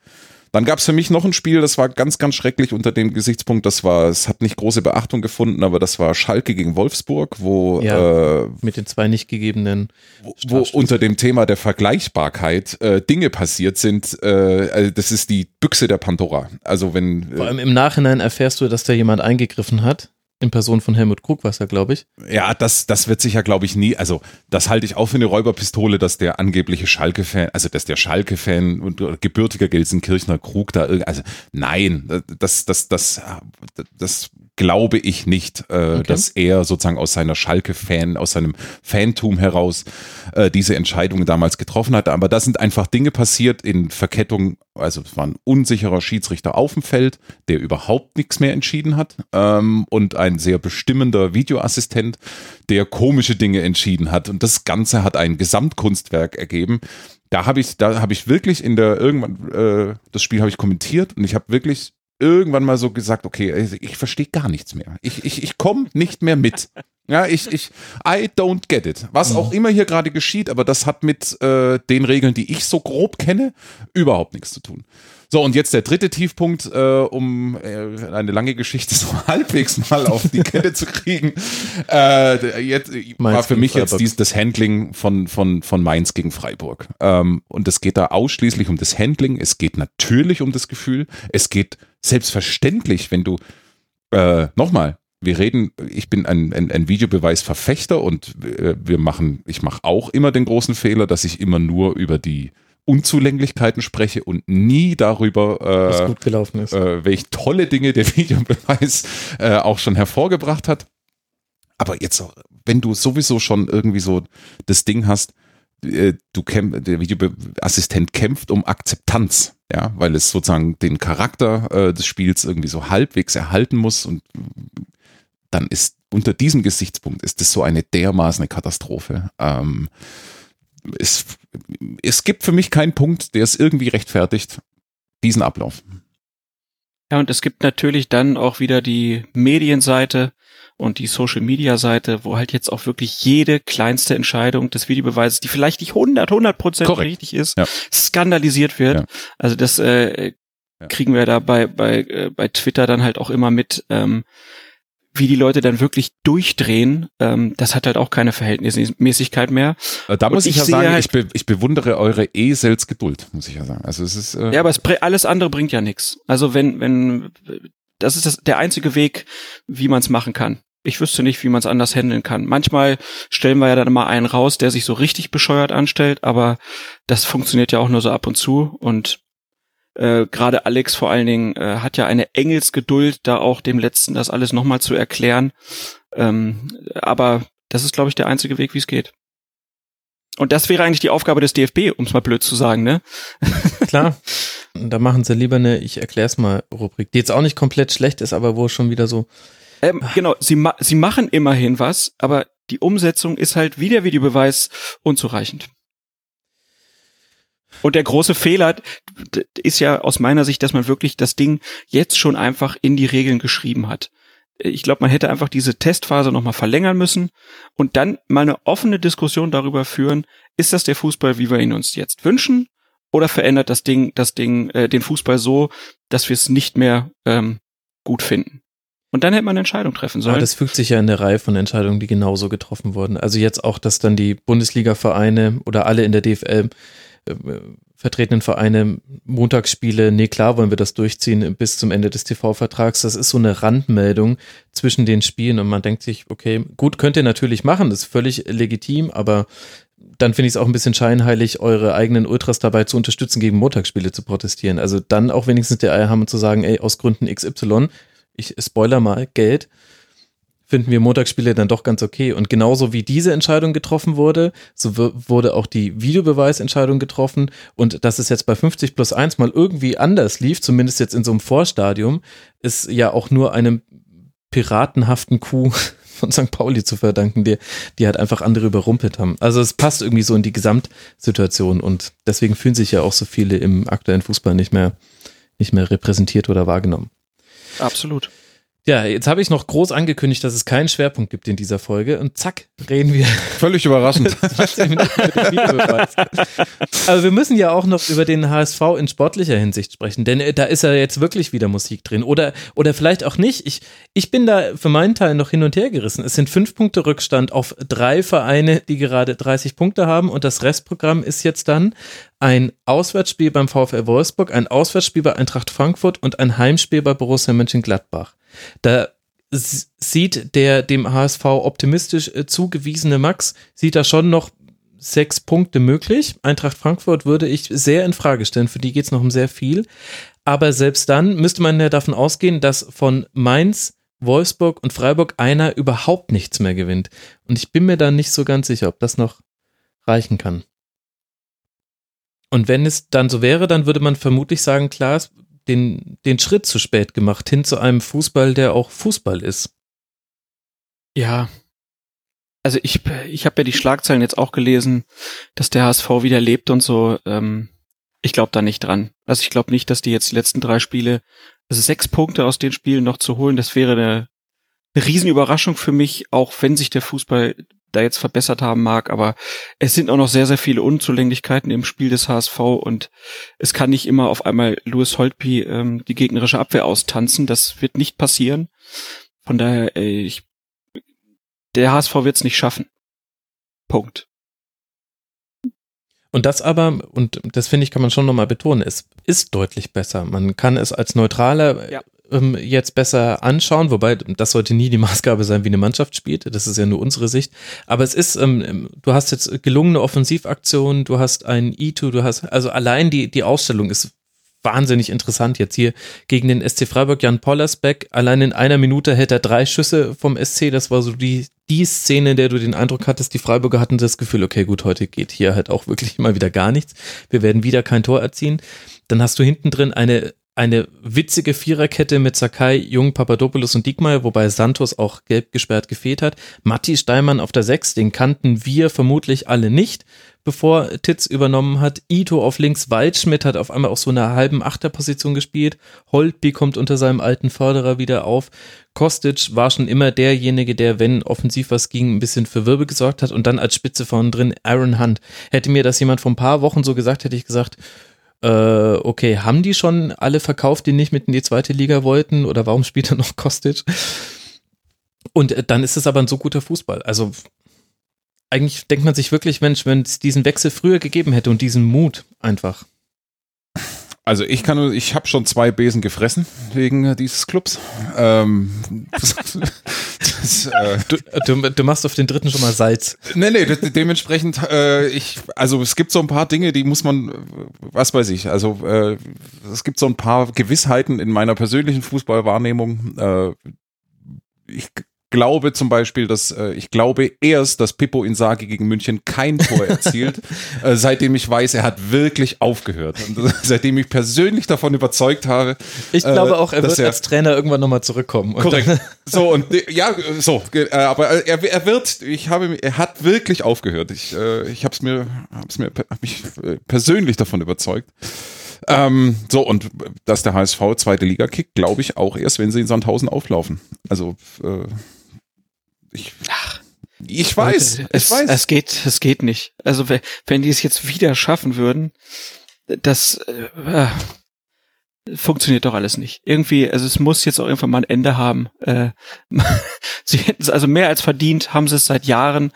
Dann gab es für mich noch ein Spiel, das war ganz, ganz schrecklich unter dem Gesichtspunkt, das war, es hat nicht große Beachtung gefunden, aber das war Schalke gegen Wolfsburg, wo Ja. äh, Mit den zwei nicht gegebenen. wo Strafstoß. unter dem Thema der Vergleichbarkeit äh, Dinge passiert sind, äh, also das ist die Büchse der Pandora. Also wenn Vor äh, allem im Nachhinein erfährst du, dass da jemand eingegriffen hat. In Person von Helmut Krugwasser, glaube ich. ja, das das wird sich ja glaube ich nie, also das halte ich auch für eine Räuberpistole, dass der angebliche Schalke-Fan, also dass der Schalke-Fan und gebürtiger Gelsenkirchener Krug da irg- also nein, das das das das glaube ich nicht, äh, okay. dass er sozusagen aus seiner Schalke-Fan, aus seinem Fantum heraus äh, diese Entscheidungen damals getroffen hat. Aber da sind einfach Dinge passiert in Verkettung. Also es war ein unsicherer Schiedsrichter auf dem Feld, der überhaupt nichts mehr entschieden hat ähm, und ein sehr bestimmender Videoassistent, der komische Dinge entschieden hat. Und das Ganze hat ein Gesamtkunstwerk ergeben, da habe ich, da habe ich wirklich in der irgendwann äh, das Spiel habe ich kommentiert und ich habe wirklich irgendwann mal so gesagt, okay, ich verstehe gar nichts mehr. Ich, ich, ich komme nicht mehr mit. Ja, ich, ich, I don't get it. Was auch immer hier gerade geschieht, aber das hat mit äh, den Regeln, die ich so grob kenne, überhaupt nichts zu tun. So, und jetzt der dritte Tiefpunkt, äh, um äh, eine lange Geschichte so halbwegs mal auf die Kette zu kriegen. Äh, jetzt Mainz war für mich jetzt dies, das Handling von, von, von Mainz gegen Freiburg. Ähm, und es geht da ausschließlich um das Handling. Es geht natürlich um das Gefühl. Es geht selbstverständlich, wenn du, äh, nochmal, wir reden, ich bin ein, ein, ein Videobeweisverfechter und äh, wir machen, ich mache auch immer den großen Fehler, dass ich immer nur über die Unzulänglichkeiten spreche und nie darüber, äh, gut gelaufen ist. Äh, welche tolle Dinge der Videobeweis äh, auch schon hervorgebracht hat. Aber jetzt, wenn du sowieso schon irgendwie so das Ding hast, äh, du kämpf, der Videoassistent kämpft um Akzeptanz, ja, weil es sozusagen den Charakter äh, des Spiels irgendwie so halbwegs erhalten muss und dann ist unter diesem Gesichtspunkt ist das so eine dermaßen Katastrophe. Ähm, es, es gibt für mich keinen Punkt, der es irgendwie rechtfertigt, diesen Ablauf. Ja, und es gibt natürlich dann auch wieder die Medienseite und die Social Media Seite, wo halt jetzt auch wirklich jede kleinste Entscheidung des Videobeweises, die vielleicht nicht 100, 100 Prozent richtig ist, ja. skandalisiert wird. Ja. Also das äh, kriegen wir da bei, bei, äh, bei Twitter dann halt auch immer mit, ähm, wie die Leute dann wirklich durchdrehen, ähm, das hat halt auch keine Verhältnismäßigkeit mehr. Äh, da muss ich, ich ja sagen, halt, ich, be ich, bewundere eure Eselsgeduld, muss ich ja sagen. Also es ist äh ja, aber es, alles andere bringt ja nichts. Also wenn wenn das ist das, der einzige Weg, wie man es machen kann. Ich wüsste nicht, wie man es anders handeln kann. Manchmal stellen wir ja dann mal einen raus, der sich so richtig bescheuert anstellt, aber das funktioniert ja auch nur so ab und zu und äh, Gerade Alex vor allen Dingen äh, hat ja eine Engelsgeduld, da auch dem Letzten das alles nochmal zu erklären. Ähm, aber das ist, glaube ich, der einzige Weg, wie es geht. Und das wäre eigentlich die Aufgabe des DFB, um es mal blöd zu sagen, ne? Klar. Da machen sie lieber eine, ich erklär's mal, Rubrik, die jetzt auch nicht komplett schlecht ist, aber wo schon wieder so. Ähm, genau, sie, ma sie machen immerhin was, aber die Umsetzung ist halt wie der Videobeweis unzureichend. Und der große Fehler ist ja aus meiner Sicht, dass man wirklich das Ding jetzt schon einfach in die Regeln geschrieben hat. Ich glaube, man hätte einfach diese Testphase nochmal verlängern müssen und dann mal eine offene Diskussion darüber führen, ist das der Fußball, wie wir ihn uns jetzt wünschen? Oder verändert das Ding, das Ding, äh, den Fußball so, dass wir es nicht mehr ähm, gut finden? Und dann hätte man eine Entscheidung treffen sollen. Aber das fügt sich ja in der Reihe von Entscheidungen, die genauso getroffen wurden. Also jetzt auch, dass dann die Bundesliga-Vereine oder alle in der DFL äh, vertretenen Vereine Montagsspiele, nee, klar wollen wir das durchziehen bis zum Ende des TV-Vertrags. Das ist so eine Randmeldung zwischen den Spielen und man denkt sich, okay, gut, könnt ihr natürlich machen, das ist völlig legitim, aber dann finde ich es auch ein bisschen scheinheilig, eure eigenen Ultras dabei zu unterstützen, gegen Montagsspiele zu protestieren. Also dann auch wenigstens der Eier haben und zu sagen, ey, aus Gründen XY, ich spoiler mal, Geld, finden wir Montagsspiele dann doch ganz okay. Und genauso wie diese Entscheidung getroffen wurde, so wurde auch die Videobeweisentscheidung getroffen. Und dass es jetzt bei 50 plus 1 mal irgendwie anders lief, zumindest jetzt in so einem Vorstadium, ist ja auch nur einem piratenhaften Coup von St. Pauli zu verdanken, die, die halt einfach andere überrumpelt haben. Also es passt irgendwie so in die Gesamtsituation und deswegen fühlen sich ja auch so viele im aktuellen Fußball nicht mehr, nicht mehr repräsentiert oder wahrgenommen. Absolut. Ja, jetzt habe ich noch groß angekündigt, dass es keinen Schwerpunkt gibt in dieser Folge und zack, reden wir. Völlig überraschend. Aber wir müssen ja auch noch über den HSV in sportlicher Hinsicht sprechen, denn äh, da ist ja jetzt wirklich wieder Musik drin. Oder, oder vielleicht auch nicht. Ich, ich bin da für meinen Teil noch hin und her gerissen. Es sind fünf Punkte Rückstand auf drei Vereine, die gerade 30 Punkte haben und das Restprogramm ist jetzt dann ein Auswärtsspiel beim VfL Wolfsburg, ein Auswärtsspiel bei Eintracht Frankfurt und ein Heimspiel bei Borussia Mönchengladbach. Da sieht der dem HSV optimistisch äh, zugewiesene Max, sieht da schon noch sechs Punkte möglich. Eintracht Frankfurt würde ich sehr in Frage stellen, für die geht es noch um sehr viel. Aber selbst dann müsste man ja davon ausgehen, dass von Mainz Wolfsburg und Freiburg einer überhaupt nichts mehr gewinnt. Und ich bin mir da nicht so ganz sicher, ob das noch reichen kann. Und wenn es dann so wäre, dann würde man vermutlich sagen, klar, den, den Schritt zu spät gemacht hin zu einem Fußball, der auch Fußball ist. Ja. Also ich, ich habe ja die Schlagzeilen jetzt auch gelesen, dass der HSV wieder lebt und so. Ähm, ich glaube da nicht dran. Also ich glaube nicht, dass die jetzt die letzten drei Spiele, also sechs Punkte aus den Spielen noch zu holen, das wäre eine, eine Riesenüberraschung für mich, auch wenn sich der Fußball da jetzt verbessert haben mag, aber es sind auch noch sehr, sehr viele Unzulänglichkeiten im Spiel des HSV und es kann nicht immer auf einmal Louis Holtby ähm, die gegnerische Abwehr austanzen. Das wird nicht passieren. Von daher, ey, ich, der HSV wird es nicht schaffen. Punkt. Und das aber, und das finde ich, kann man schon nochmal betonen, es ist deutlich besser. Man kann es als neutraler ja. Ähm, jetzt besser anschauen, wobei das sollte nie die Maßgabe sein, wie eine Mannschaft spielt. Das ist ja nur unsere Sicht. Aber es ist, ähm, du hast jetzt gelungene Offensivaktionen, du hast ein E2, du hast, also allein die, die Ausstellung ist wahnsinnig interessant jetzt hier gegen den SC Freiburg. Jan Pollersbeck, allein in einer Minute hält er drei Schüsse vom SC. Das war so die, die Szene, in der du den Eindruck hattest, die Freiburger hatten das Gefühl, okay, gut, heute geht hier halt auch wirklich mal wieder gar nichts. Wir werden wieder kein Tor erzielen. Dann hast du hinten drin eine eine witzige Viererkette mit Sakai, Jung, Papadopoulos und Diekmeyer, wobei Santos auch gelb gesperrt gefehlt hat. Matti Steinmann auf der Sechs, den kannten wir vermutlich alle nicht bevor Titz übernommen hat. Ito auf links, Waldschmidt hat auf einmal auch so eine halben Achterposition gespielt. Holtby kommt unter seinem alten Förderer wieder auf. Kostic war schon immer derjenige, der, wenn offensiv was ging, ein bisschen für Wirbel gesorgt hat. Und dann als Spitze vorne drin Aaron Hunt. Hätte mir das jemand vor ein paar Wochen so gesagt, hätte ich gesagt, äh, okay, haben die schon alle verkauft, die nicht mit in die zweite Liga wollten? Oder warum spielt er noch Kostic? Und äh, dann ist es aber ein so guter Fußball. Also eigentlich denkt man sich wirklich, Mensch, wenn es diesen Wechsel früher gegeben hätte und diesen Mut einfach. Also ich kann nur, ich habe schon zwei Besen gefressen wegen dieses Clubs. Ähm, das, äh, du, du, du, machst auf den dritten schon mal Salz. Nee, nee, de dementsprechend, äh, ich, also es gibt so ein paar Dinge, die muss man, was weiß ich, also äh, es gibt so ein paar Gewissheiten in meiner persönlichen Fußballwahrnehmung. Äh, ich glaube zum Beispiel, dass äh, ich glaube erst, dass Pippo Insagi gegen München kein Tor erzielt, äh, seitdem ich weiß, er hat wirklich aufgehört. Und seitdem ich persönlich davon überzeugt habe. Ich glaube auch, er wird er, als Trainer irgendwann nochmal zurückkommen. korrekt. so und ja, so, äh, aber er, er wird, ich habe, er hat wirklich aufgehört. Ich, äh, ich habe es mir, hab's mir, hab mich äh, persönlich davon überzeugt. Ähm, so, und dass der HSV zweite Liga kickt, glaube ich auch erst, wenn sie in Sandhausen auflaufen. Also äh, ich, Ach, ich weiß, Leute, es, weiß. Es geht, es geht nicht. Also wenn die es jetzt wieder schaffen würden, das äh, funktioniert doch alles nicht. Irgendwie, also es muss jetzt auch irgendwann mal ein Ende haben. Äh, sie hätten es also mehr als verdient, haben sie es seit Jahren.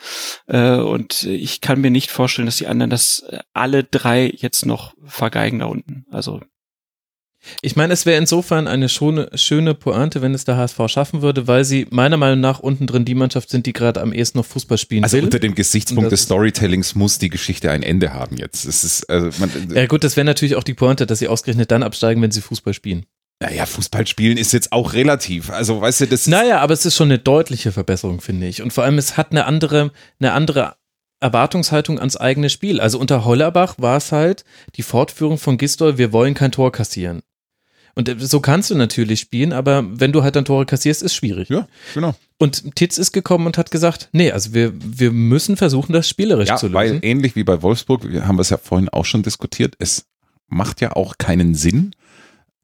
Äh, und ich kann mir nicht vorstellen, dass die anderen das alle drei jetzt noch vergeigen da unten. Also ich meine, es wäre insofern eine schöne, schöne Pointe, wenn es der HSV schaffen würde, weil sie meiner Meinung nach unten drin die Mannschaft sind, die gerade am ehesten noch Fußball spielen also will. unter dem Gesichtspunkt des Storytellings muss die Geschichte ein Ende haben jetzt. Es ist, also man, ja gut, das wäre natürlich auch die Pointe, dass sie ausgerechnet dann absteigen, wenn sie Fußball spielen. Naja, Fußball spielen ist jetzt auch relativ. Also, weißt du, das. Naja, aber es ist schon eine deutliche Verbesserung, finde ich. Und vor allem, es hat eine andere, eine andere Erwartungshaltung ans eigene Spiel. Also unter Hollerbach war es halt die Fortführung von Gistol, wir wollen kein Tor kassieren. Und äh, so kannst du natürlich spielen, aber wenn du halt dann Tore kassierst, ist schwierig. Ja, genau. Und Titz ist gekommen und hat gesagt, nee, also wir, wir müssen versuchen, das spielerisch ja, zu lösen. Weil ähnlich wie bei Wolfsburg, wir haben es ja vorhin auch schon diskutiert, es macht ja auch keinen Sinn,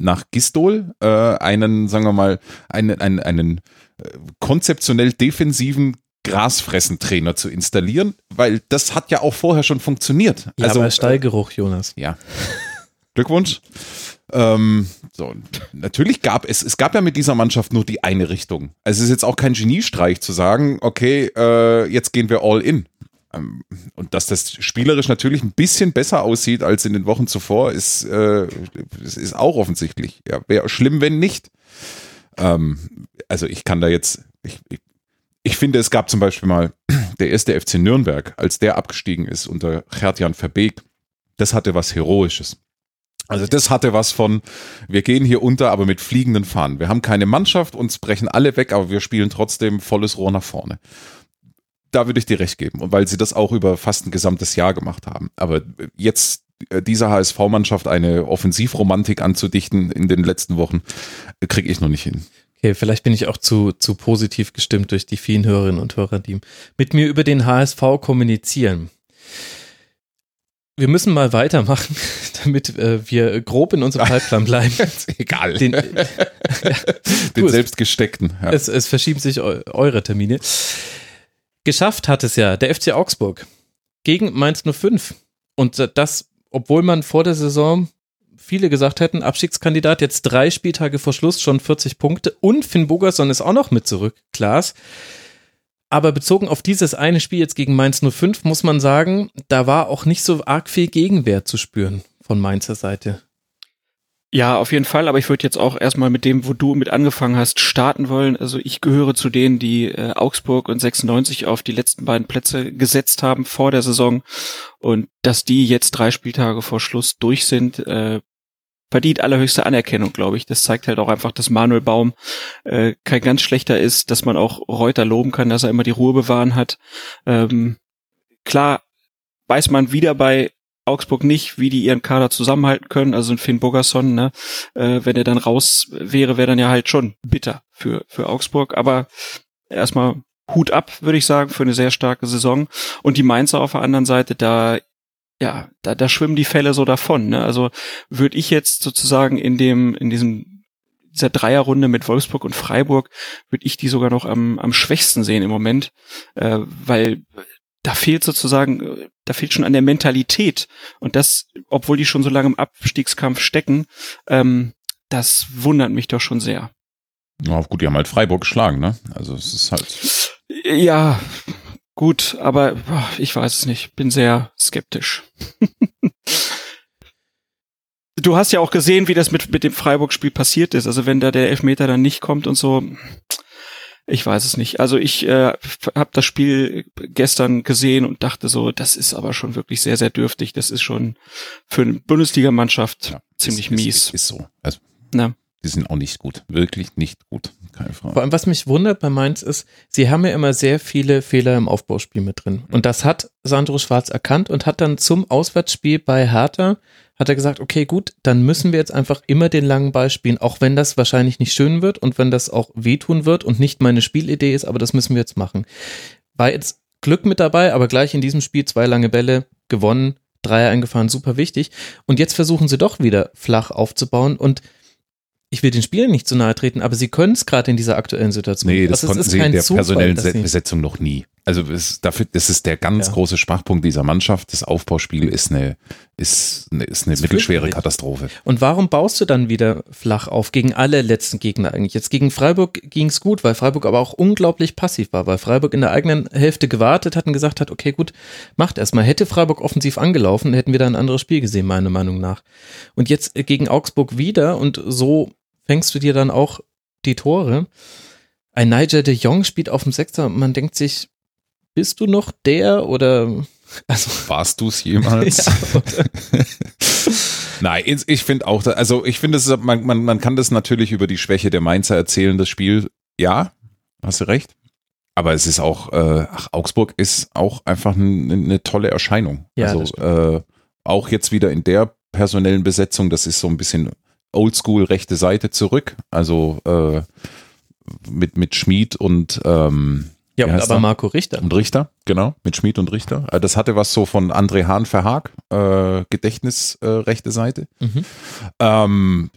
nach Gistol äh, einen, sagen wir mal, einen, einen, einen äh, konzeptionell defensiven Grasfressentrainer zu installieren, weil das hat ja auch vorher schon funktioniert. Ja, also aber Stallgeruch, Jonas. Ja. Glückwunsch. Ähm, so, natürlich gab es, es gab ja mit dieser Mannschaft nur die eine Richtung. Also es ist jetzt auch kein Geniestreich zu sagen, okay, äh, jetzt gehen wir all in. Ähm, und dass das spielerisch natürlich ein bisschen besser aussieht als in den Wochen zuvor, ist, äh, ist auch offensichtlich. Ja, wäre schlimm, wenn nicht. Ähm, also ich kann da jetzt, ich, ich, ich finde, es gab zum Beispiel mal der erste FC Nürnberg, als der abgestiegen ist unter Gerd-Jan Verbeek, das hatte was Heroisches. Also das hatte was von, wir gehen hier unter, aber mit fliegenden Fahnen. Wir haben keine Mannschaft, uns brechen alle weg, aber wir spielen trotzdem volles Rohr nach vorne. Da würde ich dir recht geben. Und weil sie das auch über fast ein gesamtes Jahr gemacht haben. Aber jetzt äh, dieser HSV-Mannschaft eine Offensivromantik anzudichten in den letzten Wochen, äh, kriege ich noch nicht hin. Okay, vielleicht bin ich auch zu, zu positiv gestimmt durch die vielen Hörerinnen und Hörer, die mit mir über den HSV kommunizieren. Wir müssen mal weitermachen, damit äh, wir grob in unserem Zeitplan bleiben. Egal. Den, ja, den selbstgesteckten. Ja. Es, es verschieben sich eu eure Termine. Geschafft hat es ja der FC Augsburg gegen Mainz 05. Und das, obwohl man vor der Saison viele gesagt hätten, Abstiegskandidat, jetzt drei Spieltage vor Schluss schon 40 Punkte und Finn Bogerson ist auch noch mit zurück, Klaas. Aber bezogen auf dieses eine Spiel jetzt gegen Mainz 05 muss man sagen, da war auch nicht so arg viel Gegenwehr zu spüren von Mainzer Seite. Ja, auf jeden Fall, aber ich würde jetzt auch erstmal mit dem, wo du mit angefangen hast, starten wollen. Also ich gehöre zu denen, die äh, Augsburg und 96 auf die letzten beiden Plätze gesetzt haben vor der Saison und dass die jetzt drei Spieltage vor Schluss durch sind, äh, verdient allerhöchste Anerkennung, glaube ich. Das zeigt halt auch einfach, dass Manuel Baum äh, kein ganz schlechter ist, dass man auch Reuter loben kann, dass er immer die Ruhe bewahren hat. Ähm, klar weiß man wieder bei Augsburg nicht, wie die ihren Kader zusammenhalten können. Also ein Finn Bogerson, ne, äh, wenn er dann raus wäre, wäre dann ja halt schon bitter für, für Augsburg. Aber erstmal Hut ab, würde ich sagen, für eine sehr starke Saison. Und die Mainzer auf der anderen Seite, da ja, da, da schwimmen die Fälle so davon. Ne? Also würde ich jetzt sozusagen in dem, in diesem dieser Dreierrunde mit Wolfsburg und Freiburg, würde ich die sogar noch am, am schwächsten sehen im Moment, äh, weil da fehlt sozusagen, da fehlt schon an der Mentalität und das, obwohl die schon so lange im Abstiegskampf stecken, ähm, das wundert mich doch schon sehr. Ja, gut, die haben halt Freiburg geschlagen, ne? Also es ist halt. Ja, gut, aber ich weiß es nicht. Bin sehr skeptisch. du hast ja auch gesehen, wie das mit, mit dem Freiburg-Spiel passiert ist. Also wenn da der Elfmeter dann nicht kommt und so, ich weiß es nicht. Also ich äh, habe das Spiel gestern gesehen und dachte so, das ist aber schon wirklich sehr, sehr dürftig. Das ist schon für eine Bundesligamannschaft ja, ziemlich ist, mies. Ist, ist so. Also, Na? Die sind auch nicht gut. Wirklich nicht gut. Keine Frage. Vor allem, was mich wundert bei Mainz ist, sie haben ja immer sehr viele Fehler im Aufbauspiel mit drin. Und das hat Sandro Schwarz erkannt und hat dann zum Auswärtsspiel bei Hertha hat er gesagt, okay, gut, dann müssen wir jetzt einfach immer den langen Ball spielen, auch wenn das wahrscheinlich nicht schön wird und wenn das auch wehtun wird und nicht meine Spielidee ist, aber das müssen wir jetzt machen. War jetzt Glück mit dabei, aber gleich in diesem Spiel zwei lange Bälle gewonnen, Dreier eingefahren, super wichtig. Und jetzt versuchen sie doch wieder flach aufzubauen und ich will den Spielern nicht zu nahe treten, aber sie können es gerade in dieser aktuellen Situation. Nee, das also konnten sie in der Zufall, personellen Besetzung noch nie. Also es, dafür, das ist der ganz ja. große Schwachpunkt dieser Mannschaft. Das Aufbauspiel ist eine, ist eine, ist eine mittelschwere Katastrophe. Und warum baust du dann wieder flach auf gegen alle letzten Gegner eigentlich? Jetzt gegen Freiburg ging es gut, weil Freiburg aber auch unglaublich passiv war, weil Freiburg in der eigenen Hälfte gewartet hat und gesagt hat, okay, gut, macht erstmal. Hätte Freiburg offensiv angelaufen, hätten wir da ein anderes Spiel gesehen, meiner Meinung nach. Und jetzt gegen Augsburg wieder und so fängst du dir dann auch die Tore. Ein Niger de Jong spielt auf dem Sechser und man denkt sich, bist du noch der oder also warst du es jemals? ja, Nein, ich finde auch, also ich finde, man, man, man kann das natürlich über die Schwäche der Mainzer erzählen, das Spiel. Ja, hast du recht. Aber es ist auch, äh, ach, Augsburg ist auch einfach eine, eine tolle Erscheinung. Ja, also äh, auch jetzt wieder in der personellen Besetzung, das ist so ein bisschen oldschool rechte Seite zurück. Also äh, mit, mit Schmied und ähm, ja, und aber Marco Richter. Und Richter, genau, mit Schmied und Richter. Äh, das hatte was so von André Hahn Verhaag, äh, Gedächtnis äh, rechte Seite. Mhm. Ähm,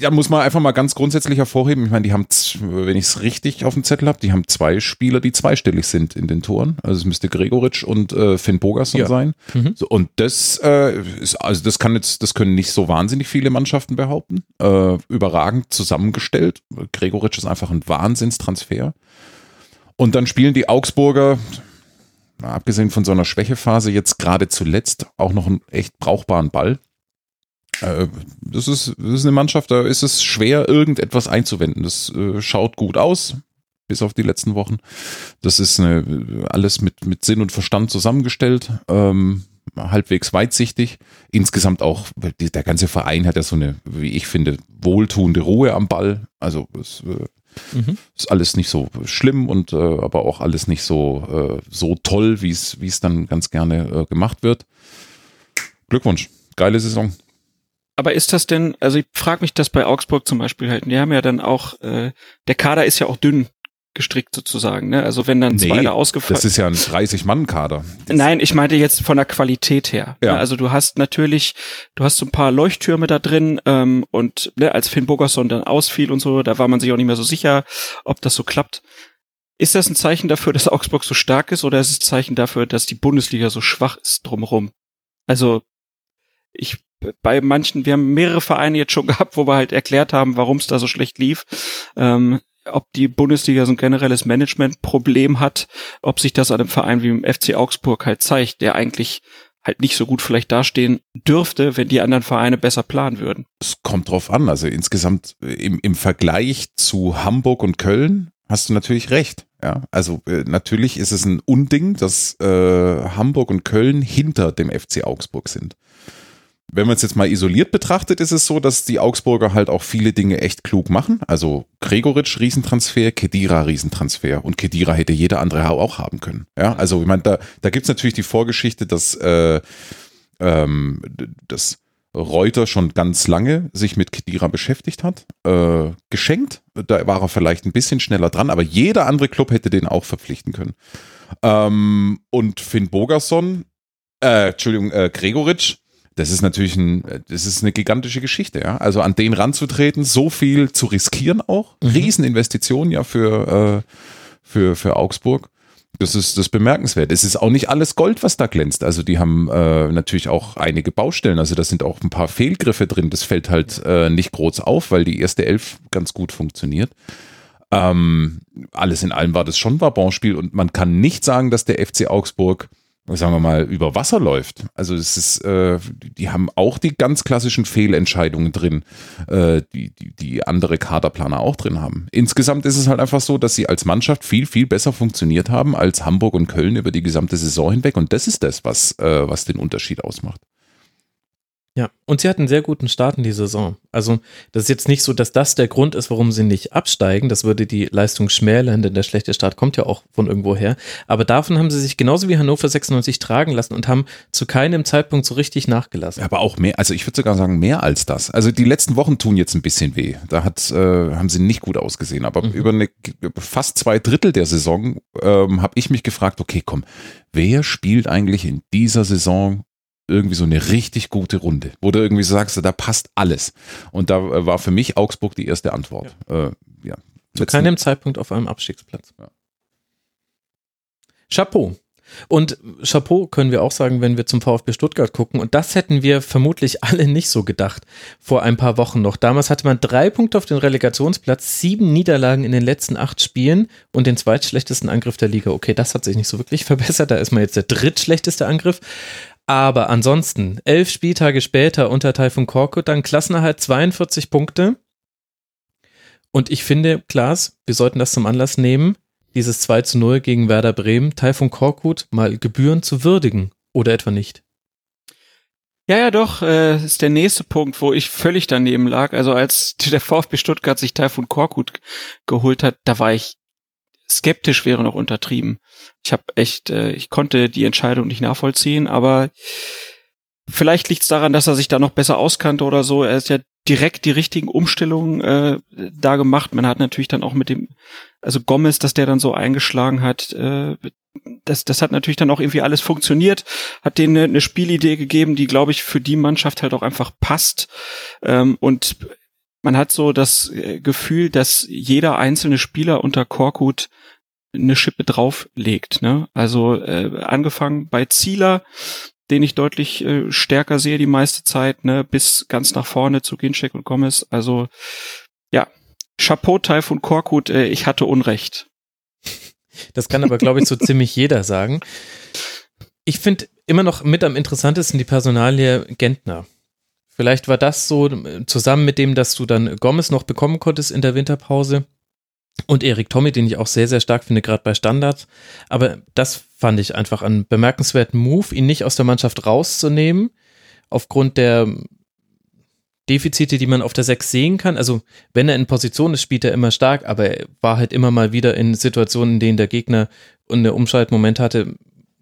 da muss man einfach mal ganz grundsätzlich hervorheben. Ich meine, die haben, wenn ich es richtig auf dem Zettel habe, die haben zwei Spieler, die zweistellig sind in den Toren. Also es müsste Gregoritsch und äh, Finn Bogerson ja. sein. Mhm. So, und das äh, ist, also das kann jetzt, das können nicht so wahnsinnig viele Mannschaften behaupten. Äh, überragend zusammengestellt. Gregoritsch ist einfach ein Wahnsinnstransfer. Und dann spielen die Augsburger, abgesehen von so einer Schwächephase, jetzt gerade zuletzt auch noch einen echt brauchbaren Ball. Äh, das ist, das ist eine Mannschaft, da ist es schwer, irgendetwas einzuwenden. Das äh, schaut gut aus, bis auf die letzten Wochen. Das ist eine, alles mit, mit Sinn und Verstand zusammengestellt. Ähm, halbwegs weitsichtig. Insgesamt auch, die, der ganze Verein hat ja so eine, wie ich finde, wohltuende Ruhe am Ball. Also es äh, mhm. ist alles nicht so schlimm und äh, aber auch alles nicht so, äh, so toll, wie es wie es dann ganz gerne gemacht wird. Glückwunsch, geile Saison. Aber ist das denn, also ich frage mich das bei Augsburg zum Beispiel halt, die haben ja dann auch, äh, der Kader ist ja auch dünn gestrickt sozusagen, ne? Also wenn dann nee, zwei da ausgefallen Das ist ja ein 30-Mann-Kader. Nein, ich meinte jetzt von der Qualität her. Ja. Ne? Also du hast natürlich, du hast so ein paar Leuchttürme da drin ähm, und ne, als Finn Bogerson dann ausfiel und so, da war man sich auch nicht mehr so sicher, ob das so klappt. Ist das ein Zeichen dafür, dass Augsburg so stark ist oder ist es ein Zeichen dafür, dass die Bundesliga so schwach ist drumherum? Also ich bei manchen, wir haben mehrere Vereine jetzt schon gehabt, wo wir halt erklärt haben, warum es da so schlecht lief. Ähm, ob die Bundesliga so ein generelles Managementproblem hat, ob sich das an einem Verein wie dem FC Augsburg halt zeigt, der eigentlich halt nicht so gut vielleicht dastehen dürfte, wenn die anderen Vereine besser planen würden. Es kommt drauf an. Also insgesamt im, im Vergleich zu Hamburg und Köln hast du natürlich recht. Ja, also äh, natürlich ist es ein Unding, dass äh, Hamburg und Köln hinter dem FC Augsburg sind wenn man es jetzt mal isoliert betrachtet, ist es so, dass die Augsburger halt auch viele Dinge echt klug machen. Also Gregoritsch Riesentransfer, Kedira Riesentransfer und Kedira hätte jeder andere auch haben können. Ja, also ich meine, da, da gibt es natürlich die Vorgeschichte, dass, äh, ähm, dass Reuter schon ganz lange sich mit Kedira beschäftigt hat. Äh, geschenkt, da war er vielleicht ein bisschen schneller dran, aber jeder andere Club hätte den auch verpflichten können. Ähm, und Finn Bogerson, äh, Entschuldigung, äh, Gregoritsch, das ist natürlich ein, das ist eine gigantische Geschichte, ja. Also an den ranzutreten, so viel zu riskieren auch, mhm. Rieseninvestitionen ja für, äh, für, für Augsburg. Das ist das bemerkenswert. Es ist auch nicht alles Gold, was da glänzt. Also die haben äh, natürlich auch einige Baustellen. Also da sind auch ein paar Fehlgriffe drin. Das fällt halt äh, nicht groß auf, weil die erste Elf ganz gut funktioniert. Ähm, alles in allem war das schon ein Wabonspiel und man kann nicht sagen, dass der FC Augsburg sagen wir mal, über Wasser läuft. Also es ist, äh, die haben auch die ganz klassischen Fehlentscheidungen drin, äh, die, die, die andere Kaderplaner auch drin haben. Insgesamt ist es halt einfach so, dass sie als Mannschaft viel, viel besser funktioniert haben als Hamburg und Köln über die gesamte Saison hinweg. Und das ist das, was, äh, was den Unterschied ausmacht. Ja, und sie hatten einen sehr guten Start in die Saison. Also, das ist jetzt nicht so, dass das der Grund ist, warum sie nicht absteigen. Das würde die Leistung schmälern, denn der schlechte Start kommt ja auch von irgendwo her. Aber davon haben sie sich genauso wie Hannover 96 tragen lassen und haben zu keinem Zeitpunkt so richtig nachgelassen. Aber auch mehr, also ich würde sogar sagen, mehr als das. Also die letzten Wochen tun jetzt ein bisschen weh. Da hat, äh, haben sie nicht gut ausgesehen. Aber mhm. über eine, fast zwei Drittel der Saison ähm, habe ich mich gefragt, okay, komm, wer spielt eigentlich in dieser Saison irgendwie so eine richtig gute Runde, wo du irgendwie sagst, da passt alles. Und da äh, war für mich Augsburg die erste Antwort. Ja. Äh, ja. Zu keinem Zeitpunkt auf einem Abstiegsplatz. Ja. Chapeau. Und Chapeau können wir auch sagen, wenn wir zum VfB Stuttgart gucken. Und das hätten wir vermutlich alle nicht so gedacht vor ein paar Wochen noch. Damals hatte man drei Punkte auf den Relegationsplatz, sieben Niederlagen in den letzten acht Spielen und den zweitschlechtesten Angriff der Liga. Okay, das hat sich nicht so wirklich verbessert. Da ist man jetzt der drittschlechteste Angriff. Aber ansonsten, elf Spieltage später unter Taifun Korkut, dann Klassenerhalt 42 Punkte. Und ich finde, Klaas, wir sollten das zum Anlass nehmen, dieses 2 zu 0 gegen Werder Bremen, Taifun Korkut mal gebührend zu würdigen. Oder etwa nicht? Ja, ja, doch, äh, ist der nächste Punkt, wo ich völlig daneben lag. Also als der VfB Stuttgart sich Taifun Korkut geholt hat, da war ich skeptisch wäre noch untertrieben. Ich habe echt, äh, ich konnte die Entscheidung nicht nachvollziehen, aber vielleicht liegt es daran, dass er sich da noch besser auskannte oder so. Er ist ja direkt die richtigen Umstellungen äh, da gemacht. Man hat natürlich dann auch mit dem, also Gomez, dass der dann so eingeschlagen hat, äh, das, das hat natürlich dann auch irgendwie alles funktioniert, hat denen eine, eine Spielidee gegeben, die, glaube ich, für die Mannschaft halt auch einfach passt. Ähm, und man hat so das äh, Gefühl, dass jeder einzelne Spieler unter Korkut eine Schippe drauflegt. Ne? Also äh, angefangen bei Zieler, den ich deutlich äh, stärker sehe die meiste Zeit, ne, bis ganz nach vorne zu Ginczek und Gomez. Also ja, Chapeau Taifun Korkut, äh, ich hatte Unrecht. Das kann aber, glaube ich, so ziemlich jeder sagen. Ich finde immer noch mit am interessantesten die Personalie Gentner. Vielleicht war das so zusammen mit dem, dass du dann Gomez noch bekommen konntest in der Winterpause. Und Erik Tommy, den ich auch sehr, sehr stark finde, gerade bei Standards. Aber das fand ich einfach einen bemerkenswerten Move, ihn nicht aus der Mannschaft rauszunehmen, aufgrund der Defizite, die man auf der 6 sehen kann. Also, wenn er in Position ist, spielt er immer stark, aber er war halt immer mal wieder in Situationen, in denen der Gegner einen Umschaltmoment hatte,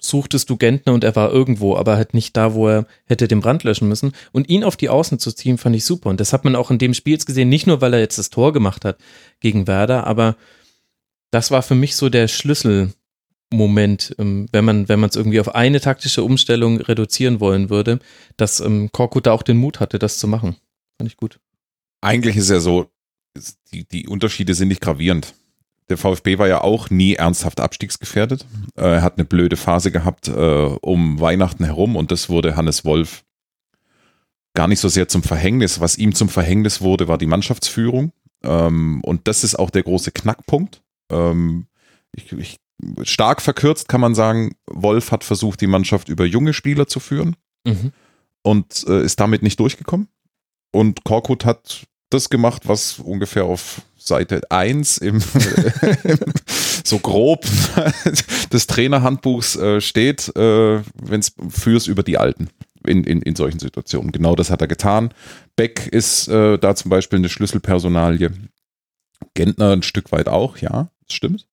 suchtest du Gentner und er war irgendwo, aber halt nicht da, wo er hätte den Brand löschen müssen. Und ihn auf die Außen zu ziehen, fand ich super. Und das hat man auch in dem Spiel jetzt gesehen, nicht nur, weil er jetzt das Tor gemacht hat gegen Werder, aber das war für mich so der Schlüsselmoment, ähm, wenn man wenn man es irgendwie auf eine taktische Umstellung reduzieren wollen würde, dass ähm, Korkut da auch den Mut hatte, das zu machen. Fand ich gut. Eigentlich ist ja so, die, die Unterschiede sind nicht gravierend. Der VfB war ja auch nie ernsthaft abstiegsgefährdet. Äh, er hat eine blöde Phase gehabt äh, um Weihnachten herum und das wurde Hannes Wolf gar nicht so sehr zum Verhängnis. Was ihm zum Verhängnis wurde, war die Mannschaftsführung. Ähm, und das ist auch der große Knackpunkt. Ähm, ich, ich, stark verkürzt kann man sagen, Wolf hat versucht, die Mannschaft über junge Spieler zu führen mhm. und äh, ist damit nicht durchgekommen. Und Korkut hat das gemacht, was ungefähr auf Seite 1 im, so grob des Trainerhandbuchs äh, steht, äh, wenn es fürs über die Alten in, in, in solchen Situationen. Genau das hat er getan. Beck ist äh, da zum Beispiel eine Schlüsselpersonalie. Gentner ein Stück weit auch, ja, das stimmt.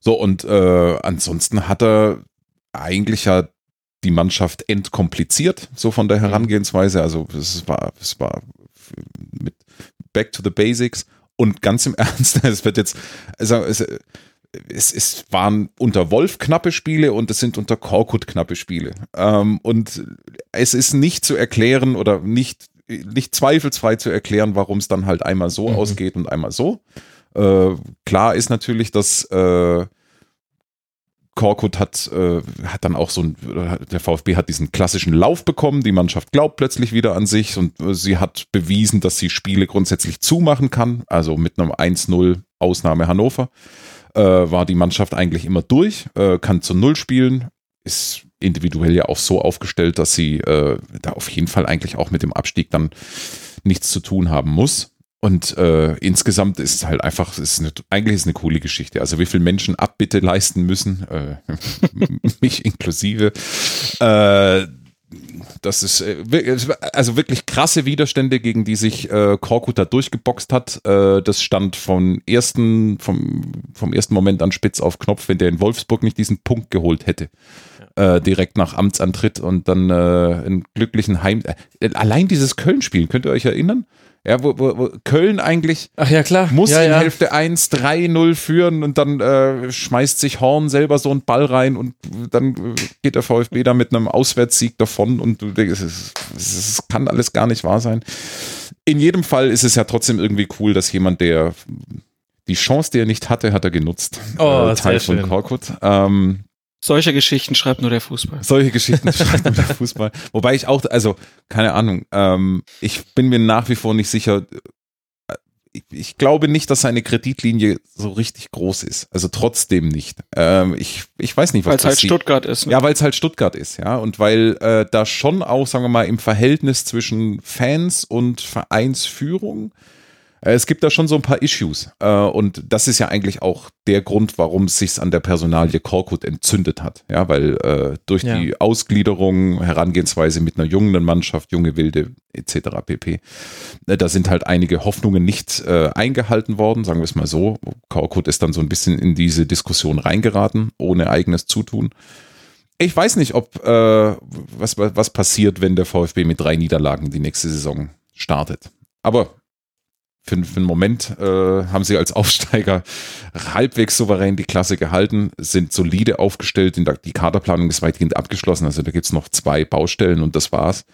So, und äh, ansonsten hat er eigentlich ja die Mannschaft entkompliziert, so von der mhm. Herangehensweise. Also es war, es war mit Back to the Basics und ganz im Ernst, es wird jetzt, also es, es, es waren unter Wolf knappe Spiele und es sind unter Korkut knappe Spiele. Ähm, und es ist nicht zu erklären oder nicht, nicht zweifelsfrei zu erklären, warum es dann halt einmal so mhm. ausgeht und einmal so. Äh, klar ist natürlich, dass äh, Korkut hat, äh, hat dann auch so ein, der VfB hat diesen klassischen Lauf bekommen. Die Mannschaft glaubt plötzlich wieder an sich und äh, sie hat bewiesen, dass sie Spiele grundsätzlich zumachen kann. Also mit einem 1-0 Ausnahme Hannover äh, war die Mannschaft eigentlich immer durch, äh, kann zu Null spielen, ist individuell ja auch so aufgestellt, dass sie äh, da auf jeden Fall eigentlich auch mit dem Abstieg dann nichts zu tun haben muss. Und äh, insgesamt ist es halt einfach, ist eine, eigentlich ist es eine coole Geschichte. Also wie viele Menschen Abbitte leisten müssen, äh, mich inklusive. Äh, das ist äh, also wirklich krasse Widerstände, gegen die sich äh, Korkut da durchgeboxt hat. Äh, das stand vom ersten, vom, vom ersten Moment an spitz auf Knopf, wenn der in Wolfsburg nicht diesen Punkt geholt hätte. Äh, direkt nach Amtsantritt und dann äh, einen glücklichen Heim. Äh, allein dieses Köln-Spiel, könnt ihr euch erinnern? Ja, wo, wo, wo Köln eigentlich Ach ja, klar. muss ja, in ja. Hälfte 1 3-0 führen und dann äh, schmeißt sich Horn selber so einen Ball rein und dann äh, geht der VfB da mit einem Auswärtssieg davon und du denkst, es, es kann alles gar nicht wahr sein. In jedem Fall ist es ja trotzdem irgendwie cool, dass jemand, der die Chance, die er nicht hatte, hat er genutzt. Oh, äh, Teil von schön. Korkut. Ähm, Solche Geschichten schreibt nur der Fußball. solche Geschichten schreibt nur der Fußball. Wobei ich auch, also, keine Ahnung, ähm, ich bin mir nach wie vor nicht sicher. äh, Ich, ich glaube nicht, dass seine Kreditlinie so richtig groß ist. Also trotzdem nicht. Ähm, ich, ich weiß nicht, was Weil es halt. Stuttgart ist. Ne? Ja, weil es halt Stuttgart ist, ja. Und weil äh, da schon auch, sagen wir mal, im Verhältnis zwischen Fans und Vereinsführung, es gibt da schon so ein paar Issues. Äh, und das ist ja eigentlich auch der Grund, warum es sich an der Personalie Korkut entzündet hat. Ja, weil äh, durch Ja. die Ausgliederung, Herangehensweise mit einer jungen Mannschaft, junge Wilde etc. pp. äh, Da sind halt einige Hoffnungen nicht äh, eingehalten worden, sagen wir es mal so. Korkut ist dann so ein bisschen in diese Diskussion reingeraten, ohne eigenes Zutun. Ich weiß nicht, ob äh, was, was passiert, wenn der VfB mit drei Niederlagen die nächste Saison startet. Aber für, für einen Moment äh, haben sie als Aufsteiger halbwegs souverän die Klasse gehalten, sind solide aufgestellt, die Kaderplanung ist weitgehend abgeschlossen, also da gibt's noch zwei Baustellen und das war's.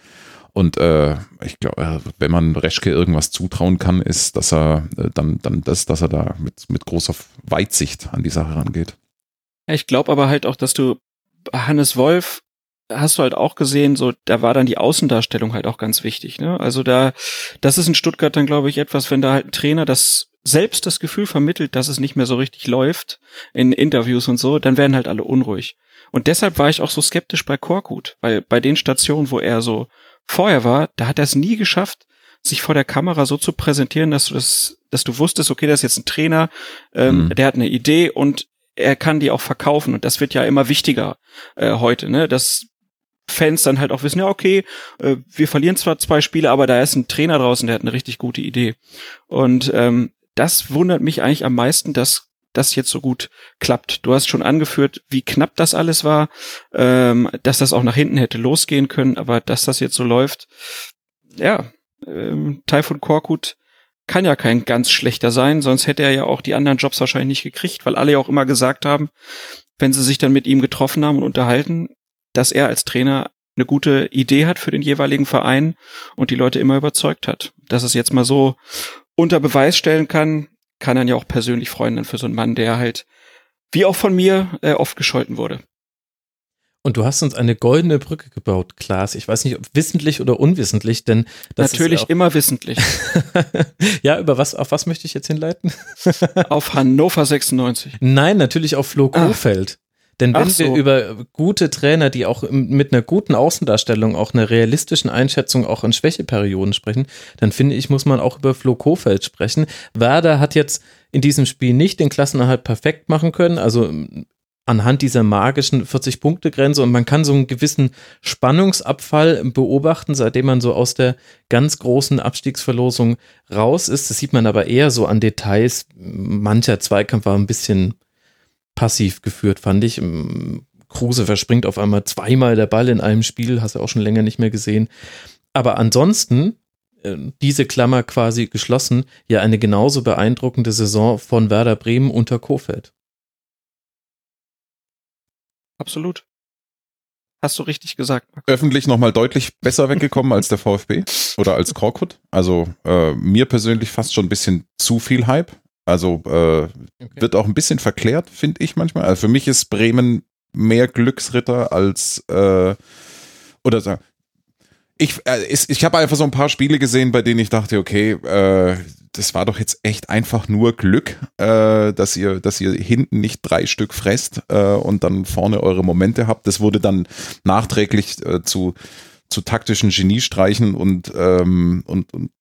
Und äh, ich glaube, wenn man Reschke irgendwas zutrauen kann, ist, dass er äh, dann, dann das, dass er da mit, mit großer Weitsicht an die Sache rangeht. Ich glaube aber halt auch, dass du Hannes Wolf hast du halt auch gesehen, so da war dann die Außendarstellung halt auch ganz wichtig. Ne? Also da, das ist in Stuttgart dann glaube ich etwas, wenn da halt ein Trainer das selbst das Gefühl vermittelt, dass es nicht mehr so richtig läuft in Interviews und so, dann werden halt alle unruhig. Und deshalb war ich auch so skeptisch bei Korkut, weil bei den Stationen, wo er so vorher war, da hat er es nie geschafft, sich vor der Kamera so zu präsentieren, dass du das, dass du wusstest, okay, das ist jetzt ein Trainer, ähm, mhm. der hat eine Idee und er kann die auch verkaufen und das wird ja immer wichtiger äh, heute, ne? Dass Fans dann halt auch wissen, ja, okay, äh, wir verlieren zwar zwei Spiele, aber da ist ein Trainer draußen, der hat eine richtig gute Idee. Und ähm, das wundert mich eigentlich am meisten, dass das jetzt so gut klappt. Du hast schon angeführt, wie knapp das alles war, ähm, dass das auch nach hinten hätte losgehen können, aber dass das jetzt so läuft, ja, ähm, Taifun Korkut kann ja kein ganz schlechter sein, sonst hätte er ja auch die anderen Jobs wahrscheinlich nicht gekriegt, weil alle ja auch immer gesagt haben, wenn sie sich dann mit ihm getroffen haben und unterhalten, dass er als Trainer eine gute Idee hat für den jeweiligen Verein und die Leute immer überzeugt hat. Dass es jetzt mal so unter Beweis stellen kann, kann dann ja auch persönlich freuen dann für so einen Mann, der halt, wie auch von mir, äh, oft gescholten wurde. Und du hast uns eine goldene Brücke gebaut, Klaas. Ich weiß nicht, ob wissentlich oder unwissentlich, denn das Natürlich ist immer wissentlich. ja, über was, auf was möchte ich jetzt hinleiten? auf Hannover 96. Nein, natürlich auf Flo ah. Denn wenn so. wir über gute Trainer, die auch mit einer guten Außendarstellung, auch einer realistischen Einschätzung auch in Schwächeperioden sprechen, dann finde ich, muss man auch über Flo Kofeld sprechen. Werder hat jetzt in diesem Spiel nicht den Klassenerhalt perfekt machen können, also anhand dieser magischen 40-Punkte-Grenze und man kann so einen gewissen Spannungsabfall beobachten, seitdem man so aus der ganz großen Abstiegsverlosung raus ist. Das sieht man aber eher so an Details. Mancher Zweikampf war ein bisschen passiv geführt, fand ich. Kruse verspringt auf einmal zweimal der Ball in einem Spiel, hast du auch schon länger nicht mehr gesehen. Aber ansonsten, äh, diese Klammer quasi geschlossen, ja eine genauso beeindruckende Saison von Werder Bremen unter Kofeld. Absolut. Hast du richtig gesagt. Max. Öffentlich nochmal deutlich besser weggekommen als der VfB oder als Korkut. Also äh, mir persönlich fast schon ein bisschen zu viel Hype. Also äh, okay. wird auch ein bisschen verklärt, finde ich manchmal. Also für mich ist Bremen mehr Glücksritter als äh, oder sagen. Ich, äh, ich habe einfach so ein paar Spiele gesehen, bei denen ich dachte, okay, äh, das war doch jetzt echt einfach nur Glück, äh, dass ihr, dass ihr hinten nicht drei Stück fresst äh, und dann vorne eure Momente habt. Das wurde dann nachträglich äh, zu zu taktischen Geniestreichen und, ähm, und, und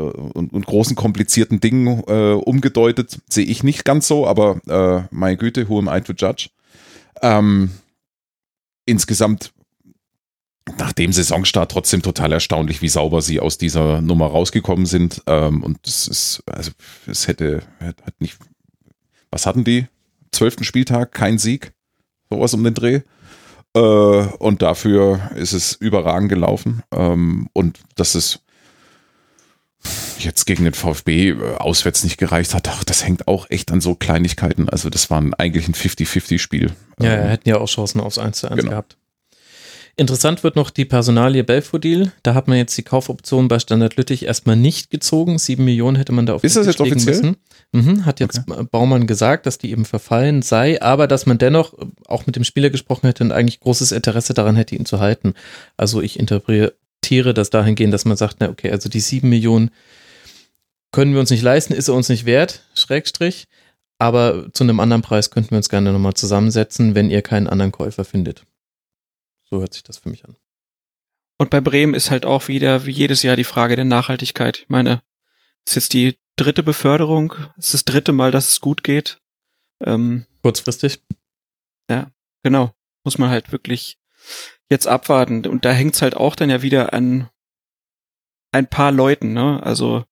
und, und, großen komplizierten Dingen äh, umgedeutet, sehe ich nicht ganz so, aber äh, meine Güte, who am I to judge? Ähm, insgesamt nach dem Saisonstart trotzdem total erstaunlich, wie sauber sie aus dieser Nummer rausgekommen sind. Ähm, und es ist, also es hätte, hat nicht, was hatten die? Zwölften Spieltag, kein Sieg, sowas um den Dreh. Äh, und dafür ist es überragend gelaufen. Ähm, und das ist jetzt gegen den VfB äh, auswärts nicht gereicht hat, ach, das hängt auch echt an so Kleinigkeiten. Also das war eigentlich ein 50-50-Spiel. Ja, ähm, hätten ja auch Chancen aufs 1 zu 1 genau. gehabt. Interessant wird noch die Personalie Belfodil. Da hat man jetzt die Kaufoption bei Standard Lüttich erstmal nicht gezogen. Sieben Millionen hätte man da auf Ist das jetzt offiziell? Mhm, hat jetzt okay. Baumann gesagt, dass die eben verfallen sei, aber dass man dennoch auch mit dem Spieler gesprochen hätte und eigentlich großes Interesse daran hätte, ihn zu halten. Also ich interpretiere das dahingehend, dass man sagt, na okay, also die sieben Millionen können wir uns nicht leisten, ist er uns nicht wert, Schrägstrich. Aber zu einem anderen Preis könnten wir uns gerne nochmal zusammensetzen, wenn ihr keinen anderen Käufer findet. So hört sich das für mich an. Und bei Bremen ist halt auch wieder wie jedes Jahr die Frage der Nachhaltigkeit. Ich meine, es ist jetzt die dritte Beförderung, es ist das dritte Mal, dass es gut geht. Ähm, Kurzfristig. Ja, genau. Muss man halt wirklich jetzt abwarten. Und da hängt's halt auch dann ja wieder an ein paar Leuten, ne? Also,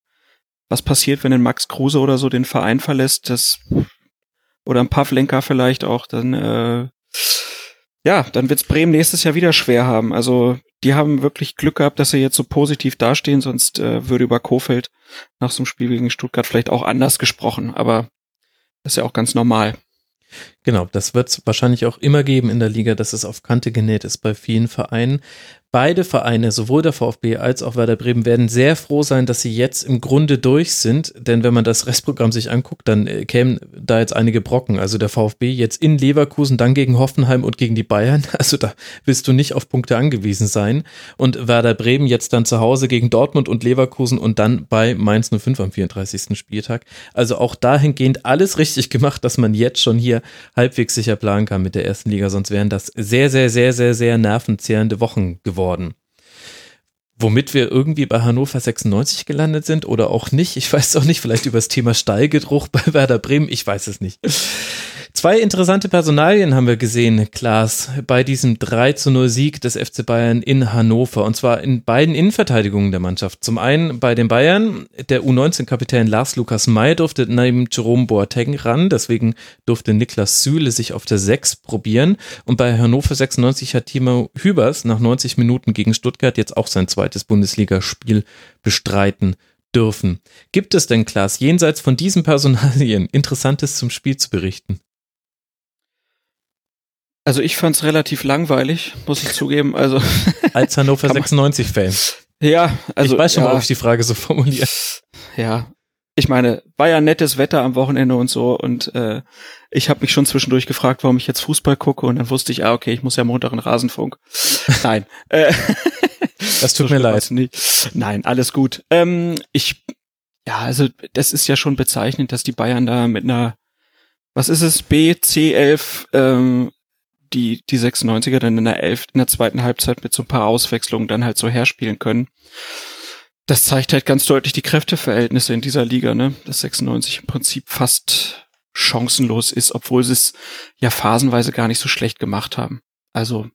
was passiert, wenn ein Max Kruse oder so den Verein verlässt, das oder ein Pavlenka vielleicht auch, dann äh, ja, dann wird's Bremen nächstes Jahr wieder schwer haben. Also die haben wirklich Glück gehabt, dass sie jetzt so positiv dastehen, sonst äh, würde über Kofeld nach so einem Spiel gegen Stuttgart vielleicht auch anders gesprochen. Aber das ist ja auch ganz normal. Genau, das wird es wahrscheinlich auch immer geben in der Liga, dass es auf Kante genäht ist bei vielen Vereinen. Beide Vereine, sowohl der VfB als auch Werder Bremen, werden sehr froh sein, dass sie jetzt im Grunde durch sind. Denn wenn man das Restprogramm sich anguckt, dann äh, kämen da jetzt einige Brocken. Also der VfB jetzt in Leverkusen, dann gegen Hoffenheim und gegen die Bayern. Also da willst du nicht auf Punkte angewiesen sein. Und Werder Bremen jetzt dann zu Hause gegen Dortmund und Leverkusen und dann bei Mainz 05 am 34. Spieltag. Also auch dahingehend alles richtig gemacht, dass man jetzt schon hier halbwegs sicher planen kann mit der ersten Liga. Sonst wären das sehr, sehr, sehr, sehr, sehr nervenzehrende Wochen geworden geworden. womit wir irgendwie bei Hannover 96 gelandet sind oder auch nicht. Ich weiß auch nicht, vielleicht über das Thema Stallgedruck bei Werder Bremen, ich weiß es nicht. Zwei interessante Personalien haben wir gesehen, Klaas, bei diesem 3 zu 0 Sieg des FC Bayern in Hannover. Und zwar in beiden Innenverteidigungen der Mannschaft. Zum einen bei den Bayern, der U19-Kapitän Lars Lukas May durfte neben Jerome Boateng ran, deswegen durfte Niklas Süle sich auf der 6 probieren. Und bei Hannover 96 hat Timo Hübers nach 90 Minuten gegen Stuttgart jetzt auch sein zweites Bundesligaspiel bestreiten dürfen. Gibt es denn, Klaas, jenseits von diesen Personalien Interessantes zum Spiel zu berichten? Also ich fand es relativ langweilig, muss ich zugeben. Also als Hannover 96 Fan. Ja, also ich weiß schon, ja, warum ich die Frage so formuliere. Ja, ich meine, war ja nettes Wetter am Wochenende und so und äh, ich habe mich schon zwischendurch gefragt, warum ich jetzt Fußball gucke und dann wusste ich, ah okay, ich muss ja Montag in Rasenfunk. Nein, äh, das tut mir leid. Nicht. Nein, alles gut. Ähm, ich, ja, also das ist ja schon bezeichnend, dass die Bayern da mit einer, was ist es, B, C11 ähm, die, die 96er dann in der 11. in der zweiten Halbzeit mit so ein paar Auswechslungen dann halt so herspielen können. Das zeigt halt ganz deutlich die Kräfteverhältnisse in dieser Liga, ne? Dass 96 im Prinzip fast chancenlos ist, obwohl sie es ja phasenweise gar nicht so schlecht gemacht haben. Also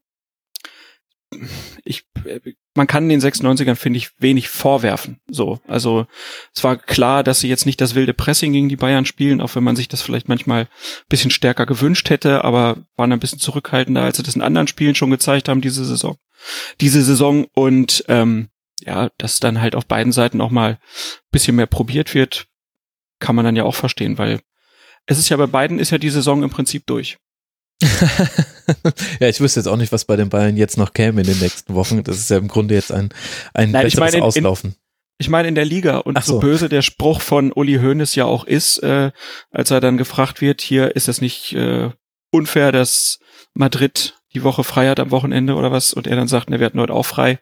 ich, man kann den 96ern, finde ich, wenig vorwerfen. So, also es war klar, dass sie jetzt nicht das wilde Pressing gegen die Bayern spielen, auch wenn man sich das vielleicht manchmal bisschen stärker gewünscht hätte, aber waren ein bisschen zurückhaltender, als sie das in anderen Spielen schon gezeigt haben diese Saison. Diese Saison und ähm, ja, dass dann halt auf beiden Seiten auch mal bisschen mehr probiert wird, kann man dann ja auch verstehen, weil es ist ja bei beiden ist ja die Saison im Prinzip durch. ja, ich wüsste jetzt auch nicht, was bei den Bayern jetzt noch käme in den nächsten Wochen. Das ist ja im Grunde jetzt ein, ein Nein, besseres ich meine, in, Auslaufen. Ich meine in der Liga und so. so böse der Spruch von Uli Hoeneß ja auch ist, äh, als er dann gefragt wird, hier ist es nicht äh, unfair, dass Madrid die Woche frei hat am Wochenende oder was und er dann sagt, ne, wir hatten heute auch frei.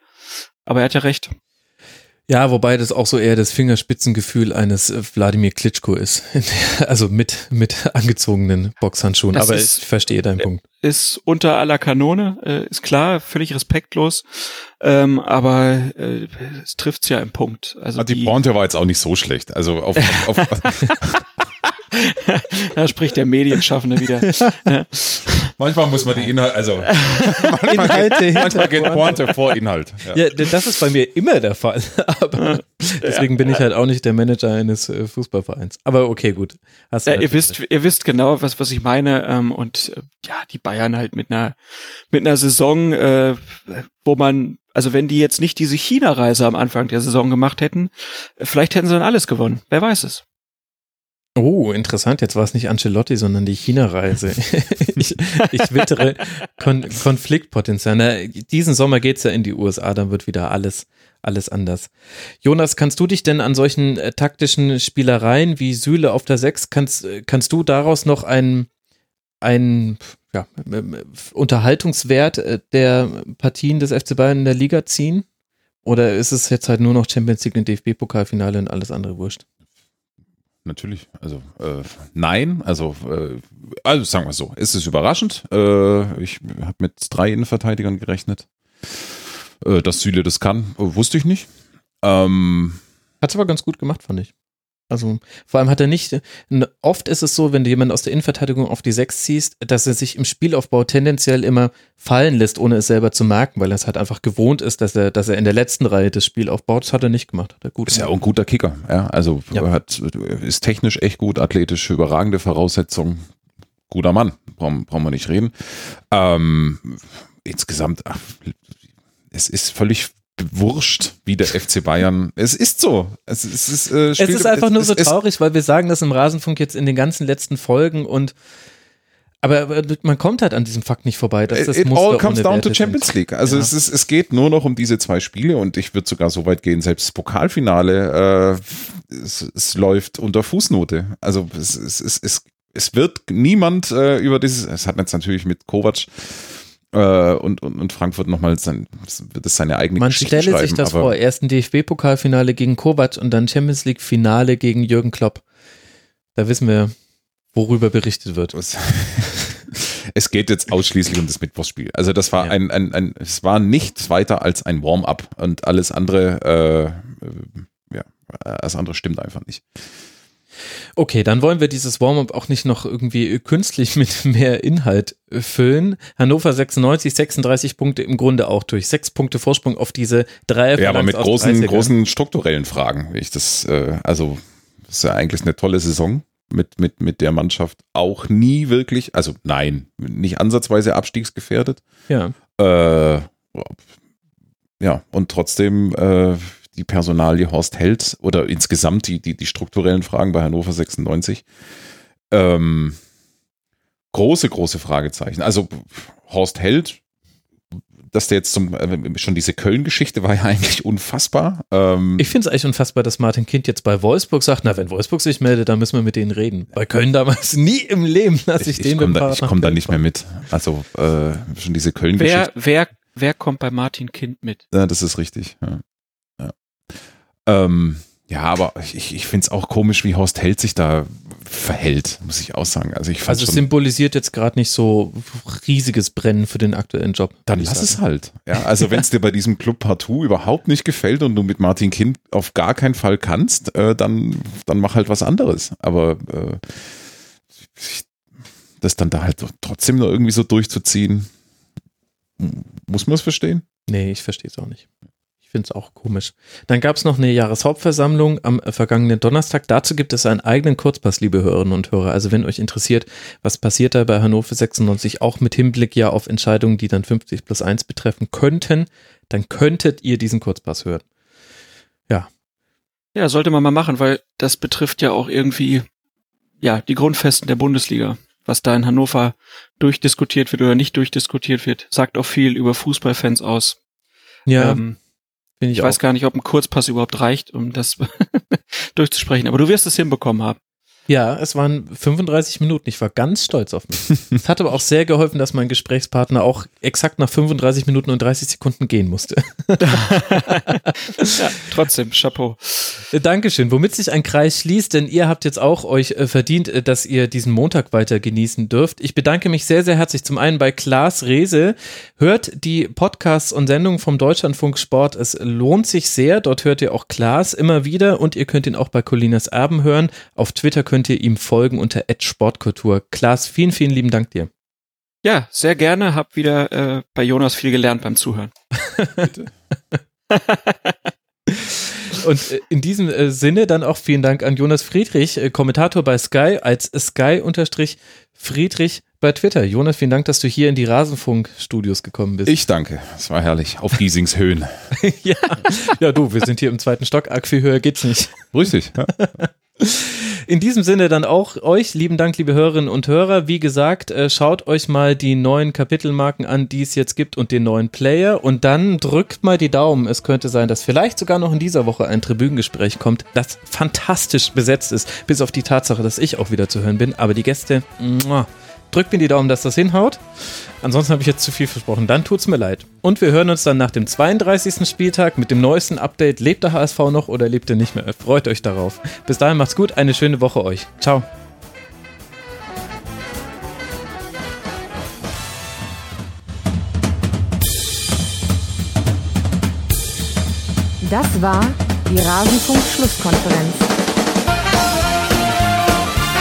Aber er hat ja recht. Ja, wobei das auch so eher das Fingerspitzengefühl eines äh, Wladimir Klitschko ist. Also mit, mit angezogenen Boxhandschuhen. Das Aber ist- ich verstehe deinen Punkt. Ist unter aller Kanone, äh, ist klar, völlig respektlos, ähm, aber äh, es trifft's ja im Punkt. Also Ah, die die, Pointe war jetzt auch nicht so schlecht. Also auf, auf, auf da spricht der Medienschaffende wieder. manchmal muss man die Inhalte, also Inhalte manchmal geht Pointe vor Inhalt. Ja. Ja, das ist bei mir immer der Fall. Aber deswegen bin ich halt auch nicht der Manager eines äh, Fußballvereins. Aber okay, gut. Hast du Ja, halt ihr wisst, ihr wisst genau, was was ich meine. Ähm, und äh, ja, die Bayern halt mit einer mit einer Saison, äh, wo man, also wenn die jetzt nicht diese China-Reise am Anfang der Saison gemacht hätten, vielleicht hätten sie dann alles gewonnen. Wer weiß es? Oh, interessant. Jetzt war es nicht Ancelotti, sondern die China-Reise. ich, ich wittere Kon Konfliktpotenzial. Na, diesen Sommer geht's ja in die USA, dann wird wieder alles, alles anders. Jonas, kannst du dich denn an solchen äh, taktischen Spielereien wie Süle auf der Sechs, kannst, äh, kannst du daraus noch einen ein ja, ähm, Unterhaltungswert äh, der Partien des FC Bayern in der Liga ziehen? Oder ist es jetzt halt nur noch Champions League und DFB-Pokalfinale und alles andere wurscht? Natürlich, also äh, nein, also, äh, also sagen wir so, ist es überraschend. Äh, ich habe mit drei Innenverteidigern gerechnet. Äh, dass Süle das kann, äh, wusste ich nicht. Ähm, Hat's aber ganz gut gemacht, fand ich. Also vor allem hat er nicht, oft ist es so, wenn du jemanden aus der Innenverteidigung auf die Sechs ziehst, dass er sich im Spielaufbau tendenziell immer fallen lässt, ohne es selber zu merken, weil er es halt einfach gewohnt ist, dass er, dass er in der letzten Reihe das Spiel aufbaut. Das hat er nicht gemacht. Hat ist ja auch ein guter Kicker. Ja, also Ja. er hat, ist technisch echt gut, athletisch überragende Voraussetzungen. Guter Mann, brauchen, brauchen wir nicht reden. Ähm, insgesamt, ach, es ist völlig wurscht, wie der FC Bayern. Es ist so. Es, es ist, äh, Es ist einfach nur es so traurig, weil wir sagen das im Rasenfunk jetzt in den ganzen letzten Folgen und aber man kommt halt an diesem Fakt nicht vorbei, dass das It Muster all comes down Werte to Champions sind. League. Also Ja. es, ist, es geht nur noch um diese zwei Spiele und ich würde sogar so weit gehen, selbst das Pokalfinale, äh, es, es läuft unter Fußnote. Also es, es, es, es, es wird niemand äh, über dieses, es hat jetzt natürlich mit Kovac äh, und, und, und Frankfurt nochmal sein, wird es seine eigene Man Geschichte stelle schreiben. sich das vor, erst ein DFB-Pokalfinale gegen Kovac und dann Champions League-Finale gegen Jürgen Klopp. Da wissen wir, worüber berichtet wird. Es, geht jetzt ausschließlich um das Mittwochsspiel. Also das war ja. ein, ein, ein, es war nichts weiter als ein Warm-up und alles andere, äh, ja, das andere stimmt einfach nicht. Okay, dann wollen wir dieses Warm-up auch nicht noch irgendwie künstlich mit mehr Inhalt füllen. Hannover 96, 36 Punkte im Grunde auch durch. Sechs Punkte Vorsprung auf diese drei. Ja, aber mit großen, großen strukturellen Fragen. Ich das, äh, also, das ist ja eigentlich eine tolle Saison mit, mit, mit der Mannschaft. Auch nie wirklich, also nein, nicht ansatzweise abstiegsgefährdet. Ja. Äh, ja, und trotzdem, äh, die Personalie Horst Held oder insgesamt die, die, die strukturellen Fragen bei Hannover 96. Ähm, große, große Fragezeichen. Also Horst Held, dass der jetzt zum, äh, schon diese Köln-Geschichte war ja eigentlich unfassbar. Ähm, ich finde es eigentlich unfassbar, dass Martin Kind jetzt bei Wolfsburg sagt, na, wenn Wolfsburg sich meldet, dann müssen wir mit denen reden. Bei Köln damals nie im Leben lasse ich, ich, den komm da, Ich komme da nicht mehr mit. Also äh, schon diese Köln-Geschichte. Wer, wer, wer kommt bei Martin Kind mit? Ja, das ist richtig. Ja. Ähm, ja, aber ich, ich finde es auch komisch, wie Horst Held sich da verhält, muss ich auch sagen. Also, ich also es symbolisiert jetzt gerade nicht so riesiges Brennen für den aktuellen Job. Dann lass es halt. Ja, also wenn es dir bei diesem Club partout überhaupt nicht gefällt und du mit Martin Kind auf gar keinen Fall kannst, äh, dann, dann mach halt was anderes. Aber äh, das dann da halt trotzdem noch irgendwie so durchzuziehen, muss man es verstehen? Nee, ich verstehe es auch nicht. Ich finde es auch komisch. Dann gab es noch eine Jahreshauptversammlung am äh, vergangenen Donnerstag. Dazu gibt es einen eigenen Kurzpass, liebe Hörerinnen und Hörer. Also wenn euch interessiert, was passiert da bei Hannover 96, auch mit Hinblick ja auf Entscheidungen, die dann 50 plus 1 betreffen könnten, dann könntet ihr diesen Kurzpass hören. Ja. Ja, sollte man mal machen, weil das betrifft ja auch irgendwie, ja, die Grundfesten der Bundesliga. Was da in Hannover durchdiskutiert wird oder nicht durchdiskutiert wird, sagt auch viel über Fußballfans aus. Ja. Ähm, ich, ich weiß gar nicht, ob ein Kurzpass überhaupt reicht, um das durchzusprechen, aber du wirst es hinbekommen haben. Ja, es waren 35 Minuten. Ich war ganz stolz auf mich. es hat aber auch sehr geholfen, dass mein Gesprächspartner auch exakt nach 35 Minuten und 30 Sekunden gehen musste. ja, trotzdem, Chapeau. Dankeschön. Womit sich ein Kreis schließt, denn ihr habt jetzt auch euch äh, verdient, äh, dass ihr diesen Montag weiter genießen dürft. Ich bedanke mich sehr, sehr herzlich zum einen bei Klaas Rehse. Hört die Podcasts und Sendungen vom Deutschlandfunk Sport. Es lohnt sich sehr. Dort hört ihr auch Klaas immer wieder und ihr könnt ihn auch bei Colinas Erben hören. Auf Twitter könnt ihr ihm folgen unter Sportkultur. Klaas, vielen, vielen lieben Dank dir. Ja, sehr gerne. Hab wieder äh, bei Jonas viel gelernt beim Zuhören. Bitte. Und äh, in diesem äh, Sinne dann auch vielen Dank an Jonas Friedrich, äh, Kommentator bei Sky, als Sky-Friedrich bei Twitter. Jonas, vielen Dank, dass du hier in die Rasenfunk-Studios gekommen bist. Ich danke. Es war herrlich. Auf Giesings Höhen. ja. ja, du, wir sind hier im zweiten Stock. Arg viel höher geht's nicht. Richtig. Ja. In diesem Sinne dann auch euch, lieben Dank, liebe Hörerinnen und Hörer. Wie gesagt, äh, schaut euch mal die neuen Kapitelmarken an, die es jetzt gibt und den neuen Player und dann drückt mal die Daumen. Es könnte sein, dass vielleicht sogar noch in dieser Woche ein Tribünengespräch kommt, das fantastisch besetzt ist, bis auf die Tatsache, dass ich auch wieder zu hören bin. Aber die Gäste, muah, drückt mir die Daumen, dass das hinhaut. Ansonsten habe ich jetzt zu viel versprochen. Dann tut's mir leid. Und wir hören uns dann nach dem 32. Spieltag mit dem neuesten Update. Lebt der HSV noch oder lebt er nicht mehr? Freut euch darauf. Bis dahin macht's gut. Eine schöne Woche euch. Ciao. Das war die Rasenfunk-Schlusskonferenz.